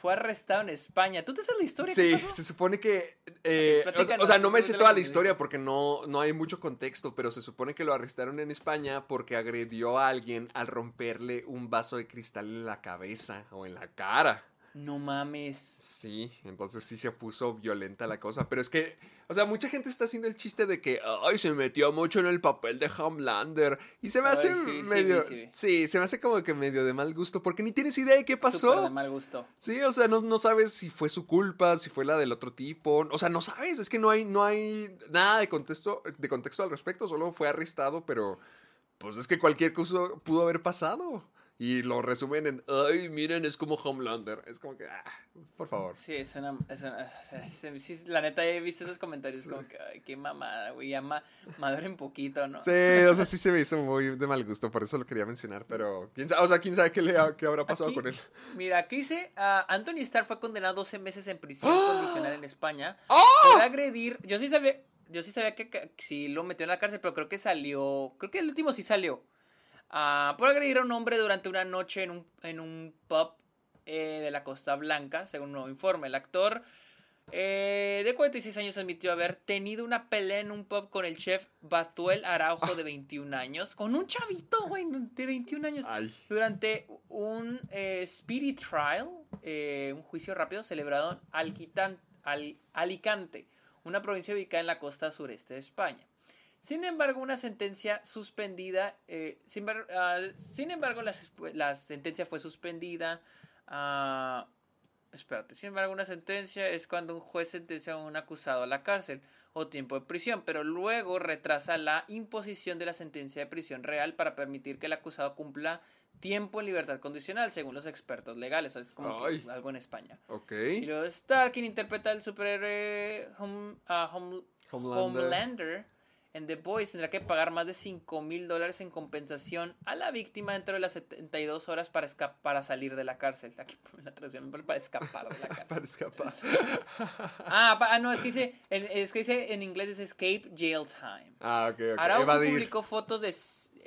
Fue arrestado en España. ¿Tú te sabes la historia? ¿Qué Sí, se supone que... eh, o, sea- platícanos, o sea, no me sé toda la historia porque no, no hay mucho contexto, pero se supone que lo arrestaron en España porque agredió a alguien al romperle un vaso de cristal en la cabeza o en la cara. No mames. Sí, entonces sí se puso violenta la cosa. Pero es que, o sea, mucha gente está haciendo el chiste de que, ay, se metió mucho en el papel de Homelander. Y se me Ay, hace sí, medio. sí, sí. Sí, se me hace como que medio de mal gusto. Porque ni tienes idea de qué Súper pasó. de mal gusto. Sí, o sea, no, no sabes si fue su culpa, si fue la del otro tipo. O sea, no sabes, es que no hay, no hay nada de contexto, de contexto al respecto, solo fue arrestado, pero pues es que cualquier cosa pudo haber pasado. Y lo resumen en, ay, miren, es como Homelander. Es como que, ah, por favor. Sí, es una. Es una o sea, se- sí, la neta, he visto esos comentarios como que, ay, qué mamada, güey. Ya ma, maduren poquito, ¿no? Sí, o sea, sí se me hizo muy de mal gusto, por eso lo quería mencionar, pero quién sabe, o sea, quién sabe qué, le ha- qué habrá pasado Aquí- con él. Mira, aquí dice, ah, Anthony Starr fue condenado a 12 meses en prisión ¡Ah! condicional en España ¡Oh! por agredir, yo sí sabía, yo sí sabía que, que sí lo metió en la cárcel, pero creo que salió, creo que el último sí salió, Ah, por agredir a un hombre durante una noche en un, en un pub eh, de la Costa Blanca, según un nuevo informe. El actor eh, de 46 años admitió haber tenido una pelea en un pub con el chef Batuel Araujo de 21 años, con un chavito, güey, de 21 años. Ay, Durante un eh, speedy trial, eh, un juicio rápido celebrado en Alquitan- Al- Alicante, una provincia ubicada en la costa sureste de España. Sin embargo, una sentencia suspendida, eh, sin, ah, sin embargo, la, la sentencia fue suspendida. ah, espérate, sin embargo, una sentencia es cuando un juez sentencia a un acusado a la cárcel o tiempo de prisión, pero luego retrasa la imposición de la sentencia de prisión real para permitir que el acusado cumpla tiempo en libertad condicional, según los expertos legales. O sea, es como algo en España. ok. Y luego Stark, quien interpreta al superhéroe ah, Hom- Homelander. Homelander en The Boys, tendrá que pagar más de 5 mil dólares en compensación a la víctima dentro de las 72 horas para, para salir de la cárcel. Aquí la traducción para escapar de la cárcel. Para escapar. Ah, pa- ah, no, es que dice en, es que dice en inglés es escape jail time. Ah, ok, ok. Araujo Evadir. publicó fotos de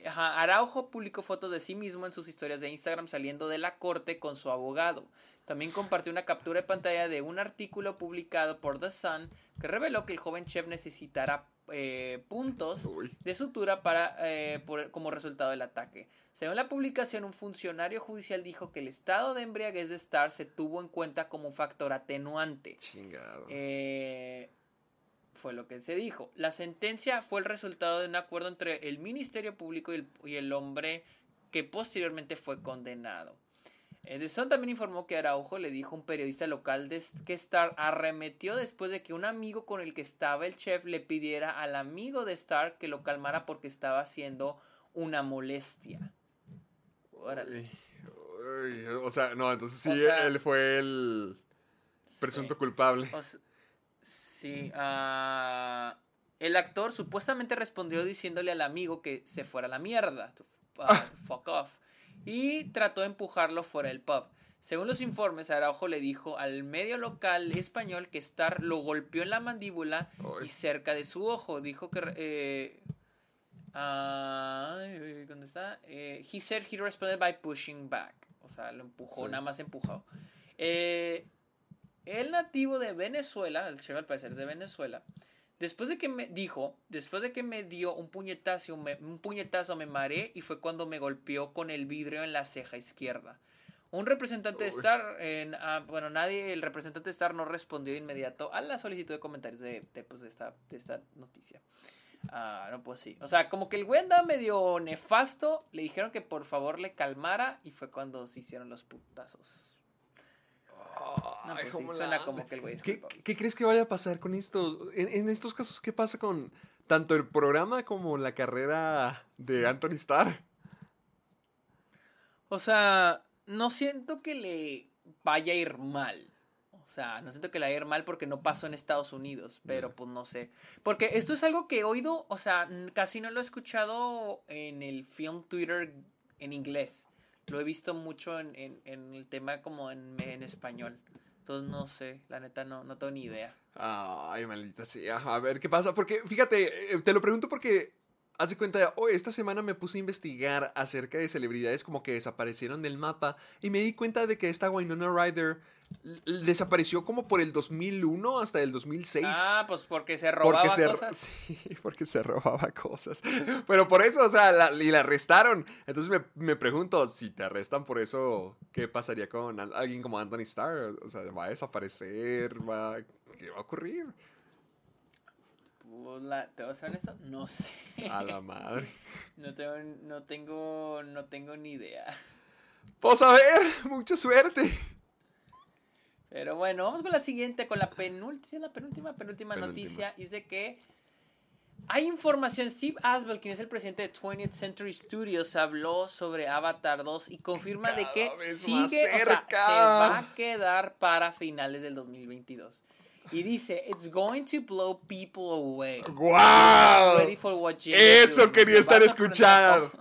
ajá, Araujo publicó fotos de sí mismo en sus historias de Instagram saliendo de la corte con su abogado. También compartió una captura de pantalla de un artículo publicado por The Sun que reveló que el joven chef necesitará eh, puntos Uy. de sutura para, eh, por- como resultado del ataque. Según la publicación, un funcionario judicial dijo que el estado de embriaguez de Starr se tuvo en cuenta como un factor atenuante. Chingado. Eh, fue lo que se dijo. La sentencia fue el resultado de un acuerdo entre el Ministerio Público y el, y el hombre que posteriormente fue condenado. The Sun también informó que Araujo le dijo a un periodista local de, que Starr arremetió después de que un amigo con el que estaba el chef le pidiera al amigo de Starr que lo calmara porque estaba haciendo una molestia. Órale. Uy, uy, o sea, no, entonces sí, O sea- él fue el presunto culpable. O sí, ah, el actor supuestamente respondió diciéndole al amigo que se fuera a la mierda, to, ah, to fuck off, y trató de empujarlo fuera del pub. Según los informes, Araujo le dijo al medio local español que Starr lo golpeó en la mandíbula y cerca de su ojo. Dijo que... eh, ¿Dónde está? Eh, he said he responded by pushing back. O sea, lo empujó, Sí. nada más empujó. Eh, el nativo de Venezuela, el chef al parecer es de Venezuela, después de que me dijo, después de que me dio un puñetazo, me, un puñetazo me mareé y fue cuando me golpeó con el vidrio en la ceja izquierda. Un representante de. Star, en- ah, bueno, nadie, el representante de Star no respondió de inmediato a la solicitud de comentarios de, de, pues, de esta, de esta noticia. Ah, no, pues sí. O sea, como que el güey andaba medio nefasto. Le dijeron que por favor le calmara. Y fue cuando se hicieron los putazos. No, Ay, pues sí, suena como que el güey es ¿Qué, culpable. qué crees que vaya a pasar con esto? En, en estos casos, ¿qué pasa con tanto el programa como la carrera de Anthony Starr? O sea, no siento que le vaya a ir mal. O sea, no siento que le vaya a ir mal porque no pasó en Estados Unidos, pero pues no sé. Porque esto es algo que he oído, o sea, casi no lo he escuchado en el film Twitter en inglés. Lo he visto mucho en, en- el tema como en, en español. Entonces no sé, la neta no, no tengo ni idea. Ay, maldita sea. A ver qué pasa. Porque, fíjate, eh, te lo pregunto porque hace cuenta, oh, esta semana me puse a investigar acerca de celebridades como que desaparecieron del mapa y me di cuenta de que esta Winona Ryder desapareció como por el 2001 hasta el 2006. Ah, pues porque se robaba porque se, ro- cosas. sí, porque se robaba cosas. Pero por eso, o sea, la- y la arrestaron. Entonces me, me pregunto, si te arrestan por eso, ¿qué pasaría con al- alguien como Anthony Starr? O sea, ¿va a desaparecer? ¿Va, ¿Qué va a ocurrir? Pues la- ¿Te vas a ser honesto? No sé. A la madre. No tengo, no tengo, no tengo ni idea. Pues a ver, mucha suerte. Pero bueno, vamos con la siguiente, con la penúltima, la penúltima, penúltima, Penúltima. noticia. Y es de que hay información. Steve Asbel, quien es el presidente de 20th Century Studios, habló sobre Avatar 2 y confirma de que sigue, o sea, se va a quedar para finales del 2022. Y dice, it's going to blow people away. ¡Guau! Ready for what Jim is Eso quería estar escuchando.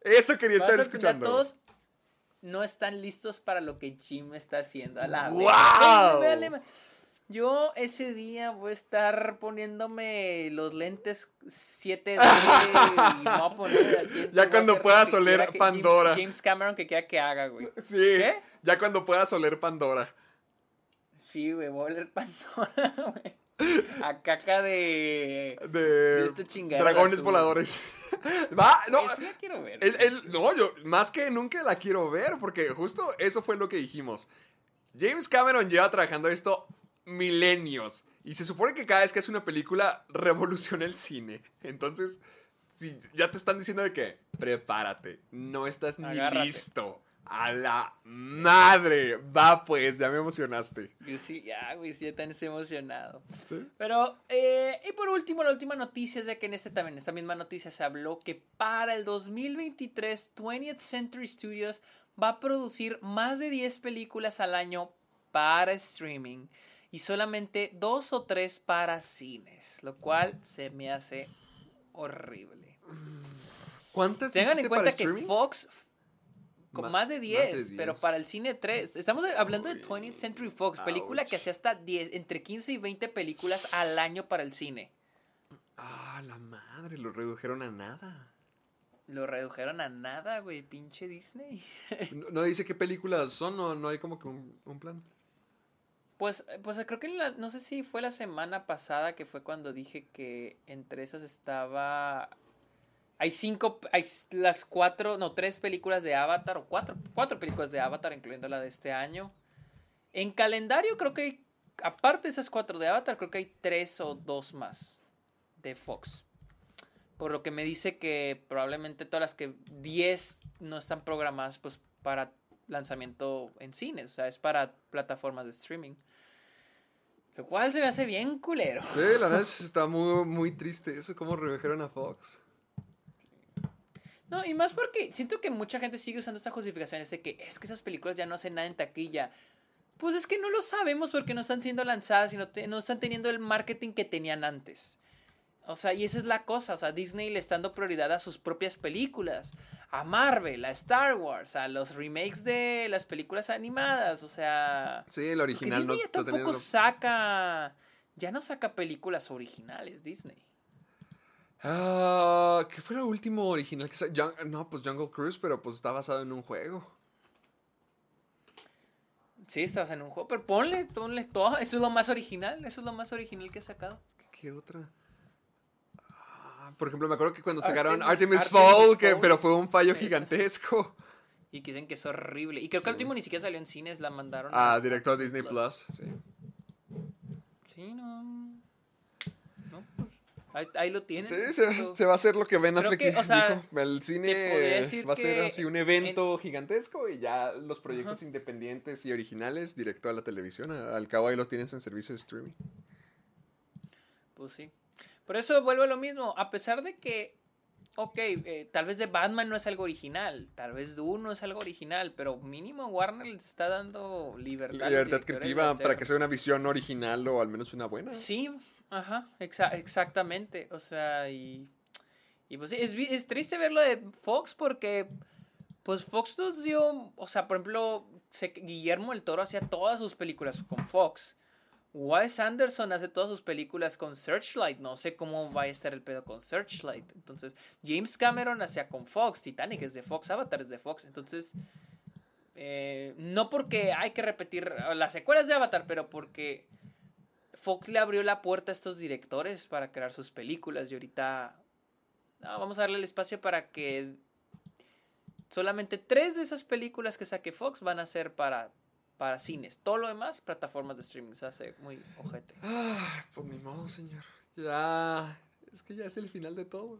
Eso quería estar a escuchando. todos no están listos para lo que Jim está haciendo. A la vez. Véale. Yo ese día voy a estar poniéndome los lentes 7D y a poner así. Ya cuando puedas oler que Pandora. James, James Cameron que quiera que haga, güey. Sí, ¿Qué? ya cuando puedas oler Pandora. Sí, güey, voy a oler Pandora, güey. A caca de... De este chingadera dragones azul. voladores. Va, no. Ese la quiero ver. el- güey. el- no, yo más que nunca la quiero ver porque justo eso fue lo que dijimos. James Cameron lleva trabajando esto milenios y se supone que cada vez que hace una película revoluciona el cine. Entonces, si ya te están diciendo de que prepárate, no estás ni listo. A la madre. Va pues, ya me emocionaste. Yo sí, ya, güey, sí, ya tan emocionado. ¿Sí? Pero, eh, y por último, la última noticia es de que en este también, esta misma noticia se habló que para el 2023, 20th Century Studios va a producir más de 10 películas al año para streaming y solamente dos o tres para cines, lo cual se me hace horrible. ¿Cuántas Tengan en cuenta para que streaming? Fox con más de 10, pero 10. para el cine 3. Estamos hablando de 20th Century Fox, película que hacía hasta 10, entre 15 y 20 películas al año para el cine. Ah, la madre, lo redujeron a nada. Lo redujeron a nada, güey, pinche Disney. No, no dice qué películas son, no, no hay como que un, un plan. Pues, pues creo que la- no sé si fue la semana pasada que fue cuando dije que entre esas estaba... Hay cinco, hay las cuatro, no, tres películas de Avatar, o cuatro, cuatro películas de Avatar, incluyendo la de este año. En calendario creo que hay, aparte de esas cuatro de Avatar, creo que hay tres o dos más de Fox. Por lo que me dice que probablemente todas las que 10 no están programadas pues para lanzamiento en cines, o sea, es para plataformas de streaming. Lo cual se me hace bien culero. Sí, la verdad está muy, muy triste eso, cómo redujeron a Fox. No, y más porque siento que mucha gente sigue usando esta justificación, de que es que esas películas ya no hacen nada en taquilla. Pues es que no lo sabemos porque no están siendo lanzadas y no, te- no están teniendo el marketing que tenían antes. O sea, y esa es la cosa, o sea, Disney le está dando prioridad a sus propias películas, a Marvel, a Star Wars, a los remakes de las películas animadas, o sea... Sí, el original no Disney ya está tampoco saca... Ya no saca películas originales, Disney. Ah, ¿qué fue lo último original que sa- Jung- No, pues Jungle Cruise, pero pues está basado en un juego. Sí, estabas en un juego, pero ponle, ponle todo. Eso es lo más original, eso es lo más original que he sacado. ¿Qué, qué otra? Ah, por ejemplo, me acuerdo que cuando sacaron Artemis- Artemis, Fall, que, pero fue un fallo gigantesco. Y que dicen que es horrible. Y creo que Sí. último ni siquiera salió en cines, la mandaron Ah, directo a Disney Plus. Sí. Sí, no. Ahí, ahí lo tienen. Sí, se, se va a hacer lo que Ben Affleck que, o sea, dijo. El cine decir va a ser así un evento gigantesco y ya los proyectos independientes y originales directo a la televisión. Al cabo ahí los tienes en servicio de streaming. Pues sí. Por eso vuelvo a lo mismo. A pesar de que, ok, eh, tal vez de Batman no es algo original, tal vez Dune no es algo original, pero mínimo Warner les está dando libertad. Libertad creativa para que sea una visión original o al menos una buena. Sí, ajá, exa- exactamente. O sea, y, y pues es, es triste verlo de Fox porque, pues Fox nos dio, o sea, por ejemplo, Guillermo el Toro hacía todas sus películas con Fox. Wes Anderson hace todas sus películas con Searchlight. No sé cómo va a estar el pedo con Searchlight. Entonces, James Cameron hacía con Fox. Titanic es de Fox. Avatar es de Fox. Entonces, Eh, no porque hay que repetir las secuelas de Avatar, pero porque Fox le abrió la puerta a estos directores para crear sus películas y ahorita no, vamos a darle el espacio para que solamente tres de esas películas que saque Fox van a ser para, para cines. Todo lo demás, plataformas de streaming. Se hace muy ojete. Ah, pues ni modo, señor. Ya. Es que ya es el final de todo.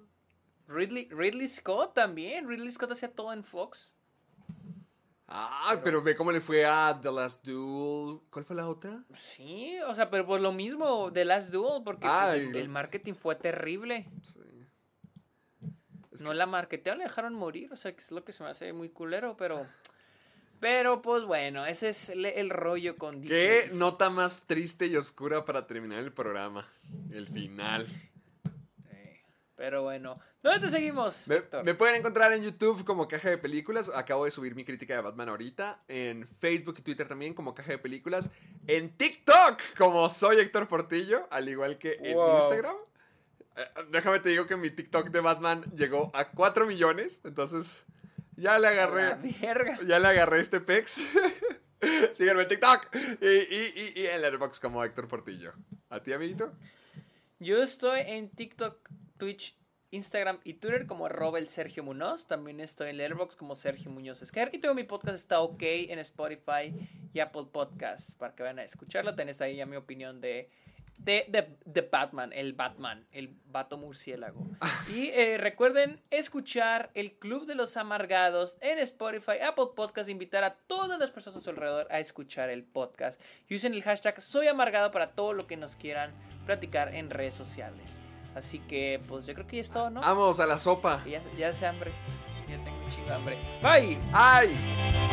Ridley, Ridley Scott también. Ridley Scott hacía todo en Fox. Ah, pero, ve cómo le fue a The Last Duel. ¿Cuál fue la otra? Sí, o sea, pero pues lo mismo de Last Duel, porque pues, el, el marketing fue terrible. Sí. no la marketearon, la dejaron morir, o sea, que es lo que se me hace muy culero, pero... Pero pues bueno, ese es el, el rollo con Qué Disney. nota más triste y oscura para terminar el programa. El final. Eh, Pero bueno, ¿dónde te seguimos? Me, me pueden encontrar en YouTube como Caja de Películas. Acabo de subir mi crítica de Batman ahorita. En Facebook y Twitter también como Caja de Películas. En TikTok como soy Héctor Portillo, al igual que en. Instagram. Eh, déjame te digo que mi TikTok de Batman llegó a 4 millones. Entonces ya le agarré. Ya le agarré este pex. Síganme en TikTok. Y, y, y, y en Letterboxd como Héctor Portillo. ¿A ti, amiguito? Yo estoy en TikTok, Twitch, Instagram y Twitter como arroba el Sergio Munoz. También estoy en Letterboxd como Sergio Muñoz Esquer. Y tengo mi podcast está ok en Spotify y Apple Podcasts para que vayan a escucharlo. Tenés ahí ya mi opinión de, de, de, Batman, el Batman, el vato murciélago. Y eh, recuerden escuchar el Club de los Amargados en Spotify, Apple Podcasts, invitar a todas las personas a su alrededor a escuchar el podcast. Y usen el hashtag Soy Amargado para todo lo que nos quieran platicar en redes sociales. Así que, pues yo creo que ya es todo, ¿no? Vamos a la sopa. Ya, ya hace hambre. Ya tengo un chingo de hambre. Bye. ¡Ay!